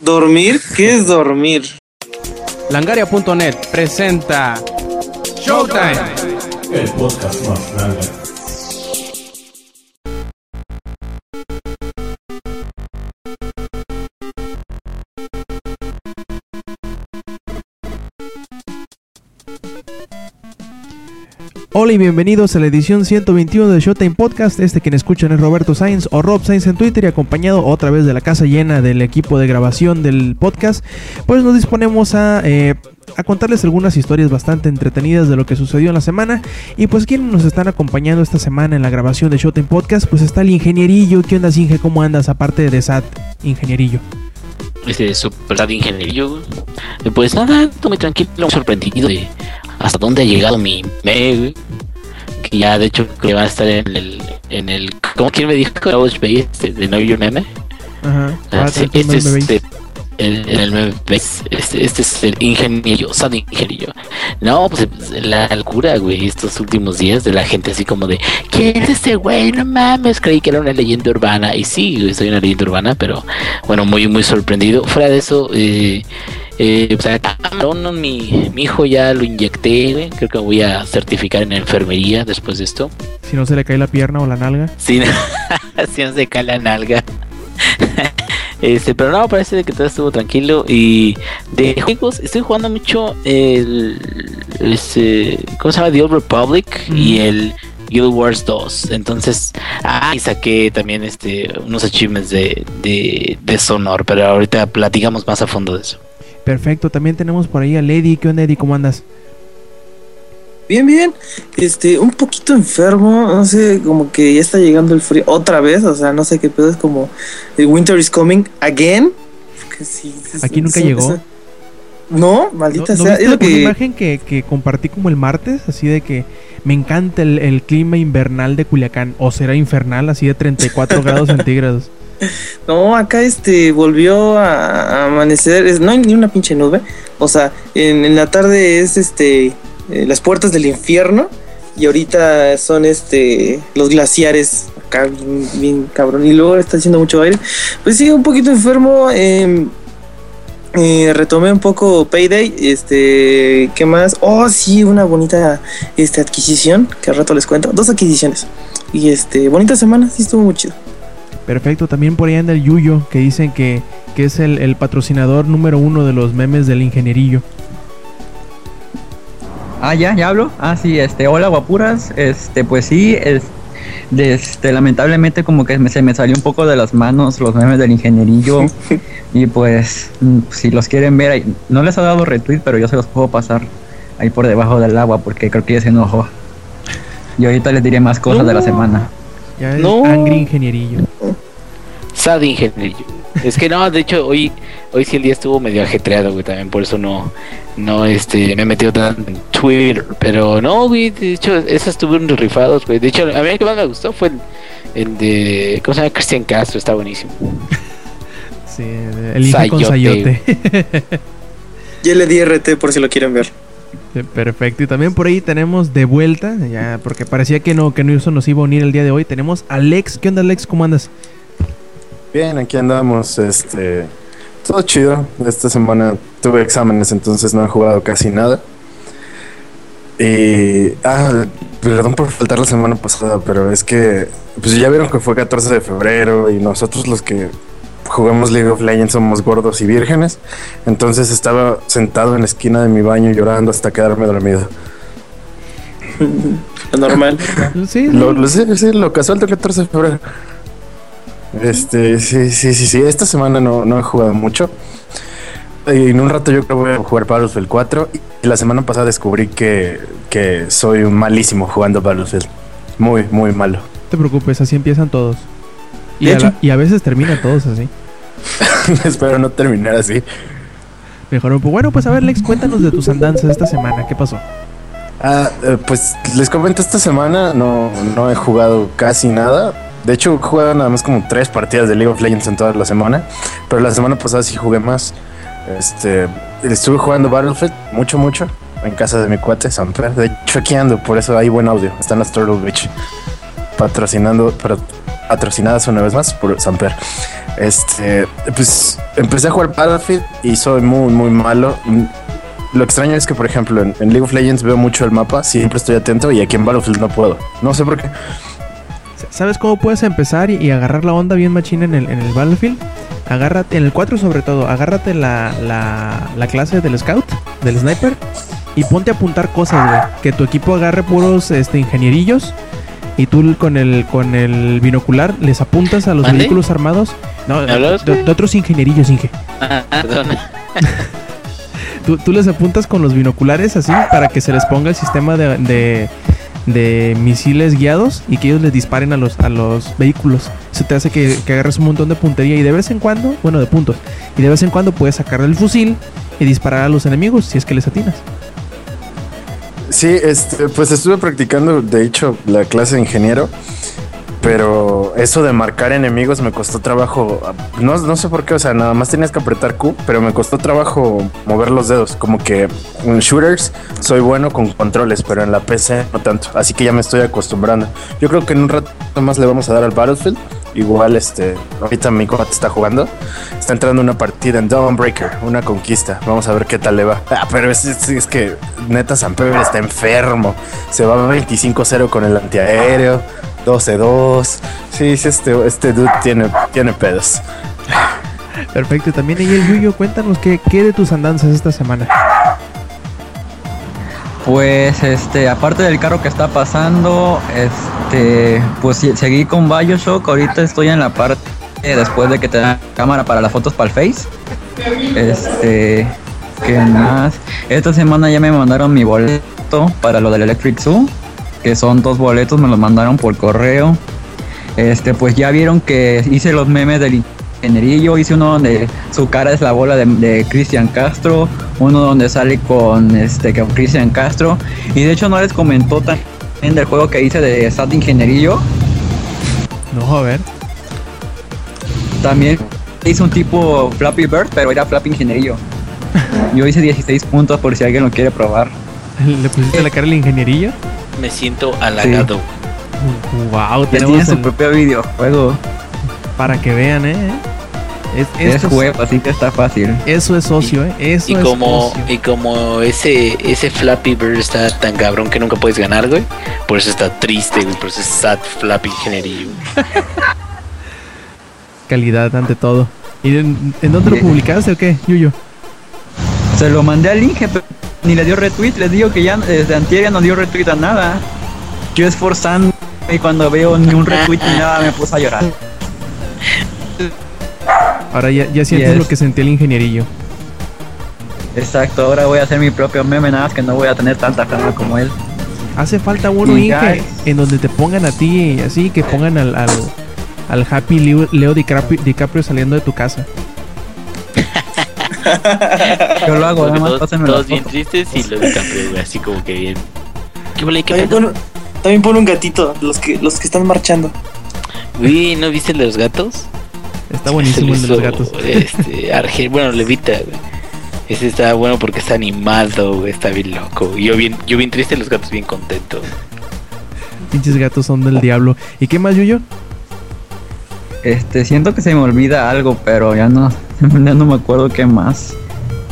¿Dormir? ¿Qué es dormir? Langaria.net presenta Showtime. El podcast más grande. Hola y bienvenidos a la edición 121 de Showtime Podcast. Este quien escuchan es Roberto Sainz o Rob Sainz en Twitter y acompañado otra vez de la casa llena del equipo de grabación del podcast. Pues nos disponemos a, eh, a contarles algunas historias bastante entretenidas de lo que sucedió en la semana. Y pues quienes nos están acompañando esta semana en la grabación de Showtime Podcast, pues está el ingenierillo. ¿Qué onda, Inge? ¿Cómo andas? Aparte de SAT, ingenierillo. Este super. Y Pues nada, estoy muy tranquilo, sorprendido de hasta dónde ha llegado mi güey. Que ya de hecho que va a estar en el, en el ¿cómo quién me dijo? Este, de Know Your Meme. Ajá. Ah, Ah, sí, este este, en el meme este, este es el ingenio, sad ingenio. No, pues la locura, güey, estos últimos días de la gente así como de ¿Quién es ese güey? No mames, creí que era una leyenda urbana. Y sí, güey, soy una leyenda urbana, pero bueno, muy, muy sorprendido. Fuera de eso, eh, eh, o sea, Cameron, mi, mi hijo ya lo inyecté, güey. Creo que me voy a certificar en enfermería después de esto. Si no se le cae la pierna o la nalga. Sí, si no se cae la nalga. Este, pero no, parece de que todo estuvo tranquilo. Y de juegos, estoy jugando mucho el. Ese, ¿Cómo se llama? The Old Republic y el Guild Wars 2. Entonces, ah, y saqué también este unos achievements de, de, de Sonor. Pero ahorita platicamos más a fondo de eso. Perfecto. También tenemos por ahí a Lady. ¿Qué onda, Eddie? ¿Cómo andas? Bien, bien. Este, un poquito enfermo, no sé, como que ya está llegando el frío otra vez, o sea, no sé qué pedo, es como el winter is coming again. Sí, es- Aquí nunca es- llegó. es- no, maldita ¿No, no sea. viste es lo una imagen que, que compartí como el martes? Así de que me encanta el, el clima invernal de Culiacán. O será infernal, así de 34 grados centígrados. No, acá este volvió a a amanecer, no hay ni una pinche nube. O sea, en, en la tarde es este eh, las puertas del infierno y ahorita son este los glaciares acá bien, cabrón y luego está haciendo mucho aire. Pues sí, un poquito enfermo. eh, eh, retomé un poco Payday, este, ¿qué más? Oh, sí, una bonita este, adquisición, que al rato les cuento, dos adquisiciones. Y este, bonita semana, sí estuvo muy chido. Perfecto. También por ahí anda el Yuyo, que dicen que, que es el, el patrocinador número uno de los memes del ingenierillo. Ah, ya, ya hablo. Ah, sí, este, hola guapuras. Este, pues sí, es, este, lamentablemente como que me- se me salió un poco de las manos los memes del ingenierillo. y pues, mm, si los quieren ver, ahí- no les ha dado retweet, pero yo se los puedo pasar ahí por debajo del agua porque creo que ya se enojó. Y ahorita les diré más cosas de la semana. Ya es No. Angry Ingenierillo. Sad ingenierillo. Es que no, de hecho, hoy, hoy sí el día estuvo medio ajetreado, güey, también por eso no, no, este, me he metido tanto en Twitter, pero no, güey, de hecho, esos estuvieron rifados, güey, de hecho, a mí el que más me gustó fue el, el de, ¿cómo se llama? Cristian Castro, está buenísimo. Sí, el con Sayote. Sayote. Ya le di RT por si lo quieren ver. Perfecto. Y también por ahí tenemos de vuelta, ya porque parecía que no, que no nos iba a unir el día de hoy. Tenemos a Alex. ¿Qué onda, Alex? ¿Cómo andas? Bien, aquí andamos, este, todo chido. Esta semana tuve exámenes, entonces no he jugado casi nada. Y, ah, perdón por faltar la semana pasada, pero es que, pues ya vieron que fue 14 de febrero y nosotros los que jugamos League of Legends somos gordos y vírgenes. Entonces estaba sentado en la esquina de mi baño llorando hasta quedarme dormido. Normal. Sí, Lo, lo, sí, sí, lo casual del 14 de febrero. Este, sí, sí, sí, sí. Esta semana no, no he jugado mucho. Y en un rato yo creo que voy a jugar Battlefield 4. Y la semana pasada descubrí que, que soy malísimo jugando Battlefield. Muy, muy malo. no te preocupes, así empiezan todos. Y De a, hecho. la- y a veces terminan todos así. Espero no terminar así. Mejor un poco. Bueno, pues a ver, Lex, cuéntanos de tus andanzas esta semana. ¿Qué pasó? Ah, eh, pues les comento, esta semana no, no he jugado casi nada. De hecho, he jugado nada más como tres partidas de League of Legends en toda la semana. Pero la semana pasada sí jugué más. Este, estuve jugando Battlefield mucho, mucho. En casa de mi cuate, Samper. De hecho, aquí ando, por eso hay buen audio. Están las Turtle Beach. Patrocinando, patrocinadas una vez más por Samper. Este, pues empecé a jugar Battlefield y soy muy, muy malo. Lo extraño es que, por ejemplo, en, en League of Legends veo mucho el mapa, siempre estoy atento y aquí en Battlefield no puedo. No sé por qué. ¿Sabes cómo puedes empezar y, y agarrar la onda bien machina en el, en el Battlefield? Agárrate, en el 4 sobre todo, agárrate la, la, la clase del Scout, del Sniper, y ponte a apuntar cosas, güey. Que tu equipo agarre puros este, ingenierillos y tú con el, con el binocular les apuntas a los ¿Mande? vehículos armados. No, ¿Me hablas, de, de otros ingenierillos, Inge. Ah, perdón. Tú, tú les apuntas con los binoculares así para que se les ponga el sistema de, de, de misiles guiados y que ellos les disparen a los, a los vehículos. Eso te hace que, que agarres un montón de puntería y de vez en cuando, bueno, de puntos, y de vez en cuando puedes sacar el fusil y disparar a los enemigos si es que les atinas. Sí, este, pues estuve practicando, de hecho, la clase de ingeniero, pero eso de marcar enemigos me costó trabajo. No, no sé por qué, o sea, nada más tenías que apretar Q, pero me costó trabajo mover los dedos. Como que en shooters soy bueno con controles, pero en la PC no tanto. Así que ya me estoy acostumbrando. Yo creo que en un rato más le vamos a dar al Battlefield. Igual, este, ahorita mi cuate está jugando. Está entrando una partida en Dawnbreaker, una conquista. Vamos a ver qué tal le va. Ah, pero es, es- es que neta San Pedro está enfermo. Se va 25-0 con el antiaéreo, 12-2. Sí, sí, este, este dude tiene, tiene pedos. Perfecto, y también ahí el Yuyo, cuéntanos qué, qué de tus andanzas esta semana. Pues este, aparte del carro que está pasando, este, pues seguí con Bioshock. Ahorita estoy en la parte eh, después de que te dan cámara para las fotos para el Face. Este, ¿qué más? Esta semana ya me mandaron mi boleto para lo del Electric Zoo, que son dos boletos, me los mandaron por correo. Este, pues ya vieron que hice los memes del ingenierillo, hice uno donde su cara es la bola de, de Cristian Castro, uno donde sale con este con Cristian Castro, y de hecho no les comentó también del juego que hice de SAT Ingenierillo, No, a ver. también hice un tipo Flappy Bird, pero era Flappy Ingenierillo. Yo hice 16 puntos por si alguien lo quiere probar. ¿Le pusiste la cara al ingenierillo? Me siento halagado. Wow, Ya tiene tenemos su el- propio videojuego. para que vean, eh. Es, Es así que está fácil. eso es socio, eh. Eso Y es como, ocio. y como ese, ese Flappy Bird está tan cabrón que nunca puedes ganar, güey. Por eso está triste, güey. Por eso es sad Flappy ingeniería. Calidad ante todo. ¿Y en, en dónde lo publicaste o qué, Yuyo? Se lo mandé al Inge, pero ni le dio retweet. Les digo que ya desde antier ya no dio retweet a nada. Yo esforzando y cuando veo ni un retweet ni nada me puse a llorar. Ahora ya, ya sientes Yes. lo que sentía el ingenierillo. Exacto, ahora voy a hacer mi propio meme, nada más que no voy a tener tanta fama como él. Hace falta uno, Inge, en donde te pongan a ti, así, que pongan al, al, al Happy Leo, Leo DiCaprio, DiCaprio saliendo de tu casa. Yo lo hago, Porque nada más todos, bien tristes y lo DiCaprio, güey. Así como que bien. ¿Qué huele? ¿Qué También pon, también pon un gatito, los que, los que están marchando. Güey, ¿no viste el de los gatos? Está buenísimo el de los gatos. Este, Arge- bueno, Levita, güey. Ese está bueno porque está animado, güey. Está bien loco. Yo bien, yo bien triste, los gatos bien contentos. Pinches gatos son del diablo. ¿Y qué más, Yuyo? Este, siento que se me olvida algo, pero ya no, ya no me acuerdo qué más.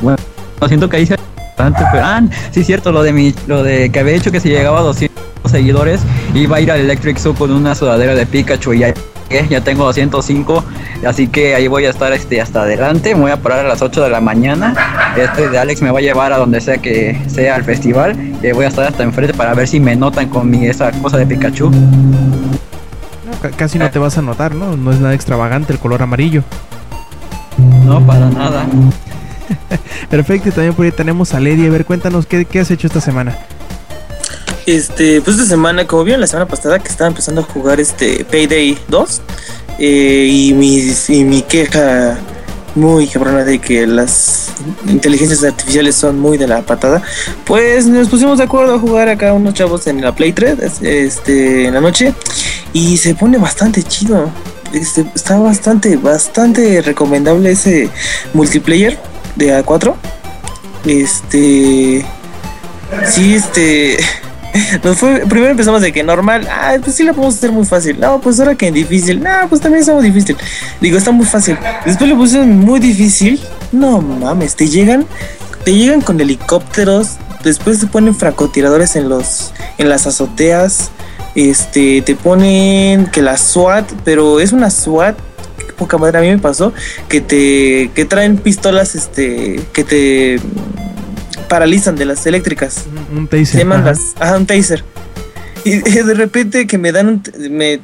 Bueno, siento que hice bastante, pero ah, sí cierto, lo de mi, lo de que había hecho que si llegaba a 200 seguidores iba a ir al Electric Zoo con una sudadera de Pikachu y ya llegué, ya tengo 205, así que ahí voy a estar este hasta adelante, voy a parar a las 8 de la mañana. Este de Alex me va a llevar a donde sea que sea al festival y ahí voy a estar hasta enfrente para ver si me notan con mi esa cosa de Pikachu. Casi no te vas a notar, ¿no? No es nada extravagante el color amarillo. No, para nada. Perfecto, y también por ahí tenemos a Lady. A ver, cuéntanos, ¿qué, qué has hecho esta semana? Este, pues esta semana, como vieron la semana pasada que estaba empezando a jugar este Payday 2 eh, y, mi, y mi queja muy cabrona de que las inteligencias artificiales son muy de la patada, pues nos pusimos de acuerdo a jugar acá unos chavos en la Play 3 este, en la noche y se pone bastante chido. Este, está bastante, bastante recomendable ese multiplayer de A4. Este, sí, este, Nos fue, primero empezamos de que normal, ah, pues sí la podemos hacer muy fácil. No, pues ahora que en difícil, no, pues también está muy difícil. Digo, está muy fácil. Después le pusieron muy difícil. No mames, te llegan, te llegan con helicópteros, después te ponen francotiradores en los, en las azoteas, este, te ponen que la SWAT, pero es una SWAT poca madre a mí me pasó que te que traen pistolas este que te paralizan de las eléctricas. Un- Un taser. se llaman ajá. las ajá, un taser. Y de repente que me dan un me,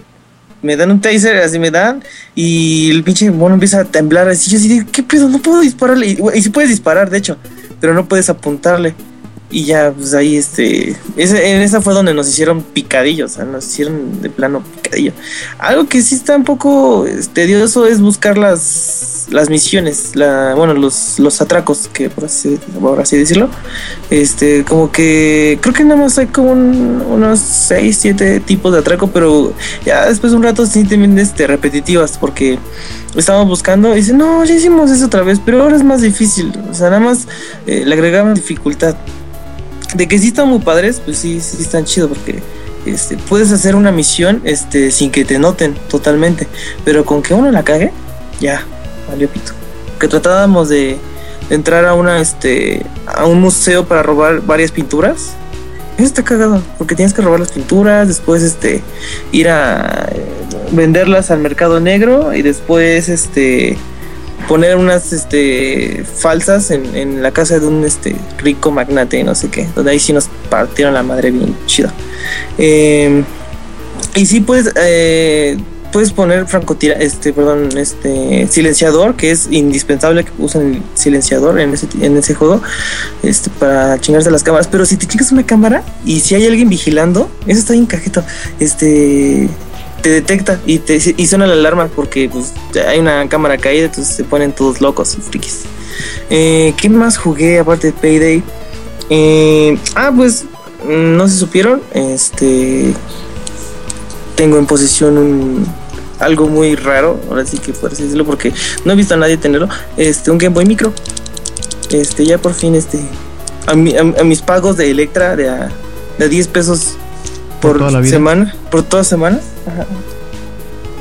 me dan un taser así me dan y el pinche mono empieza a temblar. Así yo así de, qué pedo no puedo dispararle. Y, y sí puedes disparar de hecho pero no puedes apuntarle. Y ya pues ahí este en esa fue donde nos hicieron picadillos o sea, nos hicieron de plano picadillo. Algo que sí está un poco tedioso es buscar las las misiones la bueno los los atracos que por así, por así decirlo este, como que creo que nada más hay como un- unos 6, 7 tipos de atraco, pero ya después de un rato sí también este, repetitivas, porque estábamos buscando y dice, no, ya hicimos eso otra vez, pero ahora es más difícil, o sea, nada más eh, le agregaban dificultad. De que sí están muy padres, pues sí, sí están chido, porque este, puedes hacer una misión este, sin que te noten totalmente, pero con que uno la cague, ya, Que tratábamos de entrar a una este a un museo para robar varias pinturas. Eso está cagado porque tienes que robar las pinturas después este ir a eh, venderlas al mercado negro y después este poner unas este falsas en, la casa de un este rico magnate no sé qué donde ahí sí nos partieron la madre bien chida Eh, y sí puedes eh, puedes poner francotira este perdón este silenciador que es indispensable que usen silenciador en ese en ese juego este para chingarse las cámaras pero si te chingas una cámara y si hay alguien vigilando eso está bien cajito este te detecta y te y suena la alarma porque pues hay una cámara caída entonces se ponen todos locos frikis eh, ¿qué más jugué aparte de Payday? Eh, ah pues no se supieron este tengo en posesión un algo muy raro, ahora sí que por así decirlo, porque no he visto a nadie tenerlo, este, un Game Boy Micro. Este, ya por fin, este, a, mi- a- a mis pagos de Electra de a, de a 10 pesos Por por, toda la vida. semana, por toda semana. Ajá.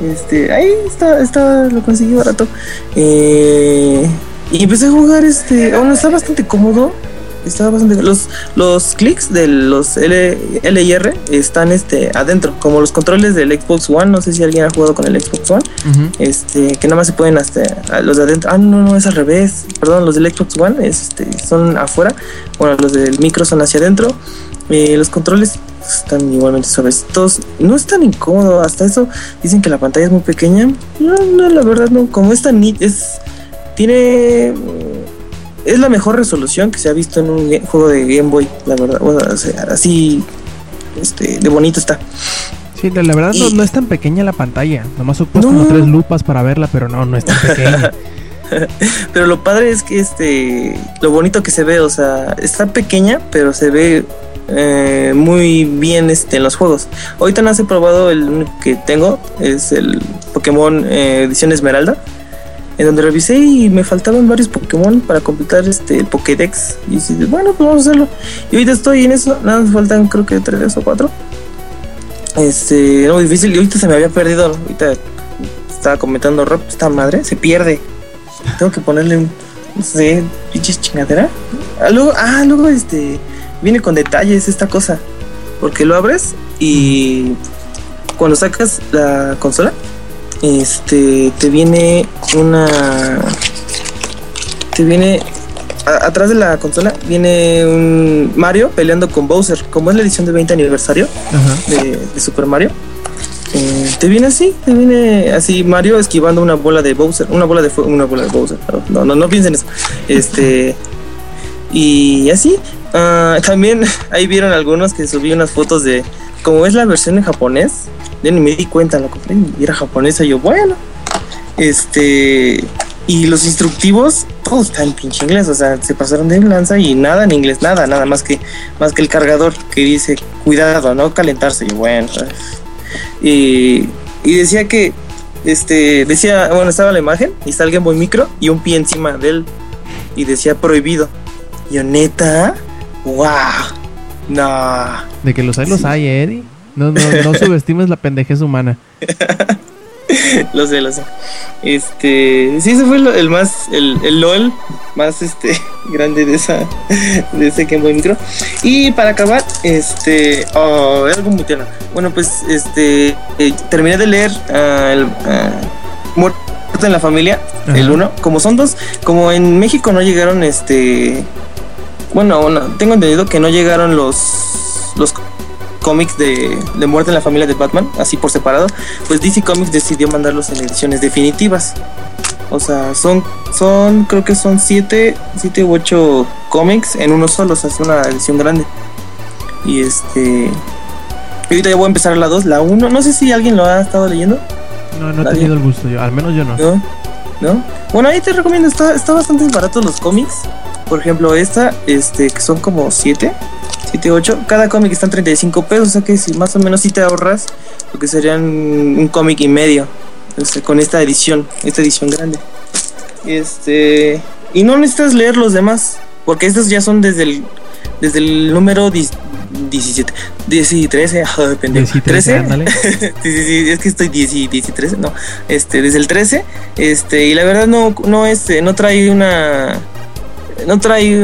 Este, ahí está, está, lo conseguí barato. Eh, y empecé a jugar, este, aún está bastante cómodo. Estaba bastante. Los, los clics de los L, L y R están este, adentro, como los controles del Xbox One. No sé si alguien ha jugado con el Xbox One. Este, que nada más se pueden hasta a los de adentro. Ah, no, no, es al revés. Perdón, los del Xbox One es, este, son afuera. Bueno, los del micro son hacia adentro. Eh, los controles están igualmente suavecitos. No es tan incómodo. Hasta eso dicen que la pantalla es muy pequeña. No, no, la verdad no. Como es tan es tiene es la mejor resolución que se ha visto en un juego de Game Boy, la verdad. O sea, así este de bonito está. Sí, la, la verdad Y- no es tan pequeña la pantalla. Nomás ocupas No. como tres lupas para verla, pero no, no es tan pequeña. Pero lo padre es que este, lo bonito que se ve, o sea, está pequeña, pero se ve eh, muy bien este, en los juegos. Ahorita no he probado el único que tengo, es el Pokémon eh, Edición Esmeralda, en donde revisé y me faltaban varios Pokémon para completar este el Pokédex. Y dije, bueno, pues vamos a hacerlo. Y ahorita estoy en eso, nada más faltan creo que tres o cuatro. Este, era muy difícil y ahorita se me había perdido. Ahorita estaba comentando Rob, esta madre se pierde. Tengo que ponerle un, no sé, pinches chingadera. Ah, luego, ah, luego este, viene con detalles esta cosa. Porque lo abres y cuando sacas la consola, este, te viene una, te viene, a- atrás de la consola, viene un Mario peleando con Bowser. Como es la edición de 20 aniversario de, de Super Mario. Eh, te viene así, te viene así Mario esquivando una bola de Bowser, una bola de fuego, una bola de Bowser. No, no, no piensen eso. Este y así. ah, también ahí vieron algunos que subí unas fotos de como es la versión en japonés. Yo ni me di cuenta, lo compré y era japonesa. Yo, bueno, este y los instructivos, todos están en pinche inglés, o sea, se pasaron de lanza y nada en inglés, nada, nada más que más que el cargador que dice cuidado, no calentarse. Y bueno, y, y decía que este decía, bueno, estaba la imagen y está Game Boy Micro y un pie encima de él y decía prohibido. Y yo, neta, wow. No. De que los hay, los hay, ¿eh, Eddie. No, no, no subestimes la pendejez humana. lo sé, lo sé. Este, sí, ese fue el, el más, el, el, LOL más este grande de esa, de ese Game Boy Micro. Y para acabar, este, oh, algo muy tierno. Bueno, pues, este, eh, terminé de leer uh, el uh, en la Familia, Ajá. el 1. Como son dos, como en México no llegaron, este, bueno, no, tengo entendido que no llegaron los, los cómics de, de, Muerte en la Familia de Batman, así por separado, pues DC Comics decidió mandarlos en ediciones definitivas. O sea, son, son creo que son siete, siete u ocho cómics en uno solo, o sea, es una edición grande. Y este... Ahorita ya voy a empezar la 2, la 1, no sé si alguien lo ha estado leyendo. No, no he tenido el gusto yo, al menos yo no. ¿No? ¿No? Bueno, ahí te recomiendo, está, está bastante barato los cómics. Por ejemplo, esta, este, que son como siete 7, 8. Cada cómic está en 35 pesos, o sea que si más o menos si te ahorras lo que serían un cómic y medio este, con esta edición, esta edición grande. Este y no necesitas leer los demás, porque estos ya son desde el desde el número 17, 10 y 13, oh, depende. 13, sí, sí, es que estoy 10 y 10 y 13, no. Este, desde el 13, este, y la verdad no no este no trae una no trae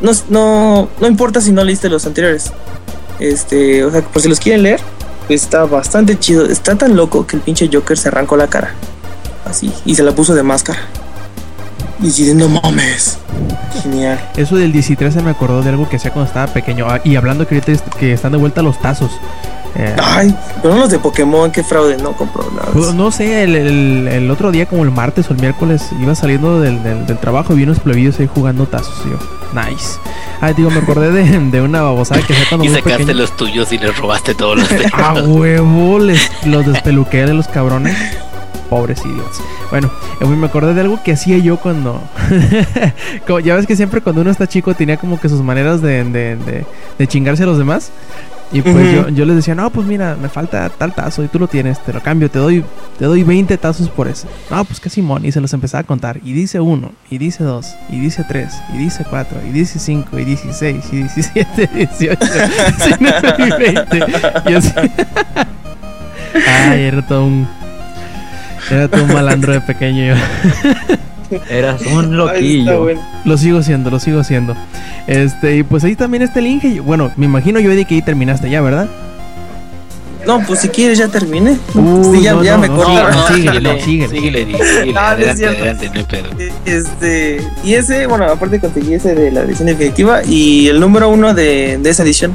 no, no, no importa si no leíste los anteriores. Este o sea por si los quieren leer está bastante chido. Está tan loco que el pinche Joker se arrancó la cara. Así y se la puso de máscara. Y diciendo mames genial. Eso del 13 me acordó de algo que hacía cuando estaba pequeño. Y hablando que que están de vuelta los tazos eh, Ay, pero no los de Pokémon, qué fraude, no compró nada. Pues, no sé, el, el, el, otro día, como el martes o el miércoles, iba saliendo del, del, del trabajo y vi unos plebillos ahí jugando tazos. Y yo, nice. Ay, digo, me acordé de, de una babosada que hacía cuando Y sacaste pequeño. los tuyos y les robaste todos los tuyos. A huevo, les, los despeluqué de los cabrones. Pobres idiotas. Bueno, me acordé de algo que hacía yo cuando. como, ya ves que siempre cuando uno está chico tenía como que sus maneras de, de, de, de chingarse a los demás. Y pues uh -huh. yo, yo, les decía, no, pues mira, me falta tal tazo y tú lo tienes, te lo cambio, te doy, te doy 20 tazos por ese. No, pues que Simón, y se los empezaba a contar. Y dice uno, y dice dos, y dice tres, y dice cuatro, y dice cinco, y dieciséis, y diecisiete, dieciocho, diecinueve y veinte. Y así. Ay, era todo un. Era todo un malandro de pequeño yo. Eras un loquillo. bueno. Lo sigo siendo, lo sigo siendo. Este, y pues ahí también está el Inge. Bueno, me imagino yo, Eddie, que ahí terminaste ya, ¿verdad? No, pues si quieres ya terminé. Uh, sí, ya, no, ya no, me no, cortaron. síguele, no, síguele. Síguele, síguele. No, no es adelante, cierto. adelante, no hay pedo. Este, y ese, bueno, aparte conseguí ese de la edición definitiva y el número uno de, de esa edición.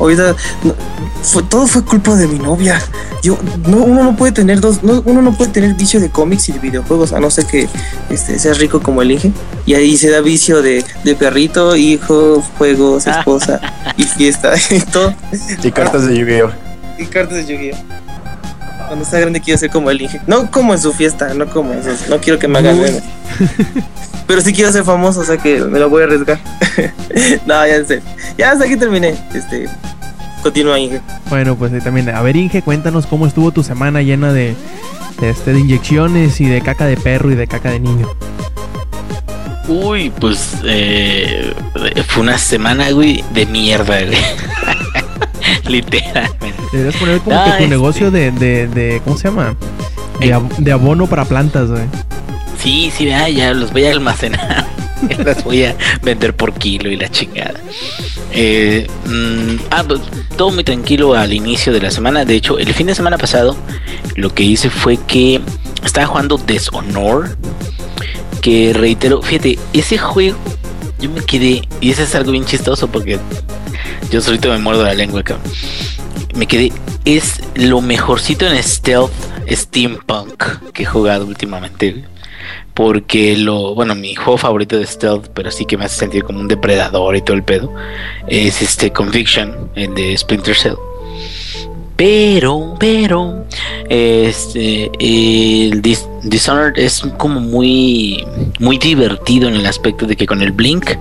Ahorita, no, fue, todo fue culpa de mi novia. Yo, no, uno no puede tener dos, no, uno no puede tener vicio de cómics y de videojuegos, a no ser que este, seas rico como el Inge. Y ahí se da vicio de, de perrito, hijo, juegos, esposa y fiesta y todo. Y cartas de Yu-Gi-Oh! Y cartas de Yu-Gi-Oh! Cuando está grande quiero ser como el Inge. No como en su fiesta, no como en sus, No quiero que me hagan meme. Pero sí quiero ser famoso, o sea que me lo voy a arriesgar. no, ya sé. Ya hasta aquí terminé. Este, continúa Inge. Bueno, pues ahí también. A ver, Inge, cuéntanos cómo estuvo tu semana llena de, de, este, de inyecciones y de caca de perro y de caca de niño. Uy, pues eh, fue una semana, güey, de mierda, güey. Literalmente. Deberías poner como que tu este. negocio de, de, de. ¿Cómo se llama? De, Eh. ab- de abono para plantas, güey. Sí, sí, ah, ya los voy a almacenar. las voy a vender por kilo y la chingada. Eh, mm, ah, pues, todo muy tranquilo al inicio de la semana. De hecho, el fin de semana pasado lo que hice fue que estaba jugando Deshonor. Que reitero, fíjate, ese juego yo me quedé, y eso es algo bien chistoso porque yo solito me muerdo la lengua, cabrón. Me quedé, es lo mejorcito en stealth steampunk que he jugado últimamente. Porque lo, bueno, mi juego favorito de stealth, pero sí que me hace sentir como un depredador y todo el pedo, es este Conviction, el de Splinter Cell. Pero, pero, este, el Dis- Dishonored es como muy, muy divertido en el aspecto de que con el Blink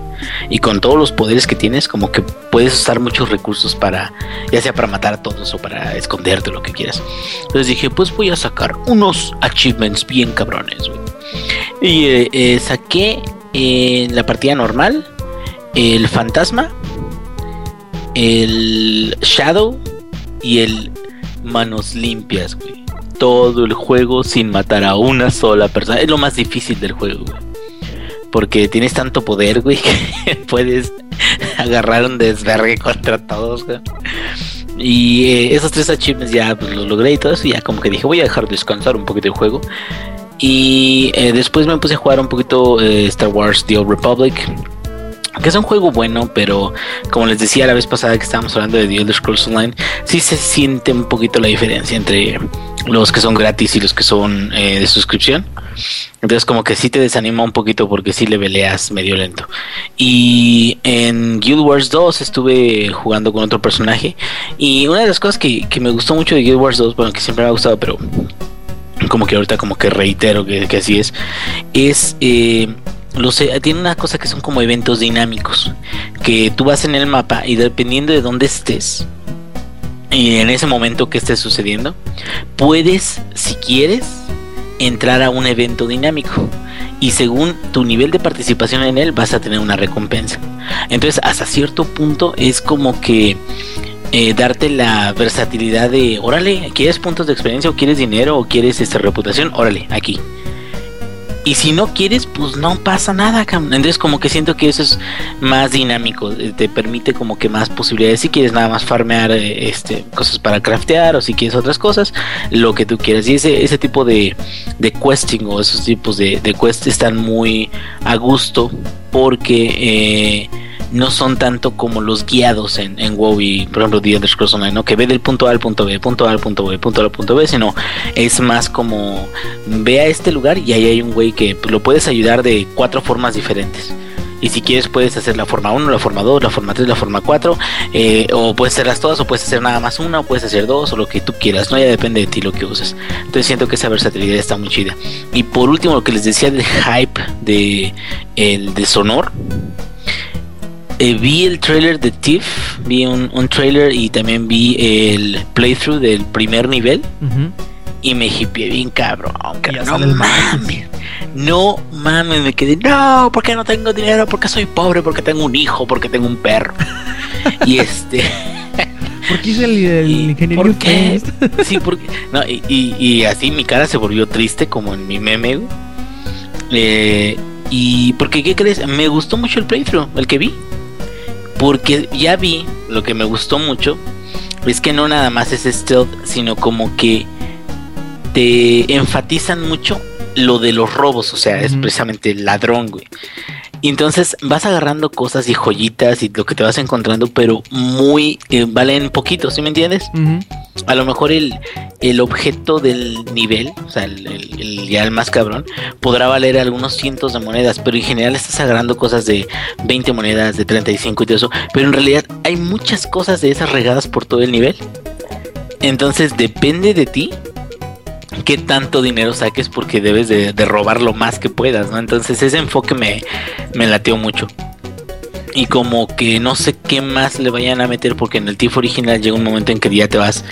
y con todos los poderes que tienes, como que puedes usar muchos recursos para, ya sea para matar a todos o para esconderte, lo que quieras. Entonces dije, pues voy a sacar unos achievements bien cabrones. Y eh, eh, saqué en la partida normal el fantasma, el Shadow y el Manos Limpias, güey. Todo el juego sin matar a una sola persona. Es lo más difícil del juego, güey. Porque tienes tanto poder, güey, que puedes agarrar un desvergue contra todos, güey. Y eh, esos tres achievements ya pues, los logré y todo eso. Y ya como que dije, voy a dejar descansar un poquito el juego. Y eh, después me puse a jugar un poquito eh, Star Wars The Old Republic. Que es un juego bueno, pero como les decía la vez pasada que estábamos hablando de The Elder Scrolls Online, sí se siente un poquito la diferencia entre los que son gratis y los que son eh, de suscripción. Entonces como que sí te desanima un poquito porque sí le peleas medio lento. Y en Guild Wars 2 estuve jugando con otro personaje. Y una de las cosas que, que me gustó mucho de Guild Wars 2, bueno, que siempre me ha gustado, pero como que ahorita como que reitero que, que así es, es... Eh, los, tiene una cosa que son como eventos dinámicos, que tú vas en el mapa y dependiendo de dónde estés, y en ese momento que esté sucediendo, puedes, si quieres, entrar a un evento dinámico. Y según tu nivel de participación en él, vas a tener una recompensa. Entonces, hasta cierto punto es como que eh, darte la versatilidad de, órale, ¿quieres puntos de experiencia o quieres dinero o quieres esta reputación? Órale, aquí. Y si no quieres, pues no pasa nada, Entonces como que siento que eso es más dinámico, eh, te permite como que más posibilidades. Si quieres nada más farmear eh, este, cosas para craftear o si quieres otras cosas, lo que tú quieras. Y ese, ese tipo de, de questing o esos tipos de, de quest están muy a gusto porque... Eh, no son tanto como los guiados en, en WoW y por ejemplo The Elder Scrolls Online, ¿no? que ve del punto A al punto B, punto A al punto B, punto A al punto B, sino es más como ve a este lugar y ahí hay un güey que lo puedes ayudar de cuatro formas diferentes. Y si quieres puedes hacer la forma 1, la forma 2, la forma 3, la forma 4, eh, o puedes hacerlas todas, o puedes hacer nada más una, o puedes hacer dos, o lo que tú quieras, no ya depende de ti lo que uses. Entonces siento que esa versatilidad está muy chida. Y por último, lo que les decía del hype de el de Sonor, eh, vi el trailer de Tiff, vi un, un, trailer y también vi el playthrough del primer nivel. Y me hippie bien cabrón. No mames. No mames, me quedé. No, porque no tengo dinero, porque soy pobre, porque tengo un hijo, porque tengo un perro. y este. ¿Por qué hice el, el ingeniero? ¿Por qué? sí, porque. No, y, y, y, así mi cara se volvió triste, como en mi meme, eh, y porque, ¿qué crees? Me gustó mucho el playthrough, el que vi. Porque ya vi, lo que me gustó mucho, es que no nada más es stealth, sino como que te enfatizan mucho lo de los robos, o sea, es precisamente el ladrón, güey. Y entonces vas agarrando cosas y joyitas y lo que te vas encontrando, pero muy eh, valen poquito, ¿sí me entiendes? A lo mejor el, el objeto del nivel, o sea, el, el, ya el más cabrón, podrá valer algunos cientos de monedas, pero en general estás agarrando cosas de 20 monedas, de 35 y todo eso. Pero en realidad hay muchas cosas de esas regadas por todo el nivel. Entonces depende de ti qué tanto dinero saques porque debes de, de, robar lo más que puedas, ¿no? Entonces ese enfoque me, me mucho. Y como que no sé qué más le vayan a meter porque en el TIF original llega un momento en que ya te vas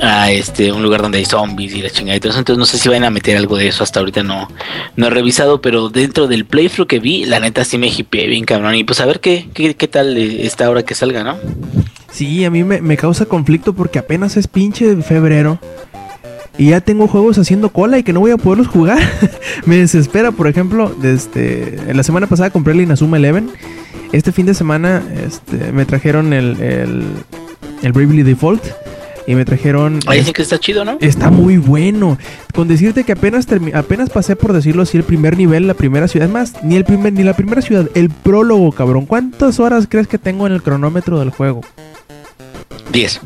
a este un lugar donde hay zombies y la chingada y todo eso. Entonces no sé si vayan a meter algo de eso. Hasta ahorita no, no he revisado, pero dentro del playthrough que vi, la neta sí me hipeé bien cabrón. Y pues a ver qué, qué, qué tal está ahora que salga, ¿no? Sí, a mí me, me causa conflicto porque apenas es pinche febrero y ya tengo juegos haciendo cola y que no voy a poderlos jugar. me desespera, por ejemplo, desde la semana pasada compré el Inazuma Eleven. Este fin de semana este, me trajeron el, el, el Bravely Default. Y me trajeron. Oye, sí que está chido, ¿no? Está muy bueno. Con decirte que apenas apenas pasé, por decirlo así, el primer nivel, la primera ciudad. Es más, ni, el primer, ni la primera ciudad, el prólogo, cabrón. ¿Cuántas horas crees que tengo en el cronómetro del juego? 10.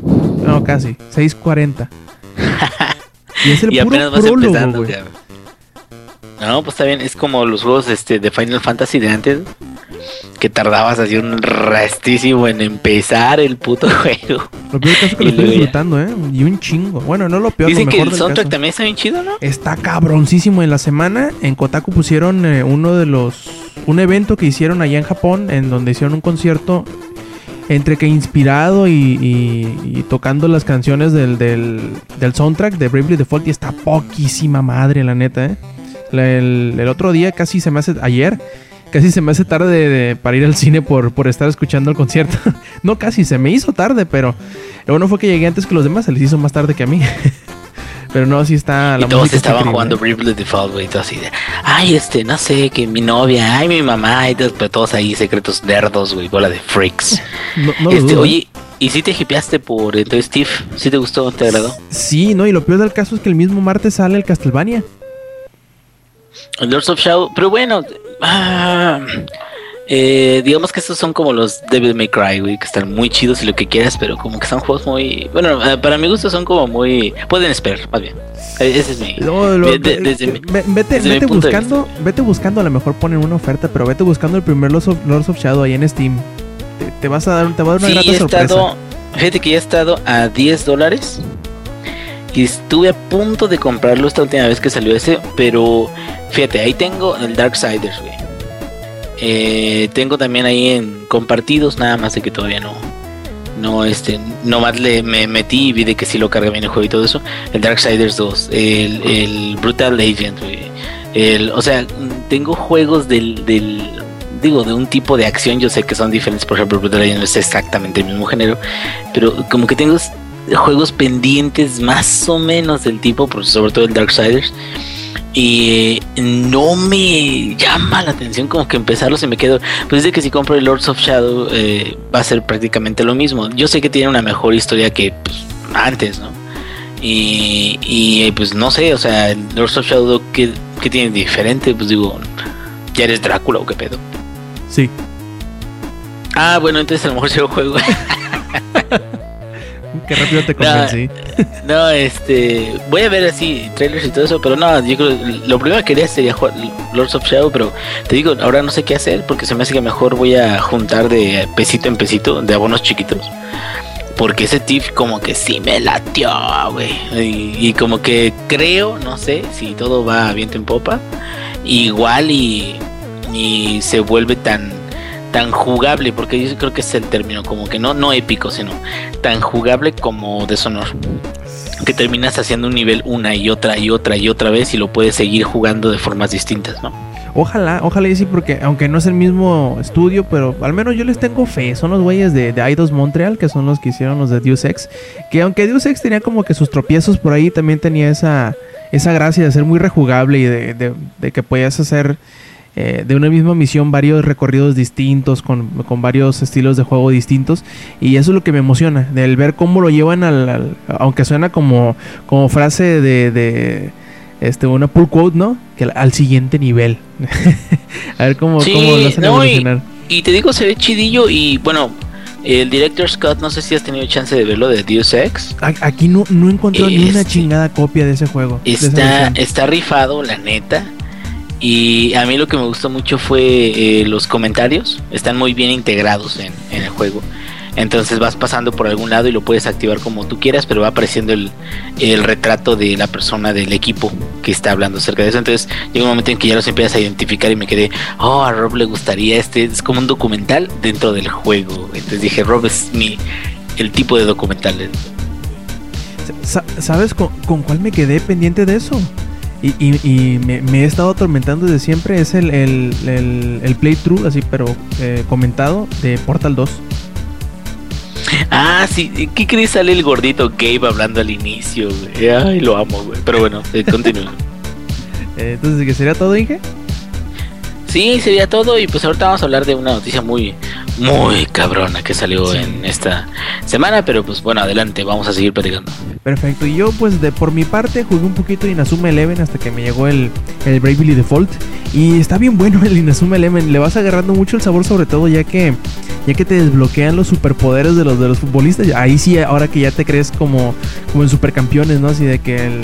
No, casi. 6.40. Y es el y puro apenas vas prólogo, empezando. güey. ya. No, pues está bien, es como los juegos este, de Final Fantasy de antes, que tardabas así un restísimo en empezar el puto juego. Lo peor caso es que lo estoy ya. disfrutando, ¿eh? Y un chingo. Bueno, no lo peor, Dicen lo que mejor el del soundtrack caso. también está bien chido, ¿no? Está cabroncísimo. En la semana en Kotaku pusieron eh, uno de los... Un evento que hicieron allá en Japón, en donde hicieron un concierto entre que inspirado y, tocando las canciones del, del, soundtrack de Bravely Default y está poquísima madre, la neta, ¿eh? El, otro día, casi se me hace ayer, casi se me hace tarde de- para ir al cine por, por estar escuchando el concierto. no, casi se me hizo tarde, pero lo bueno fue que llegué antes que los demás, se les hizo más tarde que a mí. pero no, sí está Y la todos música está estaban increíble. jugando Bravely Default, güey, y todo así de, ay, este, no sé, que mi novia, ay, mi mamá, y todos, pero todos ahí secretos nerdos, güey, bola de freaks. No, no este, oye, ¿y si te hipeaste por entonces Steve? ¿Sí te gustó? ¿Te agradó? Sí, no, y lo peor del caso es que el mismo martes sale el Castlevania. Lords of Shadow, pero bueno, ah, eh, digamos que estos son como los Devil May Cry, güey, que están muy chidos y lo que quieras, pero como que son juegos muy, bueno, eh, para mi gusto son como muy, pueden esperar, más bien. Eh, Ese es mi, No, lo- de- de- desde mi- ve- vete, desde mi vete punto de buscando, vete buscando, a lo mejor ponen una oferta, pero vete buscando el primer Lords of, Lords of Shadow ahí en Steam. Te, te vas a dar, te va a dar una Sí, grata he sorpresa. fíjate que ya he estado a 10 dólares y estuve a punto de comprarlo esta última vez que salió ese, pero fíjate, ahí tengo el Darksiders, güey. Eh, tengo también ahí en compartidos, nada más de que todavía no, no, este, nomás le me metí y vi de que sí lo carga bien el juego y todo eso. El Darksiders 2, el, el Brutal Agent. El, o sea, tengo juegos del, del, digo, de un tipo de acción, yo sé que son diferentes, por ejemplo, Brutal Agent no es exactamente el mismo género, pero como que tengo juegos pendientes más o menos del tipo, sobre todo el Darksiders, y no me llama la atención como que empezarlos y me quedo, pues de que si compro el Lords of Shadow eh, va a ser prácticamente lo mismo. Yo sé que tiene una mejor historia que pues, antes, ¿no? Y, y, pues no sé, o sea, el Lords of Shadow, ¿qué, qué tiene diferente? Pues digo, ¿ya eres Drácula o qué pedo? Sí. Ah, bueno, entonces a lo mejor yo juego. Qué rápido te convencí. No, este. Voy a ver así trailers y todo eso, pero no, yo creo. Lo primero que quería sería jugar Lords of Shadow, pero te digo, ahora no sé qué hacer porque se me hace que mejor voy a juntar de pesito en pesito, de abonos chiquitos. Porque ese TIF como que sí me latió, güey. Y, y como que creo, no sé, si todo va viento en popa, igual y, y se vuelve tan tan jugable, porque yo creo que es el término, como que no, no épico, sino tan jugable como Deshonor. Que terminas haciendo un nivel una y otra y otra y otra vez y lo puedes seguir jugando de formas distintas, ¿no? Ojalá, ojalá y sí, porque aunque no es el mismo estudio, pero al menos yo les tengo fe. Son los güeyes de, de Eidos Montreal, que son los que hicieron los de Deus Ex. Que aunque Deus Ex tenía como que sus tropiezos por ahí, también tenía esa, esa gracia de ser muy rejugable y de, de- de que podías hacer eh, de una misma misión varios recorridos distintos, con, con varios estilos de juego distintos. Y eso es lo que me emociona, del ver cómo lo llevan al... al- aunque suena como, como frase de... de este, una pull quote, ¿no? Que al, siguiente nivel. a ver cómo, Sí, cómo lo hacen no, y- evolucionar. Y te digo, se ve chidillo y bueno, el director Scott, no sé si has tenido chance de verlo de Deus Ex. A- Aquí no, no encontró ni una Este- chingada copia de ese juego. Está, está rifado, la neta. Y a mí lo que me gustó mucho fue eh, los comentarios. Están muy bien integrados en, el juego. Entonces vas pasando por algún lado y lo puedes activar como tú quieras, pero va apareciendo el, retrato de la persona del equipo que está hablando acerca de eso. Entonces llega un momento en que ya los empiezas a identificar y me quedé, oh, a Rob le gustaría este. Es como un documental dentro del juego. Entonces dije, Rob es mi, el tipo de documental. Sa- ¿Sabes con, con cuál me quedé pendiente de eso? Y, y- y me, me he estado atormentando desde siempre. Es el, el, el- el playthrough, así, pero eh, comentado, de Portal 2. Ah, sí, ¿qué crees? Sale el gordito Gabe hablando al inicio, güey. Ay, lo amo, güey. Pero bueno, eh, continúa. Eh, entonces, ¿qué sería todo, Inge? Sí, sería todo. Y pues ahorita vamos a hablar de una noticia muy, muy cabrona que salió Sí. en esta semana. Pero pues bueno, adelante, vamos a seguir platicando. Perfecto, y yo pues de por mi parte jugué un poquito de Inazuma Eleven hasta que me llegó el, el Bravely Default y está bien bueno el Inazuma Eleven, le vas agarrando mucho el sabor sobre todo ya que ya que te desbloquean los superpoderes de los de los futbolistas, ahí sí ahora que ya te crees como como en supercampeones, ¿no? Así de que el-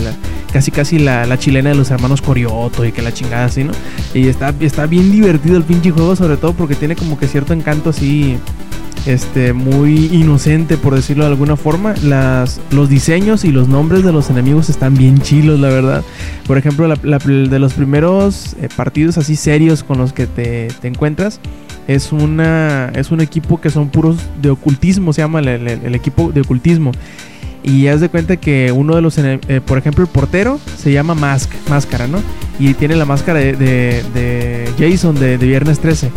casi casi la, la chilena de los hermanos Corioto y que la chingada así, ¿no? Y está, está bien divertido el pinche juego sobre todo porque tiene como que cierto encanto así este muy inocente por decirlo de alguna forma. Las los diseños y los nombres de los enemigos están bien chilos la verdad. Por ejemplo de los primeros eh, partidos así serios con los que te, te encuentras es una es un equipo que son puros de ocultismo se llama el- el equipo de ocultismo Y haz de cuenta que uno de los, eh, por ejemplo, el portero se llama Mask, máscara, ¿no? Y tiene la máscara de, de- Jason de, de Viernes 13.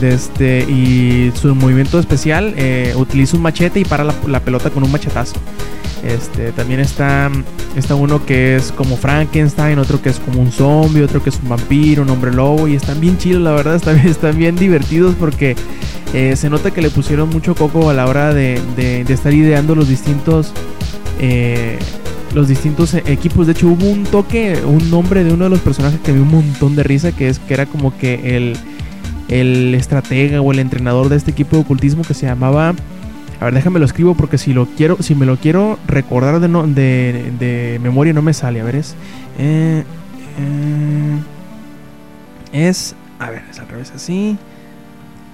De este, y su movimiento especial eh, utiliza un machete y para la, la pelota con un machetazo. Este, también está, está uno que es como Frankenstein, otro que es como un zombie, otro que es un vampiro, un hombre lobo. Y están bien chidos, la verdad, están, están bien divertidos porque eh, se nota que le pusieron mucho coco a la hora de, de- estar ideando los distintos eh, los distintos equipos. De hecho, hubo un toque, un nombre de uno de los personajes que me dio un montón de risa, que es que era como que el, el estratega o el entrenador de este equipo de ocultismo que se llamaba. A ver, déjame lo escribo porque si lo quiero, si me lo quiero recordar de, no- de, de memoria no me sale. A ver, es. eh, eh, es. A ver, es al revés así.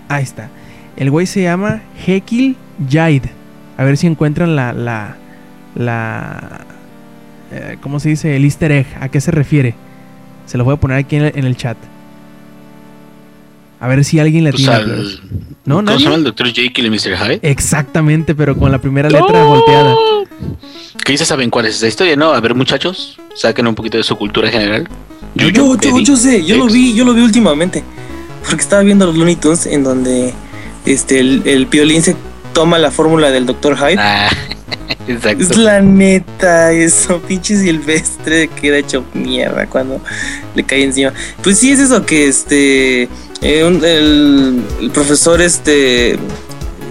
Ahí está. El güey se llama Hekil Jaid. A ver si encuentran la. la. la eh, ¿Cómo se dice? El easter egg. ¿A qué se refiere? Se lo voy a poner aquí en el, en el chat. A ver si alguien le Pues tiene. al- No, ¿Cómo se llama el Dr. Jekyll y Mr. Hyde? Exactamente, pero con la primera letra volteada. Que ya saben cuál es esa historia, ¿no? A ver, muchachos, saquen un poquito de su cultura general. Yo, yo, yo, yo sé, yo lo vi, yo lo vi últimamente. Porque estaba viendo los Looney Tunes en donde este el, el piolín se toma la fórmula del Dr. Hyde. Ah, exacto. Es la neta, eso, pinche silvestre queda hecho mierda cuando le cae encima. Pues sí, es eso que este. eh, un- el, el profesor, este.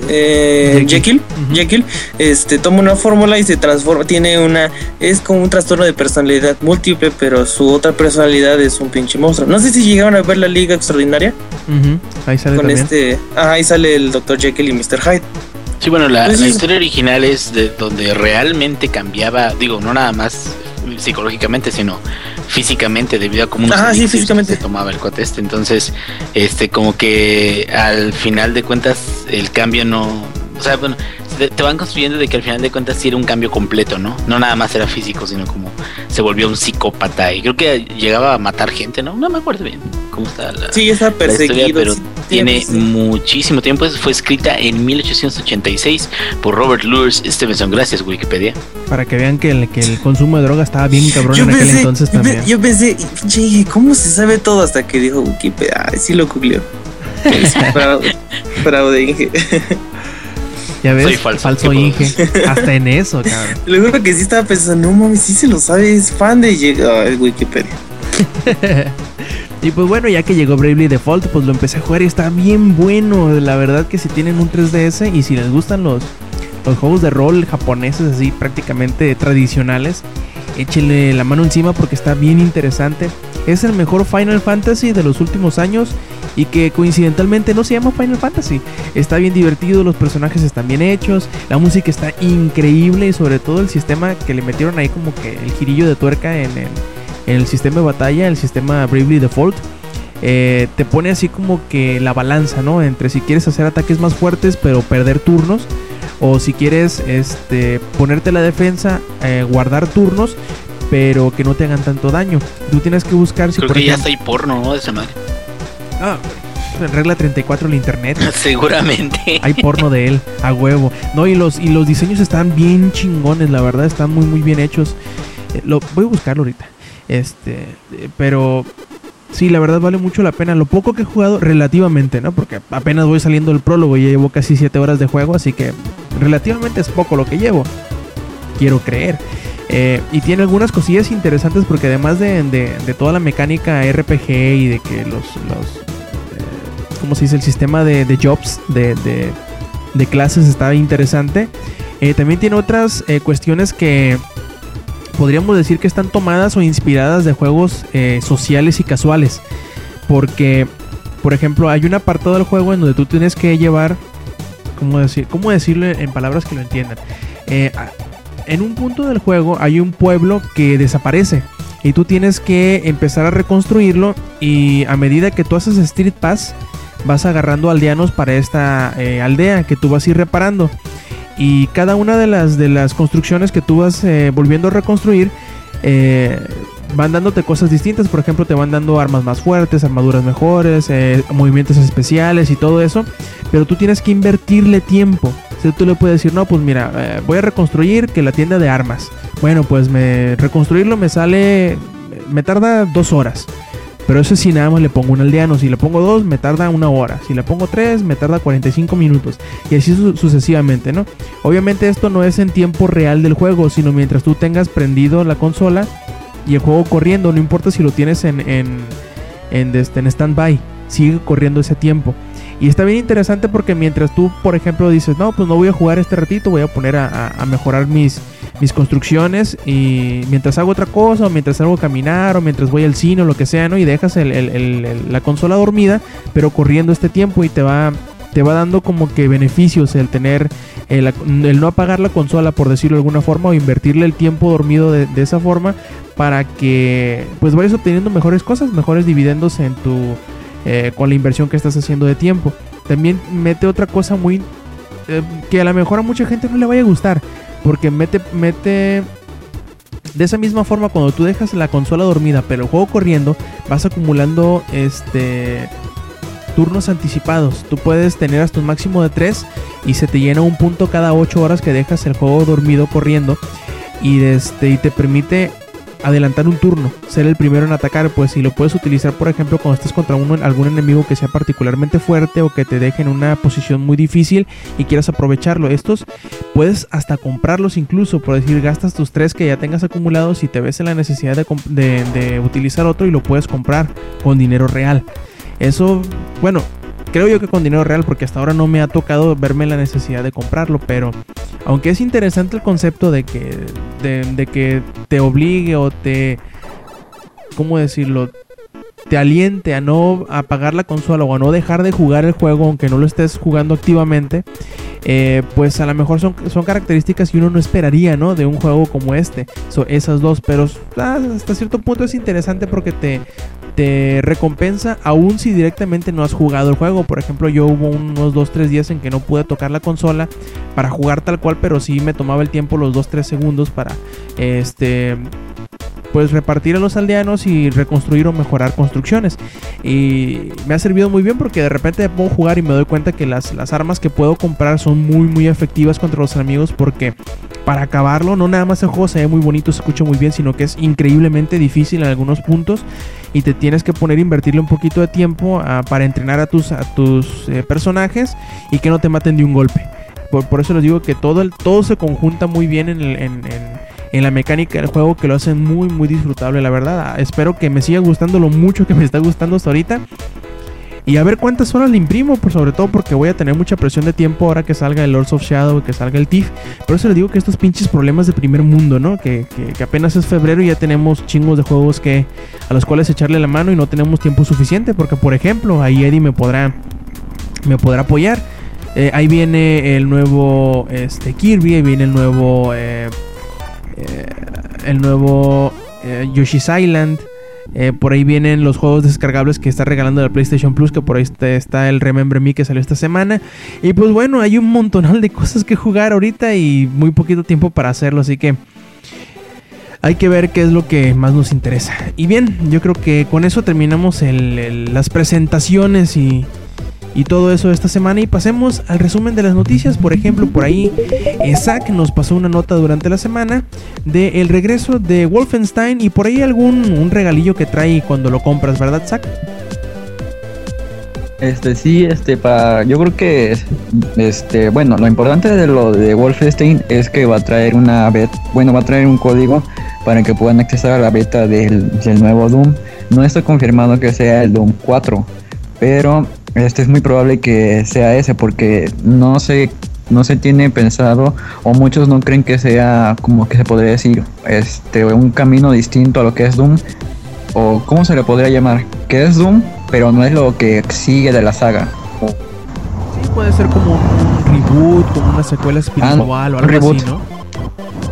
Eh, Jekyll. Este, toma una fórmula y se transforma. Tiene una. Es como un trastorno de personalidad múltiple, pero su otra personalidad es un pinche monstruo. No sé si llegaron a ver la Liga Extraordinaria Ahí sale con también. este. Ajá, ahí sale el Dr. Jekyll y Mr. Hyde. Sí, bueno, la, Pues la historia original es de donde realmente cambiaba, digo, no nada más psicológicamente, sino físicamente, debido a cómo sí, físicamente. se tomaba el cuate este. Entonces, este, como que al final de cuentas, el cambio no. O sea, bueno, te, van construyendo de que al final de cuentas sí era un cambio completo, ¿no? No nada más era físico, sino como se volvió un psicópata. Y creo que llegaba a matar gente, ¿no? No me acuerdo bien cómo está la, Sí, está la historia, perseguido. pero sí, tiene sí. muchísimo tiempo. Fue escrita en 1886 por Robert Louis Stevenson. Gracias, Wikipedia. Para que vean que el, que el consumo de droga estaba bien cabrón Yo en aquel entonces también. yo pensé, Inge, ¿cómo se sabe todo hasta que dijo Wikipedia? Ay, sí lo googleó. fraude, fraude, Inge. Ya ves, soy falso, falso ¿qué puedo Inge. Hasta en eso, cabrón. Le juro que sí estaba pensando, no mames, sí se lo sabe, es fan de llega a Wikipedia. Y pues bueno, ya que llegó Bravely Default, pues lo empecé a jugar y está bien bueno. La verdad que si tienen un 3DS y si les gustan los, los juegos de rol japoneses así prácticamente tradicionales, échenle la mano encima porque está bien interesante. Es el mejor Final Fantasy de los últimos años y que coincidentalmente no se llama Final Fantasy. Está bien divertido, los personajes están bien hechos, la música está increíble y sobre todo el sistema que le metieron ahí como que el girillo de tuerca en el sistema de batalla, el sistema Bravely Default. eh, te pone así como que la balanza, ¿no? Entre si quieres hacer ataques más fuertes pero perder turnos o si quieres este, ponerte la defensa, eh, guardar turnos pero que no te hagan tanto daño. Tú tienes que buscar si Creo por que ya está ahí porno, ¿no? De esa madre. Ah, regla 34 en el internet. Seguramente. Hay porno de él, a huevo. No, y los, y los diseños están bien chingones, la verdad, están muy, muy bien hechos. Eh, lo, voy a buscarlo ahorita. Este, eh, pero sí, la verdad vale mucho la pena. Lo poco que he jugado, relativamente, ¿no? Porque apenas voy saliendo del prólogo y ya llevo casi 7 horas de juego, así que relativamente es poco lo que llevo. Quiero creer. Eh, y tiene algunas cosillas interesantes porque además de, de- toda la mecánica RPG y de que los, eh, ¿cómo se dice? El sistema de, de jobs, de, clases está interesante. Eh, también tiene otras cuestiones que podríamos decir que están tomadas o inspiradas de juegos sociales y casuales. Porque, por ejemplo, hay un apartado del juego en donde tú tienes que llevar, ¿cómo, decir, cómo decirlo en palabras que lo entiendan? Eh, en un punto del juego hay un pueblo que desaparece. Y tú tienes que empezar a reconstruirlo. Y a medida que tú haces Street Pass, vas agarrando aldeanos para esta eh, aldea que tú vas a ir reparando. Y cada una de las, de las construcciones que tú vas eh, volviendo a reconstruir eh, van dándote cosas distintas. Por ejemplo, te van dando armas más fuertes, armaduras mejores, eh, movimientos especiales y todo eso. Pero tú tienes que invertirle tiempo. Si tú le puedes decir, no, pues mira, eh, voy a reconstruir que la tienda de armas. Bueno, pues me reconstruirlo me sale, me tarda dos horas. Pero eso si nada más le pongo un aldeano. Si le pongo dos, me tarda una hora. Si le pongo tres, me tarda 45 minutos. Y así su- sucesivamente, ¿no? Obviamente esto no es en tiempo real del juego, sino mientras tú tengas prendido la consola y el juego corriendo. No importa si lo tienes en, en, en, este, en stand-by. Sigue corriendo ese tiempo. Y está bien interesante porque mientras tú, por ejemplo, dices, no, pues no voy a jugar este ratito, voy a poner a, a- mejorar mis, mis construcciones y mientras hago otra cosa, o mientras salgo a caminar, o mientras voy al cine o lo que sea, ¿no? Y dejas la consola dormida, pero corriendo este tiempo y te va, te va dando como que beneficios el tener, el, el no apagar la consola, por decirlo de alguna forma, o invertirle el tiempo dormido de, de esa forma para que pues vayas obteniendo mejores cosas, mejores dividendos en tu eh, con la inversión que estás haciendo de tiempo. También mete otra cosa muy eh, que a lo mejor a mucha gente no le vaya a gustar, porque mete mete de esa misma forma cuando tú dejas la consola dormida, pero el juego corriendo, vas acumulando este turnos anticipados. Tú puedes tener hasta un máximo de 3 y se te llena un punto cada 8 horas que dejas el juego dormido corriendo y, este, y te permite adelantar un turno, ser el primero en atacar, pues si lo puedes utilizar, por ejemplo, cuando estés contra uno, algún enemigo que sea particularmente fuerte o que te deje en una posición muy difícil y quieras aprovecharlo. Estos puedes hasta comprarlos incluso, por decir, gastas tus tres que ya tengas acumulados y te ves en la necesidad de, de- de utilizar otro y lo puedes comprar con dinero real. Eso, bueno, creo yo que con dinero real, porque hasta ahora no me ha tocado verme la necesidad de comprarlo, pero aunque es interesante el concepto de que, de, que te obligue o te, ¿cómo decirlo? Te aliente a no apagar la consola o a no dejar de jugar el juego aunque no lo estés jugando activamente, eh, pues a lo mejor son, son características que uno no esperaría, ¿no? De un juego como este, So, esas dos, pero ah, hasta cierto punto es interesante porque te, te recompensa aún si directamente no has jugado el juego. Por ejemplo, yo hubo unos 2-3 días en que no pude tocar la consola para jugar tal cual, pero sí me tomaba el tiempo los 2-3 segundos para este pues repartir a los aldeanos y reconstruir o mejorar construcciones. Y me ha servido muy bien porque de repente puedo jugar y me doy cuenta que las, las armas que puedo comprar son muy muy efectivas contra los enemigos porque para acabarlo no nada más el juego se ve muy bonito, se escucha muy bien, sino que es increíblemente difícil en algunos puntos y te tienes que poner a invertirle un poquito de tiempo ah, para entrenar a tus, tus eh, personajes y que no te maten de un golpe. Por, por eso les digo que todo, todo se conjunta muy bien en, en- en- en la mecánica del juego que lo hacen muy muy disfrutable la verdad. Ah, espero que me siga gustando lo mucho que me está gustando hasta ahorita. Y a ver cuántas horas le imprimo, por sobre todo porque voy a tener mucha presión de tiempo ahora que salga el Lords of Shadow, que salga el TIF. Por eso les digo que estos pinches problemas de primer mundo, ¿no? Que, que- apenas es febrero y ya tenemos chingos de juegos que a los cuales echarle la mano y no tenemos tiempo suficiente. Porque, por ejemplo, ahí Eddie me podrá, me podrá apoyar. Eh, ahí viene el nuevo este, Kirby, ahí viene el nuevo, eh, eh, el nuevo Yoshi's Island. Eh, por ahí vienen los juegos descargables que está regalando la PlayStation Plus, que por ahí está, el Remember Me que salió esta semana. Y pues bueno, hay un montonal de cosas que jugar ahorita y muy poquito tiempo para hacerlo, así que hay que ver qué es lo que más nos interesa. Y bien, yo creo que con eso terminamos las presentaciones y, y todo eso esta semana y pasemos al resumen de las noticias. Por ejemplo, por ahí eh, Zack nos pasó una nota durante la semana de el regreso de Wolfenstein y por ahí algún un regalillo que trae cuando lo compras, ¿verdad, Zack? Este sí, este para yo creo que este bueno, lo importante de lo de Wolfenstein es que va a traer una beta, bueno, va a traer un código para que puedan acceder a la beta del, del nuevo Doom. No está confirmado que sea el Doom 4, pero este es muy probable que sea ese porque no se no se tiene pensado o muchos no creen que sea como que se podría decir este un camino distinto a lo que es Doom o cómo se le podría llamar, que es Doom, pero no es lo que sigue de la saga. Sí, puede ser como un reboot, como una secuela espiritual o algo un reboot. así, ¿no?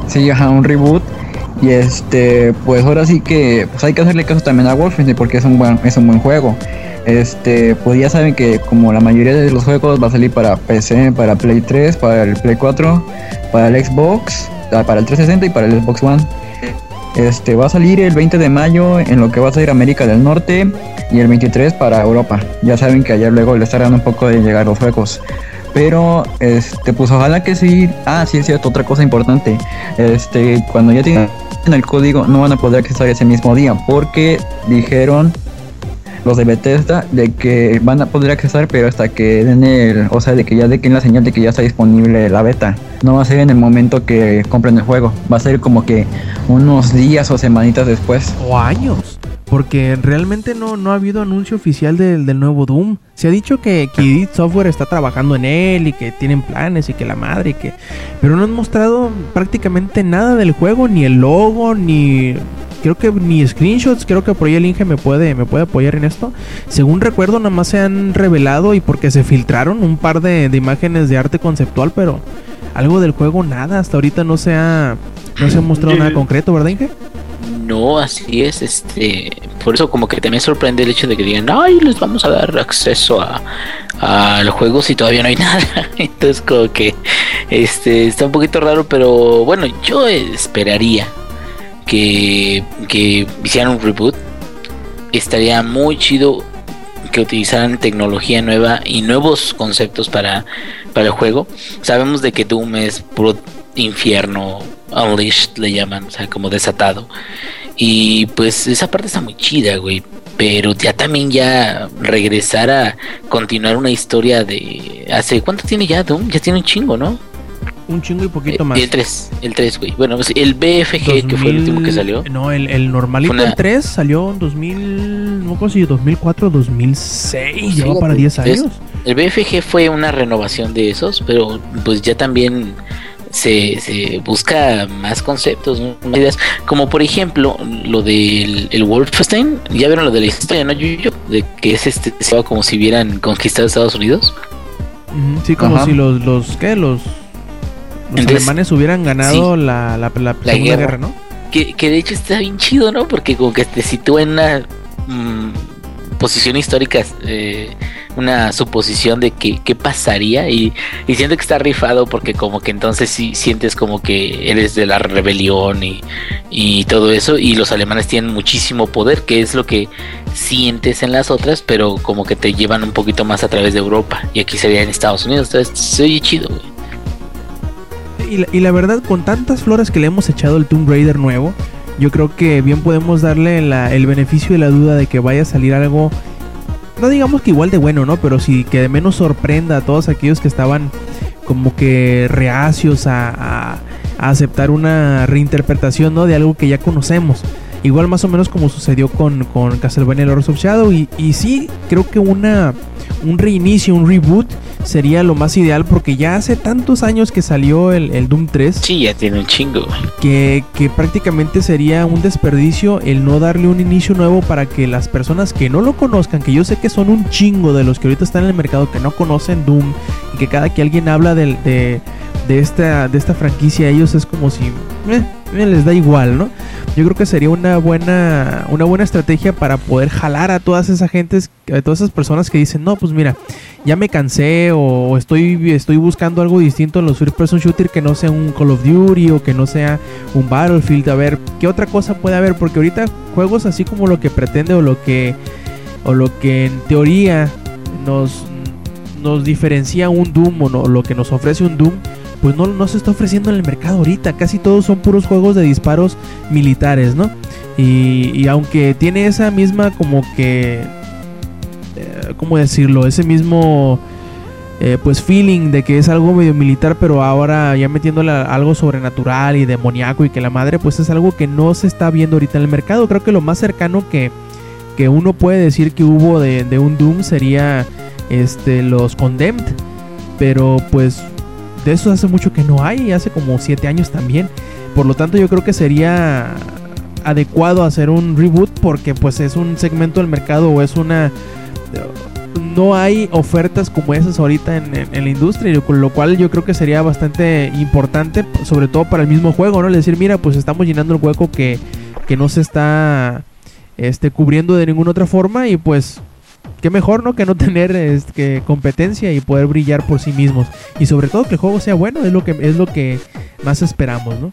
Sí, ajá, un reboot. Y este, pues ahora sí que pues hay que hacerle caso también a Wolfenstein porque es un buen, es un buen juego. Este, pues ya saben que como la mayoría de los juegos va a salir para PC, para Play 3, para el Play 4, para el Xbox, ah, para el 360 y para el Xbox One. Este va a salir el 20 de mayo en lo que va a ser América del Norte y el 23 para Europa. Ya saben que ayer luego le estarán un poco de llegar los juegos. Pero, este, pues ojalá que sí. Ah, sí, es cierto, otra cosa importante. Este, cuando ya tienen el código, no van a poder accesar ese mismo día, porque dijeron los de Bethesda de que van a poder accesar, pero hasta que den el, o sea, de que ya de que la señal de que ya está disponible la beta. No va a ser en el momento que compren el juego, va a ser como que unos días o semanitas después. O años. Porque realmente no, no ha habido anuncio oficial del, del nuevo Doom. Se ha dicho que, que id Software está trabajando en él y que tienen planes y que la madre y que... Pero no han mostrado prácticamente nada del juego, ni el logo, ni... Creo que ni screenshots, creo que por ahí el Inge me puede, me puede apoyar en esto. Según recuerdo, nada más se han revelado y porque se filtraron un par de, de imágenes de arte conceptual, pero algo del juego nada. Hasta ahorita no se ha, no se ha mostrado nada concreto, ¿verdad, Inge? No, así es, este, por eso como que también sorprende el hecho de que digan, ay, les vamos a dar acceso a, a los juegos y todavía no hay nada. Entonces como que, este, está un poquito raro, pero bueno, yo esperaría que, hicieran un reboot. Estaría muy chido que utilizaran tecnología nueva y nuevos conceptos para, para el juego. Sabemos de que Doom es puro infierno, unleashed le llaman, o sea, como desatado. Y pues esa parte está muy chida, güey. Pero ya también ya regresar a continuar una historia de... ¿Hace cuánto tiene ya Doom? Ya tiene un chingo, ¿no? Un chingo y poquito Eh, más. El 3, el 3, güey. Bueno, pues el BFG, que fue el último que 2000 salió. No, el, el normalito, una- el 3 salió en 2000, no sé si 2004, 2006, lleva Fíjate, para 10 es- años. El BFG fue una renovación de esos, pero pues ya también se, se busca más conceptos, más ideas. Como por ejemplo, lo del el Wolfenstein. ¿Ya vieron lo de la historia, no, Yuyo? De que es este, como si hubieran conquistado Estados Unidos. Sí, como Ajá. si los, los, ¿qué? Los, los Entonces, alemanes hubieran ganado la, la, la Segunda guerra. Guerra, ¿no? Que, que de hecho está bien chido, ¿no? Porque como que te sitúa en una mm, posición histórica, eh, una suposición de que qué pasaría y, y siento que está rifado porque como que entonces sí sientes como que eres de la rebelión y, y todo eso y los alemanes tienen muchísimo poder, que es lo que sientes en las otras, pero como que te llevan un poquito más a través de Europa y aquí sería en Estados Unidos, entonces se oye chido, güey. Y la, y la verdad, con tantas flores que le hemos echado al Tomb Raider nuevo, yo creo que bien podemos darle el beneficio de la duda de que vaya a salir algo, no digamos que igual de bueno, ¿no? Pero sí que de menos sorprenda a todos aquellos que estaban como que reacios a, a- a aceptar una reinterpretación, ¿no? De algo que ya conocemos. Igual más o menos como sucedió con, con Castlevania Lords of Shadow. Y, y sí, creo que una, un reinicio, un reboot sería lo más ideal porque ya hace tantos años que salió el, el Doom 3 Sí, ya tiene un chingo, que, que prácticamente sería un desperdicio el no darle un inicio nuevo para que las personas que no lo conozcan, que yo sé que son un chingo de los que ahorita están en el mercado que no conocen Doom y que cada que alguien habla del- de, de, esta, de esta franquicia ellos es como si eh, les da igual, ¿no? Yo creo que sería una buena, una buena estrategia para poder jalar a todas esas gentes, a todas esas personas que dicen, no, pues mira, ya me cansé o estoy, estoy buscando algo distinto en los first person shooter que no sea un Call of Duty o que no sea un Battlefield. A ver, ¿qué otra cosa puede haber? Porque ahorita juegos así como lo que pretende o lo que, o lo que en teoría nos, nos diferencia un Doom o no- lo que nos ofrece un Doom, pues no, no se está ofreciendo en el mercado ahorita. Casi todos son puros juegos de disparos militares, ¿no? Y, y aunque tiene esa misma como que... eh, ¿Cómo decirlo? Ese mismo... eh, pues feeling de que es algo medio militar, pero ahora ya metiéndole algo sobrenatural y demoníaco y que la madre, pues es algo que no se está viendo ahorita en el mercado. Creo que lo más cercano que, que uno puede decir que hubo de, de un Doom sería este los Condemned, pero pues de eso hace mucho que no hay, hace como 7 años también. Por lo tanto, yo creo que sería adecuado hacer un reboot porque pues es un segmento del mercado o es una no hay ofertas como esas ahorita en, la industria, con lo cual yo creo que sería bastante importante, sobre todo para el mismo juego, ¿no? Decir, mira, pues estamos llenando el hueco que, que no se está este, cubriendo de ninguna otra forma y pues qué mejor, ¿no? Que no tener este, competencia y poder brillar por sí mismos. Y sobre todo que el juego sea bueno, es lo que, es lo que más esperamos, ¿no?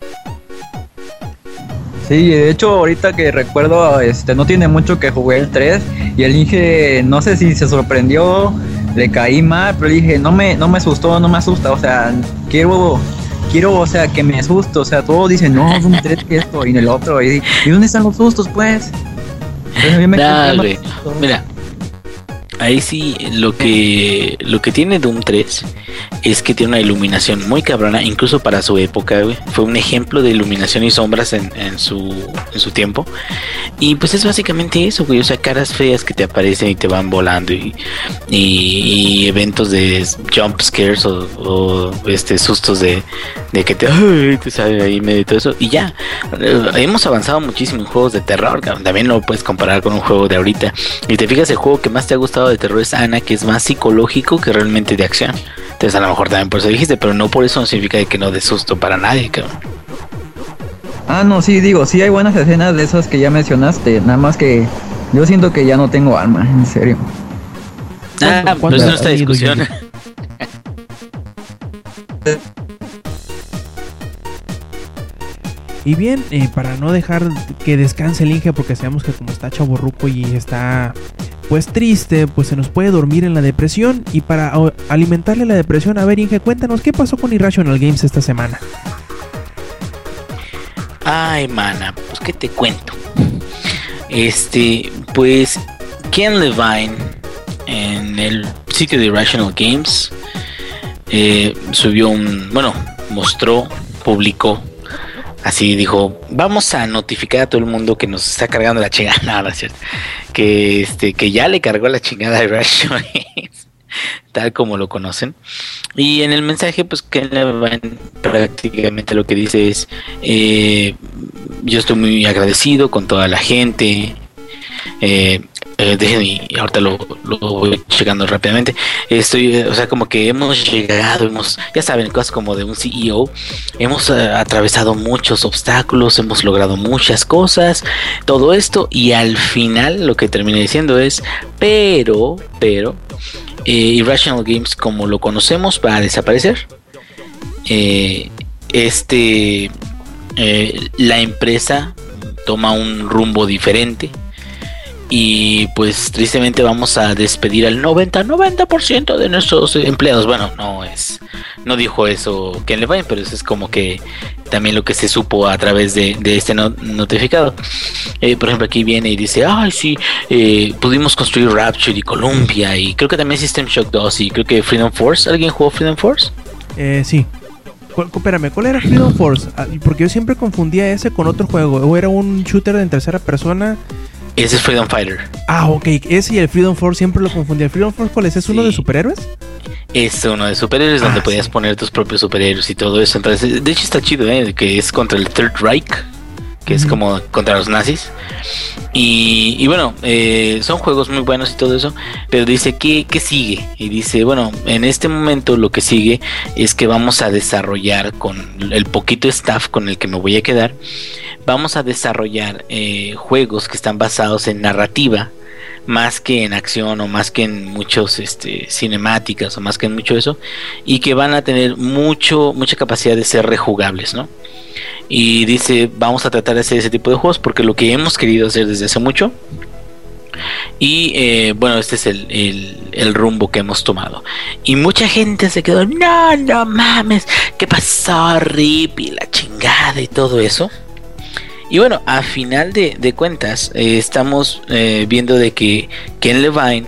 Sí, de hecho ahorita que recuerdo, este, no tiene mucho que jugué el 3 y el Inge, no sé si se sorprendió le caí mal, pero dije, no me, no me asustó, no me asusta, o sea, quiero, quiero, o sea, que me asuste, o sea, todos dicen, no, Doom 3 que esto, y en el otro, y, ¿y dónde están los sustos, pues? Entonces, susto. Mira, ahí sí lo que lo que tiene Doom 3 es que tiene una iluminación muy cabrona, incluso para su época, güey. Fue un ejemplo de iluminación y sombras en, su en su tiempo. Y pues es básicamente eso, güey. O sea, caras feas que te aparecen y te van volando y, y- y eventos de jump scares o, o, este sustos de, de que te, ay, te sale ahí medio y todo eso. Y ya, Eh, hemos avanzado muchísimo en juegos de terror. También lo puedes comparar con un juego de ahorita. Y te fijas, el juego que más te ha gustado de terror es Ana, que es más psicológico que realmente de acción. Entonces, a lo mejor también por eso dijiste, pero no por eso no significa que no de susto para nadie, cabrón. Ah, no, sí, digo, sí hay buenas escenas de esas que ya mencionaste, nada más que yo siento que ya no tengo alma, en serio. Ah, ¿Cuánto- pues no ido discusión. Y bien, eh, para no dejar que descanse el Inge, porque sabemos que como está chaborruco y está pues triste, pues se nos puede dormir en la depresión. Y para alimentarle la depresión, a ver Inge, cuéntanos qué pasó con Irrational Games esta semana. Ay, mana, pues qué te cuento. Este, pues Ken Levine en el sitio de Irrational Games eh, subió un, bueno, mostró, publicó, así dijo, vamos a notificar a todo el mundo que nos está cargando la chingada, no, que este, que ya le cargó la chingada a Games, tal como lo conocen. Y en el mensaje, pues Levine prácticamente lo que dice es, eh, yo estoy muy agradecido con toda la gente. Eh, eh, y ahorita lo, voy checando rápidamente. Estoy, eh, o sea, como que hemos llegado, hemos, ya saben, cosas como de un CEO, hemos eh, atravesado muchos obstáculos, hemos logrado muchas cosas, todo esto, y al final lo que termina diciendo es, pero, pero, eh, Irrational Games como lo conocemos va a desaparecer. Este, la empresa toma un rumbo diferente y pues tristemente vamos a despedir al 90 90% de nuestros empleados. Bueno, no es no dijo eso Ken Levine, pero eso es como que también lo que se supo a través de, este no- notificado. Eh, por ejemplo, aquí viene y dice, ay, sí, eh, pudimos construir Rapture y Columbia y creo que también System Shock 2 y creo que Freedom Force. ¿Alguien jugó Freedom Force? Eh, sí. ¿Cuál, espérame, ¿cuál era Freedom Force? Ah, Porque yo siempre confundía ese con otro juego. O era un shooter en tercera persona. Ese es Freedom Fighter. Ah, ok. Ese y el Freedom Force siempre lo confundía. ¿El Freedom Force cuál es? ¿Es uno de superhéroes? Es uno de superhéroes donde Ah, podías sí. poner tus propios superhéroes y todo eso. Entonces, de hecho está chido, ¿eh? Que es contra el Third Reich, que es como contra los nazis. Y, y bueno, eh, son juegos muy buenos y todo eso. Pero dice, ¿qué, ¿qué sigue? Y dice, bueno, en este momento lo que sigue es que vamos a desarrollar con el poquito staff con el que me voy a quedar. Vamos a desarrollar eh, juegos que están basados en narrativa más que en acción o más que en muchos este, cinemáticas o más que en mucho eso y que van a tener mucho mucha capacidad de ser rejugables no y dice vamos a tratar de hacer ese tipo de juegos porque lo que hemos querido hacer desde hace mucho y eh, bueno este es el, el, el rumbo que hemos tomado. Y mucha gente se quedó no no mames qué pasó Rip y la chingada y todo eso y bueno, a final de, cuentas, eh, estamos eh, viendo de que Ken Levine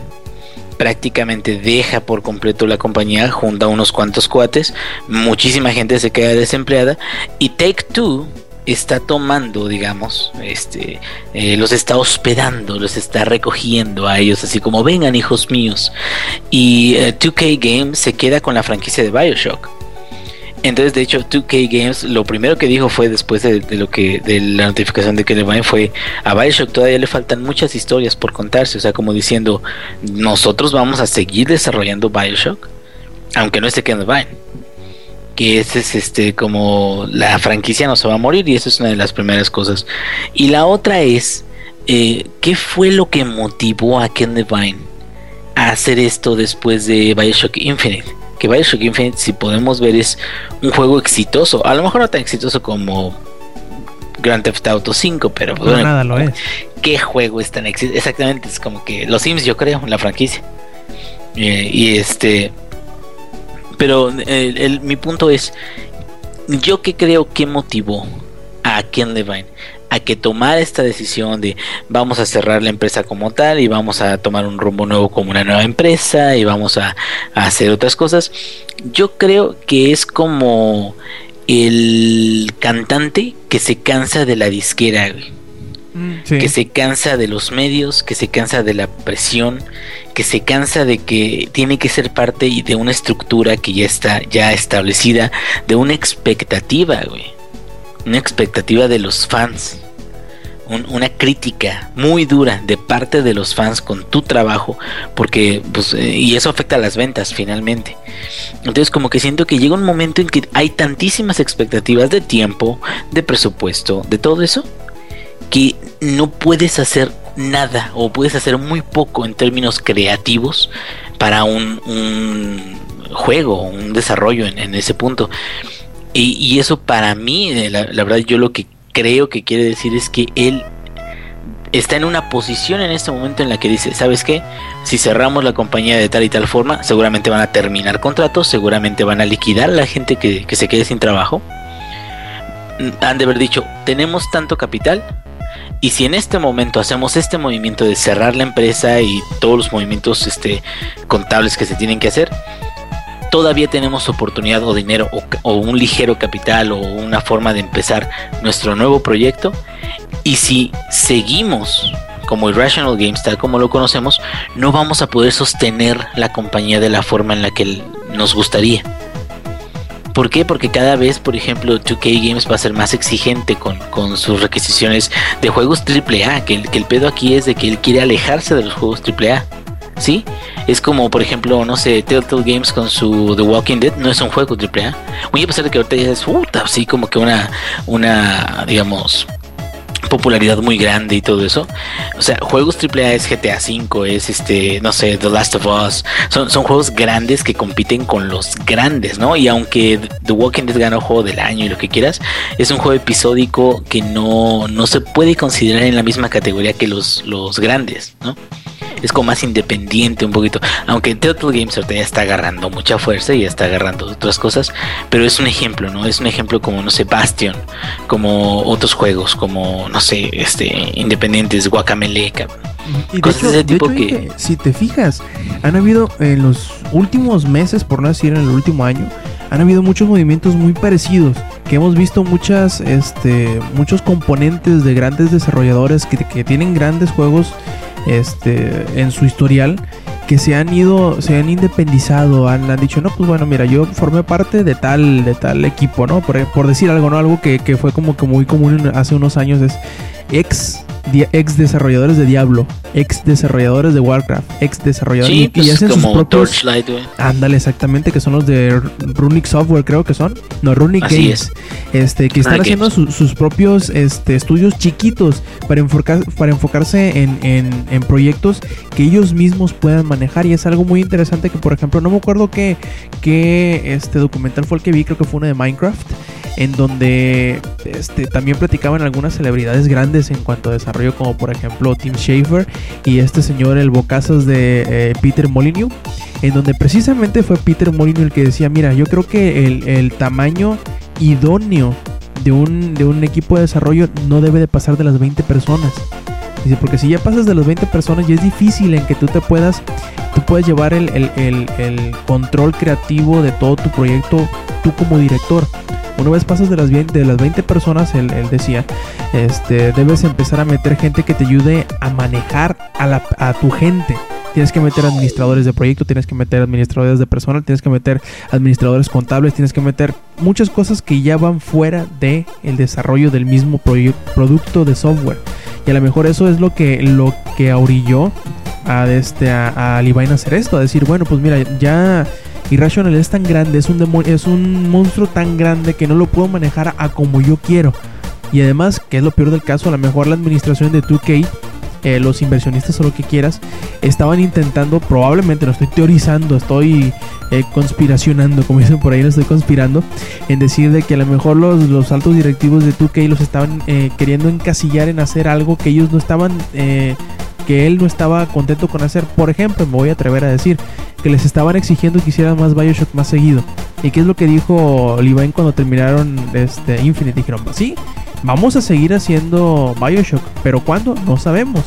prácticamente deja por completo la compañía, junta unos cuantos cuates, muchísima gente se queda desempleada y Take Two está tomando, digamos, este, eh, los está hospedando, los está recogiendo a ellos, así como vengan hijos míos. Y eh, 2K Games se queda con la franquicia de Bioshock. Entonces, de hecho, 2K Games lo primero que dijo fue después de, lo que de la notificación de que Levine fue a Bioshock todavía le faltan muchas historias por contarse, o sea, como diciendo, nosotros vamos a seguir desarrollando Bioshock, aunque no esté Ken Levine. Que ese es este como la franquicia no se va a morir y esa es una de las primeras cosas. Y la otra es eh, qué fue lo que motivó a Ken Levine a hacer esto después de Bioshock Infinite que Bioshock Infinite, si podemos ver, es un juego exitoso. A lo mejor no tan exitoso como Grand Theft Auto 5, pero pues, No, bueno, nada lo es. ¿qué juego es tan exitoso? Exactamente, es como que los Sims, yo creo, la franquicia. Eh, y este. Pero el- el- mi punto es. Yo que creo que motivó a Ken Levine a que tomara esta decisión de vamos a cerrar la empresa como tal y vamos a tomar un rumbo nuevo como una nueva empresa y vamos a, a hacer otras cosas. Yo creo que es como el cantante que se cansa de la disquera, güey Sí. que se cansa de los medios, que se cansa de la presión, que se cansa de que tiene que ser parte y de una estructura que ya está ya establecida, de una expectativa, güey. Una expectativa de los fans. Un- una crítica muy dura de parte de los fans con tu trabajo, porque pues eh, y eso afecta a las ventas finalmente. Entonces como que siento que llega un momento en que hay tantísimas expectativas de tiempo, de presupuesto, de todo eso, que no puedes hacer nada o puedes hacer muy poco en términos creativos para un, un juego, un desarrollo en, en ese punto. Y, eso para mí, eh, la, la verdad, yo lo que creo que quiere decir es que él está en una posición en este momento en la que dice, ¿sabes qué? Si cerramos la compañía de tal y tal forma, seguramente van a terminar contratos, seguramente van a liquidar a la gente que, que se quede sin trabajo. Mm, Han de haber dicho, tenemos tanto capital, y si en este momento hacemos este movimiento de cerrar la empresa y todos los movimientos este, contables que se tienen que hacer, todavía tenemos oportunidad o dinero o, un ligero capital o una forma de empezar nuestro nuevo proyecto. Y si seguimos como Irrational Games, tal como lo conocemos, no vamos a poder sostener la compañía de la forma en la que nos gustaría. ¿Por qué? Porque cada vez, por ejemplo, 2K Games va a ser más exigente con, con sus requisiciones de juegos AAA. Que el, que el pedo aquí es de que él quiere alejarse de los juegos AAA. ¿Sí? Es como, por ejemplo, no sé, Telltale Games con su The Walking Dead no es un juego AAA. Muy a pesar de que ahorita ya es puta, así como que una, una, digamos, popularidad muy grande y todo eso. O sea, juegos AAA es GTA V, es este, no sé, The Last of Us. Son, son juegos grandes que compiten con los grandes, ¿no? Y aunque The Walking Dead ganó juego del año y lo que quieras, es un juego episódico que no, no se puede considerar en la misma categoría que los, los grandes, ¿no? Es como más independiente un poquito. Aunque Telltale Games ahorita ya está agarrando mucha fuerza y ya está agarrando otras cosas, pero es un ejemplo, ¿no? Es un ejemplo como, no sé, Bastion, como otros juegos, como, no sé, este, independientes, Guacamele. Y de Cosas hecho, de ese de tipo hecho, que- si te fijas, han habido en los últimos meses, por no decir en el último año, han habido muchos movimientos muy parecidos, que hemos visto muchas, este, muchos componentes de grandes desarrolladores que, que tienen grandes juegos, este, en su historial, que se han ido, se han independizado, han, han dicho, no, pues bueno, mira, yo formé parte de tal, de tal equipo, ¿no? Por, por decir algo, ¿no? Algo que, que fue como que muy común hace unos años es ex, ex desarrolladores de Diablo, ex desarrolladores de Warcraft, ex desarrolladores Sí, y, pues y hacen sus como propios Torchlight, güey. Ándale, exactamente, que son los de Runic Software, creo que son. No, Runic Así Games. Este, que están haciendo su- sus propios este, estudios chiquitos para, enfocar, para enfocarse en, en- en proyectos que ellos mismos puedan manejar. Y es algo muy interesante que, por ejemplo, no me acuerdo qué, qué este documental fue el que vi, creo que fue uno de Minecraft. En donde este, también platicaban algunas celebridades grandes en cuanto a desarrollo, como por ejemplo Tim Schafer y este señor, el bocazas de eh, Peter Molyneux en donde precisamente fue Peter Molyneux el que decía, mira, yo creo que el, el tamaño idóneo de un, de un equipo de desarrollo no debe de pasar de las 20 personas. Dice, porque si ya pasas de las 20 personas ya es difícil en que tú te puedas, tú puedes llevar el, el- el- control creativo de todo tu proyecto tú como director. Una vez pasas de las, 20 de las 20 personas, él, él decía, este, debes empezar a meter gente que te ayude a manejar a, la, a tu gente. Tienes que meter administradores de proyecto, tienes que meter administradores de personal, tienes que meter administradores contables, tienes que meter muchas cosas que ya van fuera de el desarrollo del mismo producto de software. Y a lo mejor eso es lo que lo que ahorilló a este a, a hacer esto, a decir, bueno, pues mira, ya Irrational es tan grande, es un demonio, es un monstruo tan grande que no lo puedo manejar a como yo quiero. Y además, que es lo peor del caso, a lo mejor la administración de 2K eh, los inversionistas o lo que quieras, estaban intentando, probablemente, no estoy teorizando, estoy eh, conspiracionando, como dicen por ahí, lo estoy conspirando, en decir de que a lo mejor los, los altos directivos de 2K los estaban eh, queriendo encasillar en hacer algo que ellos no estaban, eh, que él no estaba contento con hacer. Por ejemplo, me voy a atrever a decir, que les estaban exigiendo que hicieran más Bioshock más seguido. ¿Y qué es lo que dijo Levine cuando terminaron este Infinite? Dijeron, sí, vamos a seguir haciendo Bioshock, pero ¿cuándo? No sabemos.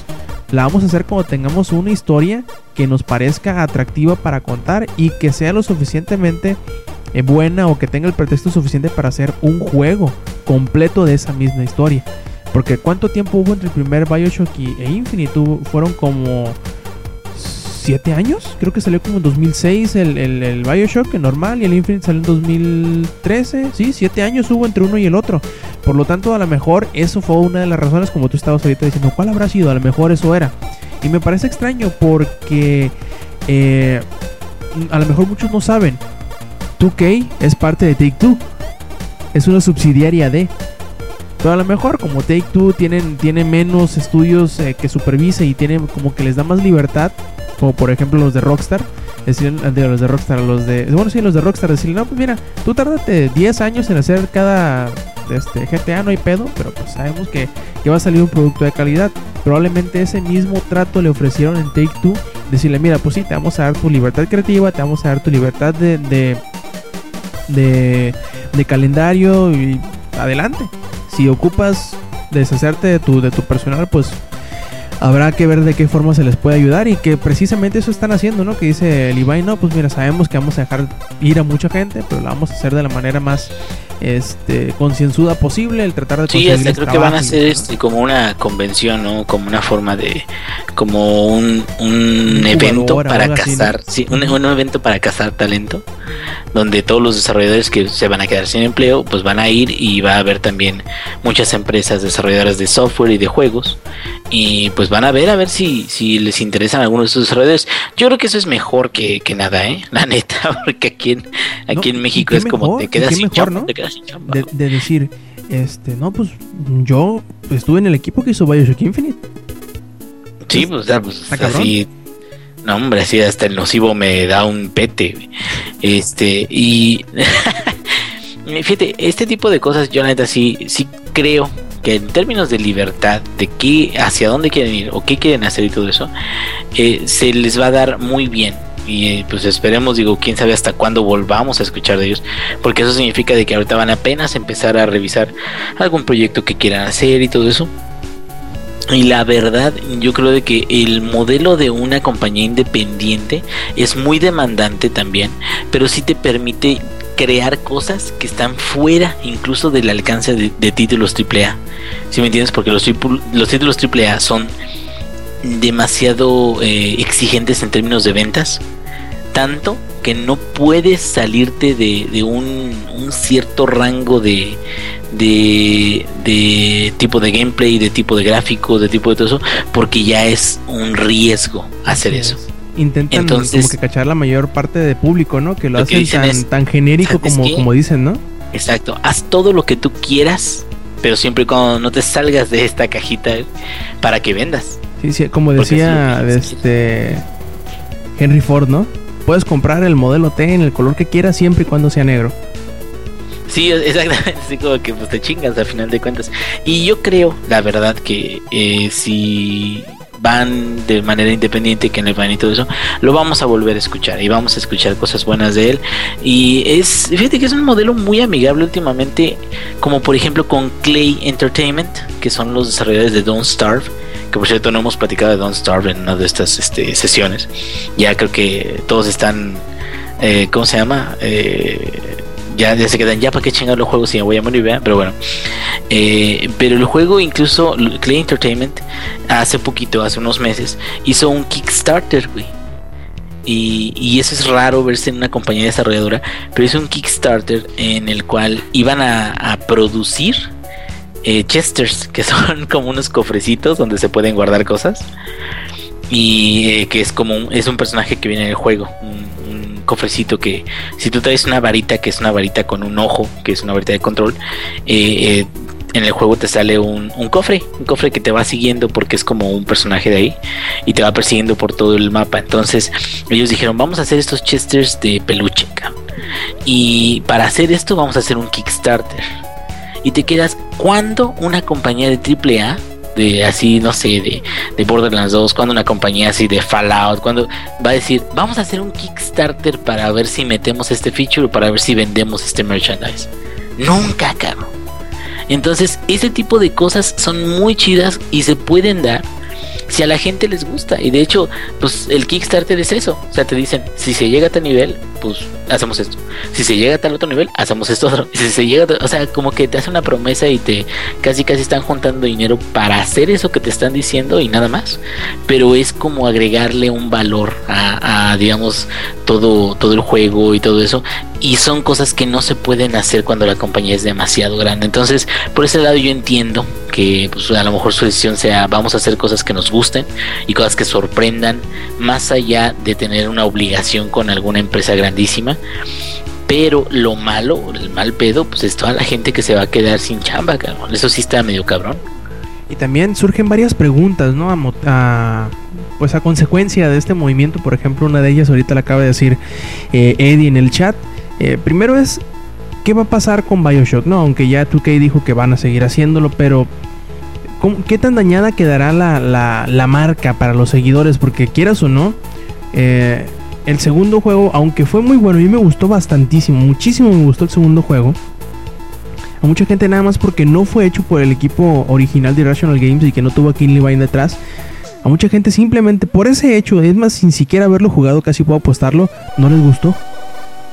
La vamos a hacer cuando tengamos una historia que nos parezca atractiva para contar y que sea lo suficientemente eh, buena o que tenga el pretexto suficiente para hacer un juego completo de esa misma historia. Porque ¿cuánto tiempo hubo entre el primer Bioshock y, e Infinite? Fueron como 7 años. Creo que salió como en 2006 el, el, el Bioshock el normal y el Infinite salió en 2013. Sí, 7 años hubo entre uno y el otro. Por lo tanto, a lo mejor eso fue una de las razones, como tú estabas ahorita diciendo, ¿cuál habrá sido? A lo mejor eso era. Y me parece extraño porque eh, a lo mejor muchos no saben. 2K es parte de Take Two. Es una subsidiaria de. Pero a lo mejor como Take Two tienen, tiene menos estudios eh, que supervise y tiene como que les da más libertad. Como por ejemplo los de Rockstar. Decir, de los de Rockstar, los de. Bueno, sí, los de Rockstar. Decirle, no, pues mira, tú tárdate 10 años en hacer cada este, GTA, no hay pedo. Pero pues sabemos que, que va a salir un producto de calidad. Probablemente ese mismo trato le ofrecieron en Take Two. Decirle, mira, pues sí, te vamos a dar tu libertad creativa, te vamos a dar tu libertad de, de, de, de calendario y adelante. Si ocupas deshacerte de tu, de tu personal, pues habrá que ver de qué forma se les puede ayudar y que precisamente eso están haciendo, ¿no? Que dice el Ibai, no, pues mira, sabemos que vamos a dejar ir a mucha gente, pero lo vamos a hacer de la manera más este concienzuda posible, el tratar de Sí, hasta conseguirles creo que van a hacer este como una convención, ¿no? Como una forma de, como un, un evento para algo así, ¿no? cazar, sí, un, un evento para cazar talento, donde todos los desarrolladores que se van a quedar sin empleo, pues van a ir y va a haber también muchas empresas desarrolladoras de software y de juegos y pues van a ver a ver si, si les interesan algunos de estos desarrolladores. Yo creo que eso es mejor que, que nada, ¿eh? La neta, porque aquí en, aquí No, en México es como te quedas sin mejor, chamba, ¿no? te quedas sin chamba. de, de decir, este, no, pues yo estuve en el equipo que hizo Bioshock Infinite. Sí, pues, ya, pues así. No, hombre, así hasta el nocivo me da un pete. Este, y. Fíjate, este tipo de cosas, yo la neta sí, sí creo que en términos de libertad, de qué, hacia dónde quieren ir o qué quieren hacer y todo eso, eh, se les va a dar muy bien. Y eh, pues esperemos, digo, quién sabe hasta cuándo volvamos a escuchar de ellos, porque eso significa de que ahorita van apenas a empezar a revisar algún proyecto que quieran hacer y todo eso. Y la verdad, yo creo de que el modelo de una compañía independiente es muy demandante también, pero sí te permite crear cosas que están fuera incluso del alcance de, de títulos AAA. ¿Sí me entiendes? Porque los, los títulos AAA son demasiado eh, exigentes en términos de ventas, tanto que no puedes salirte de, de un, un cierto rango de, de, de tipo de gameplay, de tipo de gráfico, de tipo de todo eso, porque ya es un riesgo hacer eso. Intentan Entonces- como que cachar la mayor parte de público, ¿no? Que lo, hacen tan, es, tan genérico ¿sabes como, qué? como dicen, ¿no? Exacto, haz todo lo que tú quieras, pero siempre y cuando no te salgas de esta cajita para que vendas. Sí, sí, como decía sí. este Henry Ford, ¿no? Puedes comprar el modelo T en el color que quieras siempre y cuando sea negro. Sí, exactamente, así como que pues te chingas al final de cuentas. Y yo creo, la verdad, que eh, si van de manera independiente, que en el van y todo eso, lo vamos a volver a escuchar y vamos a escuchar cosas buenas de él. Y es, fíjate que es un modelo muy amigable últimamente, como por ejemplo con Clay Entertainment, que son los desarrolladores de Don't Starve. Que por cierto no hemos platicado de Don't Starve en una de estas este, sesiones. Ya creo que todos están, eh, ¿cómo se llama? Eh, ya, se quedan, ya para qué chingar los juegos si me voy a morir, ¿verdad? pero bueno. Eh, pero el juego, incluso Clay Entertainment, hace poquito, hace unos meses, hizo un Kickstarter, güey. Y, eso es raro verse en una compañía desarrolladora, pero hizo un Kickstarter en el cual iban a, producir eh, chesters, que son como unos cofrecitos donde se pueden guardar cosas. Y eh, que es como un, es un personaje que viene en el juego, cofrecito que si tú traes una varita que es una varita con un ojo, que es una varita de control, eh, eh, en el juego te sale un, cofre, un cofre que te va siguiendo porque es como un personaje de ahí y te va persiguiendo por todo el mapa. Entonces ellos dijeron, vamos a hacer estos chesters de peluche. Y para hacer esto vamos a hacer un Kickstarter. Y te quedas, ¿cuándo una compañía de AAA de así, no sé, de, de Borderlands 2, cuando una compañía así de Fallout, cuando va a decir, vamos a hacer un Kickstarter para ver si metemos este feature o para ver si vendemos este merchandise. Nunca, cabrón. Entonces, ese tipo de cosas son muy chidas y se pueden dar si a la gente les gusta. Y de hecho, pues el Kickstarter es eso. O sea, te dicen, si se llega a tal nivel, pues hacemos esto. Si se llega a tal otro nivel, hacemos esto otro. Si se llega, o sea, como que te hace una promesa y te casi casi están juntando dinero para hacer eso que te están diciendo y nada más. Pero es como agregarle un valor a, a, digamos, todo, todo el juego y todo eso. Y son cosas que no se pueden hacer cuando la compañía es demasiado grande. Entonces, por ese lado yo entiendo que pues, a lo mejor su decisión sea vamos a hacer cosas que nos gusten y cosas que sorprendan, más allá de tener una obligación con alguna empresa grandísima. Pero lo malo, el mal pedo, pues es toda la gente que se va a quedar sin chamba, cabrón. Eso sí está medio cabrón. Y también surgen varias preguntas, ¿no? A, a- pues a consecuencia de este movimiento, por ejemplo, una de ellas ahorita la acaba de decir eh, Eddie en el chat. Eh, primero es, ¿qué va a pasar con Bioshock? No, aunque ya 2K dijo que van a seguir haciéndolo, pero ¿cómo- ¿qué tan dañada quedará la, la- marca para los seguidores? Porque quieras o no, eh, el segundo juego, aunque fue muy bueno, a mí me gustó bastantísimo, muchísimo me gustó el segundo juego. A mucha gente nada más porque no fue hecho por el equipo original de Irrational Games y que no tuvo a King Levine detrás. A mucha gente simplemente por ese hecho, es más, sin siquiera haberlo jugado, casi puedo apostarlo, no les gustó.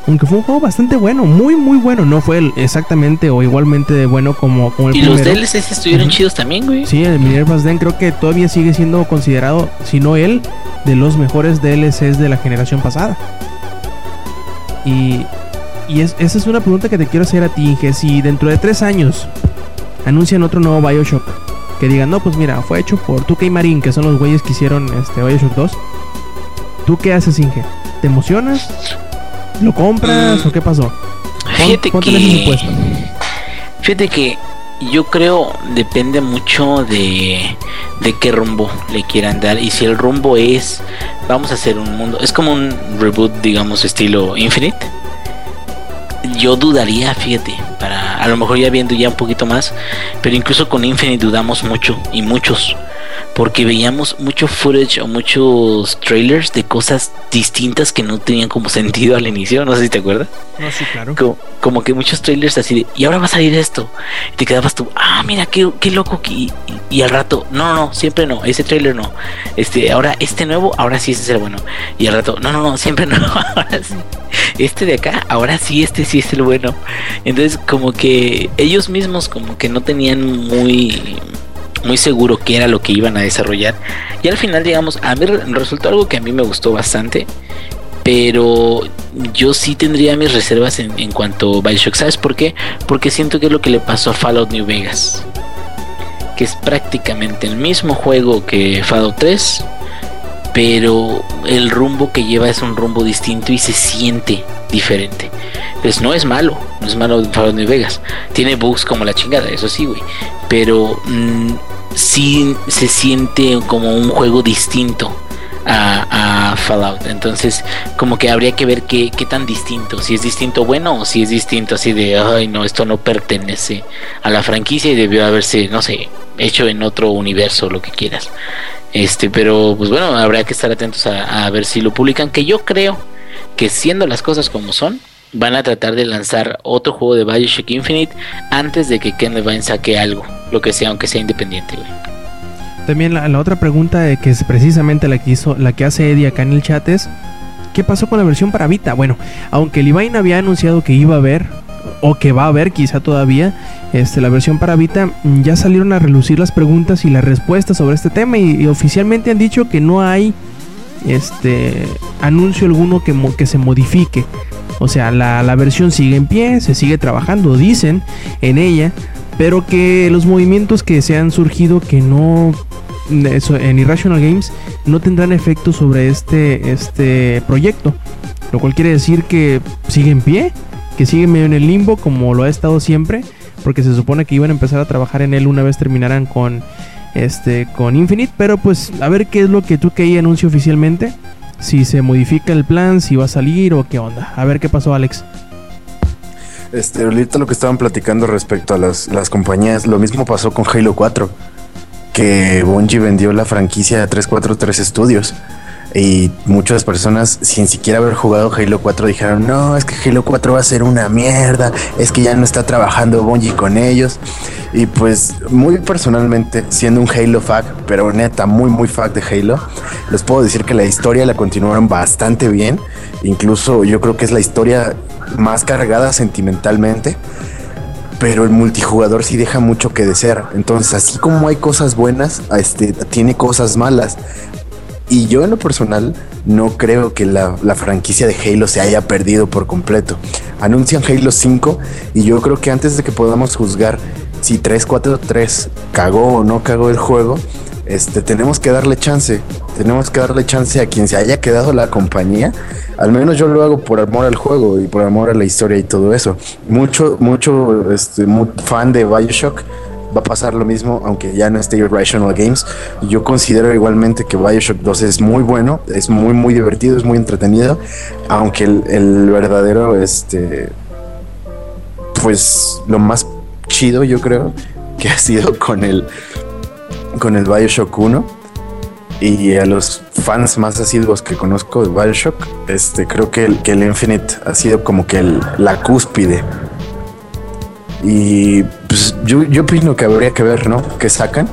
Aunque fue un juego bastante bueno, muy muy bueno. No fue el- exactamente o igualmente de bueno como, como el Y los primero. DLCs estuvieron chidos también, güey. Sí, el Minerva's Den creo que todavía sigue siendo considerado, si no él, de los mejores DLCs de la generación pasada. Y, y es- esa es una pregunta que te quiero hacer a ti, Inge. Si dentro de tres años anuncian otro nuevo Bioshock, que digan, no, pues mira, fue hecho por 2K Marine, que son los güeyes que hicieron este Bioshock 2. ¿Tú qué haces, Inge? ¿Te emocionas? ¿Lo compras Mm. o qué pasó? Fíjate que. Fíjate que yo creo depende mucho de, de qué rumbo le quieran dar. Y si el rumbo es vamos a hacer un mundo. Es como un reboot, digamos, estilo Infinite. Yo dudaría, fíjate, para a lo mejor ya viendo ya un poquito más, pero incluso con Infinite dudamos mucho y muchos, porque veíamos mucho footage o muchos trailers de cosas distintas que no tenían como sentido al inicio, no sé si te acuerdas No, sí, claro. como, como que muchos trailers así de, y ahora va a salir esto. Y te quedabas tú, ah, mira, qué, qué loco. que- Y, y al rato, no, no, no, siempre no, ese trailer no. Este, ahora, este nuevo, ahora sí ese es el bueno. Y al rato, no, no, no, siempre no, ahora sí. Este de acá, ahora sí, este sí es el bueno. Entonces, como que ellos mismos, como que no tenían muy muy seguro qué era lo que iban a desarrollar. Y al final, digamos, a mí re- resultó algo que a mí me gustó bastante. Pero yo sí tendría mis reservas en, en cuanto a Bioshock. ¿Sabes por qué? Porque siento que es lo que le pasó a Fallout New Vegas. Que es prácticamente el mismo juego que Fallout 3. Pero el rumbo que lleva es un rumbo distinto y se siente diferente. Pues no es malo, no es malo Fallout New Vegas. Tiene bugs como la chingada, eso sí, güey. Pero mm, sí se siente como un juego distinto a, a Fallout. Entonces, como que habría que ver qué, qué tan distinto. Si es distinto bueno o si es distinto así de, ay, no, esto no pertenece a la franquicia y debió haberse, no sé, hecho en otro universo, lo que quieras. Este, pero pues bueno, habrá que estar atentos a, ver si lo publican. Que yo creo que siendo las cosas como son, van a tratar de lanzar otro juego de Bioshock Infinite antes de que Ken Levine saque algo, lo que sea, aunque sea independiente, güey. También la, la otra pregunta que es precisamente la que hizo, la que hace Eddie acá en el chat es ¿qué pasó con la versión para Vita? Bueno, aunque Levine había anunciado que iba a haber o que va a haber quizá todavía este, la versión para Vita, mm, ya salieron a relucir las preguntas y las respuestas sobre este tema y, oficialmente han dicho que no hay este anuncio alguno que, que se modifique. O sea, la, la versión sigue en pie, se sigue trabajando, dicen en ella, pero que los movimientos que se han surgido que no eso, en Irrational Games no tendrán efecto sobre este, este proyecto. Lo cual quiere decir que sigue en pie, que sigue medio en el limbo como lo ha estado siempre, porque se supone que iban a empezar a trabajar en él una vez terminaran con este con Infinite, pero pues a ver qué es lo que 2K anuncia oficialmente, si se modifica el plan, si va a salir o qué onda. A ver qué pasó, Alex. Este, ahorita lo que estaban platicando respecto a las, las compañías, lo mismo pasó con Halo 4. que Bungie vendió la franquicia a 343 Studios. Y muchas personas, sin siquiera haber jugado Halo 4, dijeron: No, es que Halo 4 va a ser una mierda, es que ya no está trabajando Bungie con ellos. Y pues, muy personalmente, siendo un Halo fag, pero neta, muy, muy fag de Halo, les puedo decir que la historia la continuaron bastante bien. Incluso yo creo que es la historia más cargada sentimentalmente pero el multijugador sí deja mucho que desear. Entonces, así como hay cosas buenas, este, tiene cosas malas. Y yo en lo personal no creo que la, la, franquicia de Halo se haya perdido por completo. Anuncian Halo 5 y yo creo que antes de que podamos juzgar si 343 cagó o no cagó el juego, este, tenemos que darle chance. Tenemos que darle chance a quien se haya quedado la compañía. Al menos yo lo hago por amor al juego y por amor a la historia y todo eso. Mucho, mucho este, fan de Bioshock va a pasar lo mismo, aunque ya no esté Irrational Games. Yo considero igualmente que Bioshock 2 es muy bueno, es muy, muy divertido, es muy entretenido, aunque el, verdadero, este, pues lo más chido, yo creo, que ha sido con el, con el Bioshock 1. Y a los fans más asiduos que conozco de Bioshock, este, creo que el, que el Infinite ha sido como que el, la cúspide. Y pues yo, yo opino que habría que ver, ¿no? ¿Qué sacan?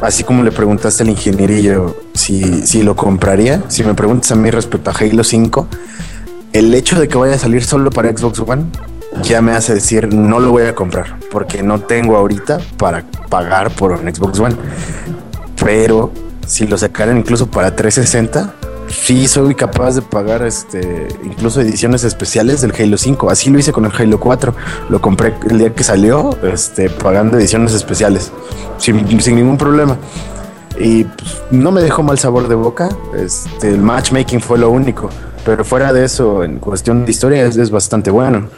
Así como le preguntaste al ingenierillo si, si lo compraría, si me preguntas a mí respecto a Halo 5, el hecho de que vaya a salir solo para Xbox One ya me hace decir no lo voy a comprar porque no tengo ahorita para pagar por un Xbox One. Pero si lo sacaran incluso para 360, sí soy capaz de pagar este incluso ediciones especiales del Halo 5. Así lo hice con el Halo 4. Lo compré el día que salió, este, pagando ediciones especiales. Sin, ningún problema. Y pues, no me dejó mal sabor de boca. Este, el matchmaking fue lo único. Pero fuera de eso, en cuestión de historia, es bastante bueno.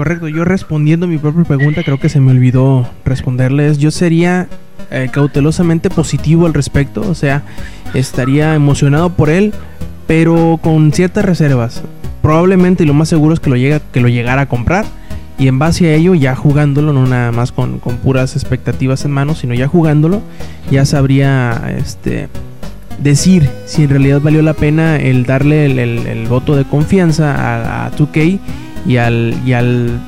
Correcto, yo respondiendo mi propia pregunta, creo que se me olvidó responderles. Yo sería eh, cautelosamente positivo al respecto, o sea, estaría emocionado por él, pero con ciertas reservas. Probablemente y lo más seguro es que lo, llega, que lo llegara a comprar. Y en base a ello, ya jugándolo, no nada más con, con puras expectativas en mano, sino ya jugándolo, ya sabría este, decir si en realidad valió la pena el darle el, el, voto de confianza a, a 2K y al, y al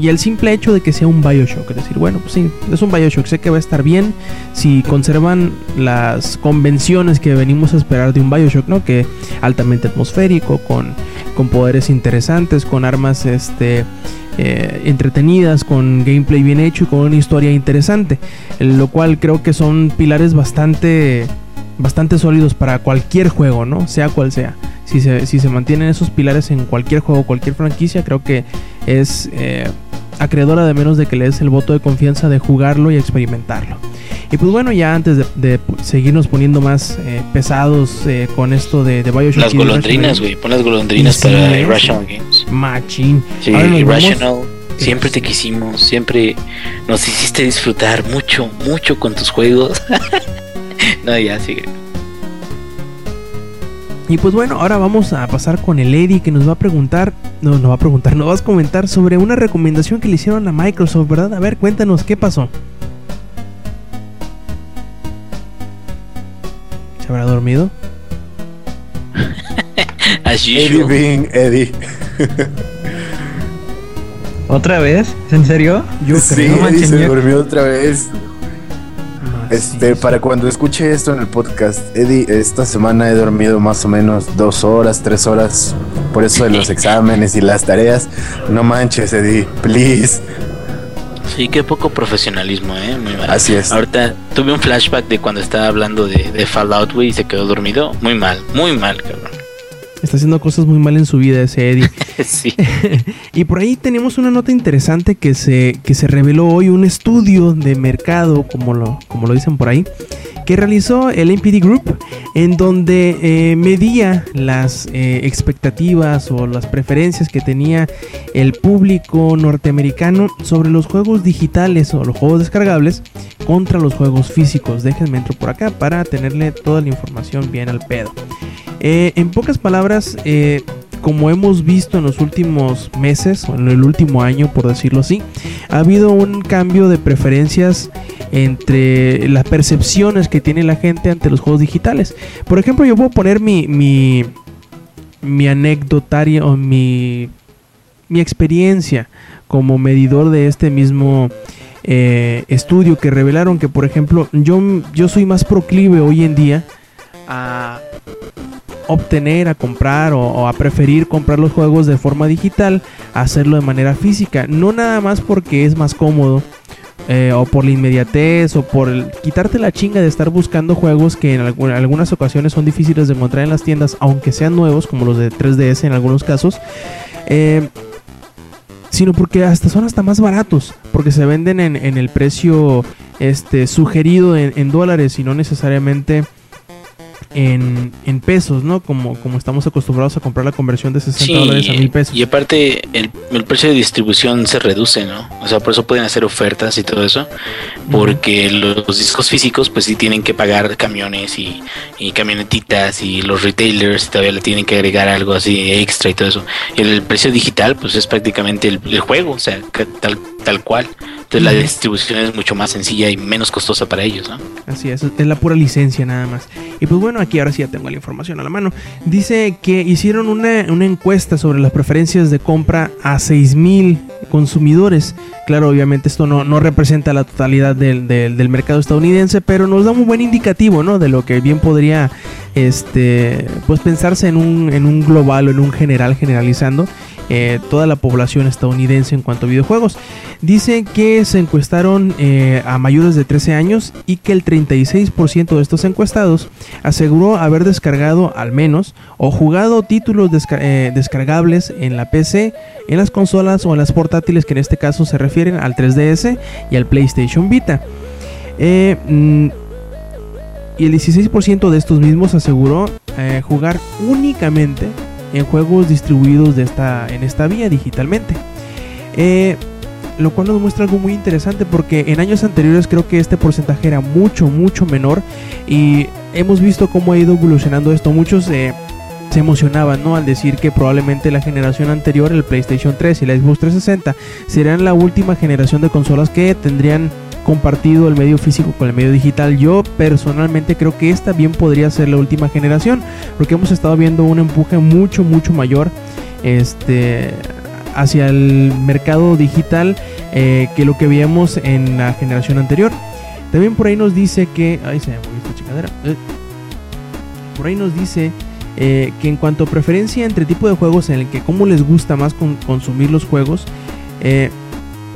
y el simple hecho de que sea un Bioshock, es decir, bueno, pues sí, es un Bioshock, sé que va a estar bien si conservan las convenciones que venimos a esperar de un Bioshock, ¿no? Que altamente atmosférico, con, con poderes interesantes, con armas este eh, entretenidas, con gameplay bien hecho y con una historia interesante, lo cual creo que son pilares bastante bastante sólidos para cualquier juego, ¿no? Sea cual sea. Si se, si se mantienen esos pilares en cualquier juego, cualquier franquicia, creo que es eh, acreedora de menos de que le des el voto de confianza de jugarlo y experimentarlo. Y pues bueno, ya antes de, de seguirnos poniendo más eh, pesados eh, con esto de, de Bioshock. Las golondrinas, güey. Pon las golondrinas Sí, para. Irrational Games. Machín. Sí, Irrational. Siempre te quisimos, siempre nos hiciste disfrutar mucho, mucho con tus juegos. no, ya sigue. Y pues bueno, ahora vamos a pasar con el Eddie que nos va a preguntar, no, no va a preguntar, nos vas a comentar sobre una recomendación que le hicieron a Microsoft, ¿verdad? A ver, cuéntanos, ¿qué pasó? ¿Se habrá dormido? As Eddie. Bean, Eddie. ¿Otra vez? ¿Es en serio? Yo sí, creo. Eddie se durmió otra vez. Este, para cuando escuche esto en el podcast, Eddie, esta semana he dormido más o menos dos horas, tres horas, por eso de los exámenes y las tareas. No manches, Eddie, please. Sí, qué poco profesionalismo, eh. Muy mal. Así es. Ahorita tuve un flashback de cuando estaba hablando de, de Fallout, güey, y se quedó dormido. Muy mal, muy mal, cabrón. Está haciendo cosas muy mal en su vida ese Eddie. sí. Y por ahí tenemos una nota interesante que se, que se reveló hoy, un estudio de mercado, como lo, como lo dicen por ahí, que realizó el NPD Group, en donde eh, medía las eh, expectativas o las preferencias que tenía el público norteamericano sobre los juegos digitales o los juegos descargables contra los juegos físicos. Déjenme entro por acá para tenerle toda la información bien al pedo. Eh, en pocas palabras, eh, como hemos visto en los últimos meses o en el último año, por decirlo así, ha habido un cambio de preferencias entre las percepciones que tiene la gente ante los juegos digitales. Por ejemplo, yo puedo poner mi, mi, mi o mi, mi experiencia como medidor de este mismo eh, estudio que revelaron que, por ejemplo, yo, yo soy más proclive hoy en día a obtener, a comprar o, a preferir comprar los juegos de forma digital hacerlo de manera física. No nada más porque es más cómodo. Eh, o por la inmediatez o por quitarte la chinga de estar buscando juegos que en, algunas ocasiones son difíciles de encontrar en las tiendas, aunque sean nuevos, como los de 3DS en algunos casos. Eh, sino porque hasta son hasta más baratos, porque se venden en, el precio este, sugerido en dólares y no necesariamente en, en, pesos, ¿no? Como, como estamos acostumbrados a comprar la conversión de 60 dólares a mil pesos. Y aparte, el, el, precio de distribución se reduce, ¿no? O sea, por eso pueden hacer ofertas y todo eso, porque los, discos físicos, pues sí tienen que pagar camiones y, y, camionetitas y los retailers todavía le tienen que agregar algo así extra y todo eso. Y el, precio digital, pues es prácticamente el, el juego, o sea, tal, tal cual. Entonces la distribución es mucho más sencilla y menos costosa para ellos, ¿no? Así es, es la pura licencia nada más. Y pues bueno, aquí ahora sí ya tengo la información a la mano. Dice que hicieron una, encuesta sobre las preferencias de compra a 6.000 consumidores. Claro, obviamente esto no, no representa la totalidad del, del, mercado estadounidense, pero nos da un buen indicativo, ¿no? De lo que bien podría este, pues pensarse en un, en un global o en un general generalizando. Eh, toda la población estadounidense en cuanto a videojuegos. Dice que se encuestaron eh, a mayores de 13 años y que el 36% de estos encuestados aseguró haber descargado al menos o jugado títulos eh, descargables en la PC, en las consolas o en las portátiles que en este caso se refieren al 3DS y al PlayStation Vita. Mm, y el 16% de estos mismos aseguró jugar únicamente en juegos distribuidos de esta, en esta vía digitalmente. Eh, lo cual nos muestra algo muy interesante porque en años anteriores creo que este porcentaje era mucho, mucho menor y hemos visto cómo ha ido evolucionando esto. Muchos eh, se emocionaban ¿no? al decir que probablemente la generación anterior, el PlayStation 3 y la Xbox 360, serían la última generación de consolas que tendrían compartido el medio físico con el medio digital. Yo personalmente creo que esta bien podría ser la última generación, porque hemos estado viendo un empuje mucho, mucho mayor este, hacia el mercado digital eh, que lo que veíamos en la generación anterior. También por ahí nos dice que. Ay, se me esta chingadera. Eh, por ahí nos dice eh, que en cuanto a preferencia entre tipo de juegos en el que cómo les gusta más consumir los juegos,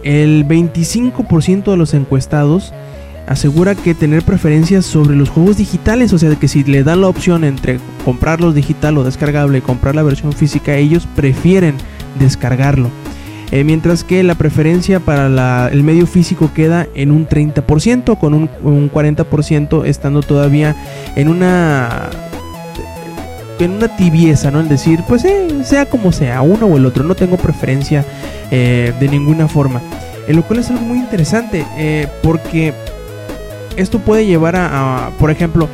el 25% de los encuestados asegura que tener preferencias sobre los juegos digitales, o sea, que si le dan la opción entre comprarlos digital o descargable y comprar la versión física, ellos prefieren descargarlo. Eh, mientras que la preferencia para el medio físico queda en un 30%, con un, 40% estando todavía en una en una tibieza, ¿no? En decir, pues eh, sea como sea, uno o el otro, no tengo preferencia eh, de ninguna forma. En lo cual es algo muy interesante, eh, porque esto puede llevar a, por ejemplo,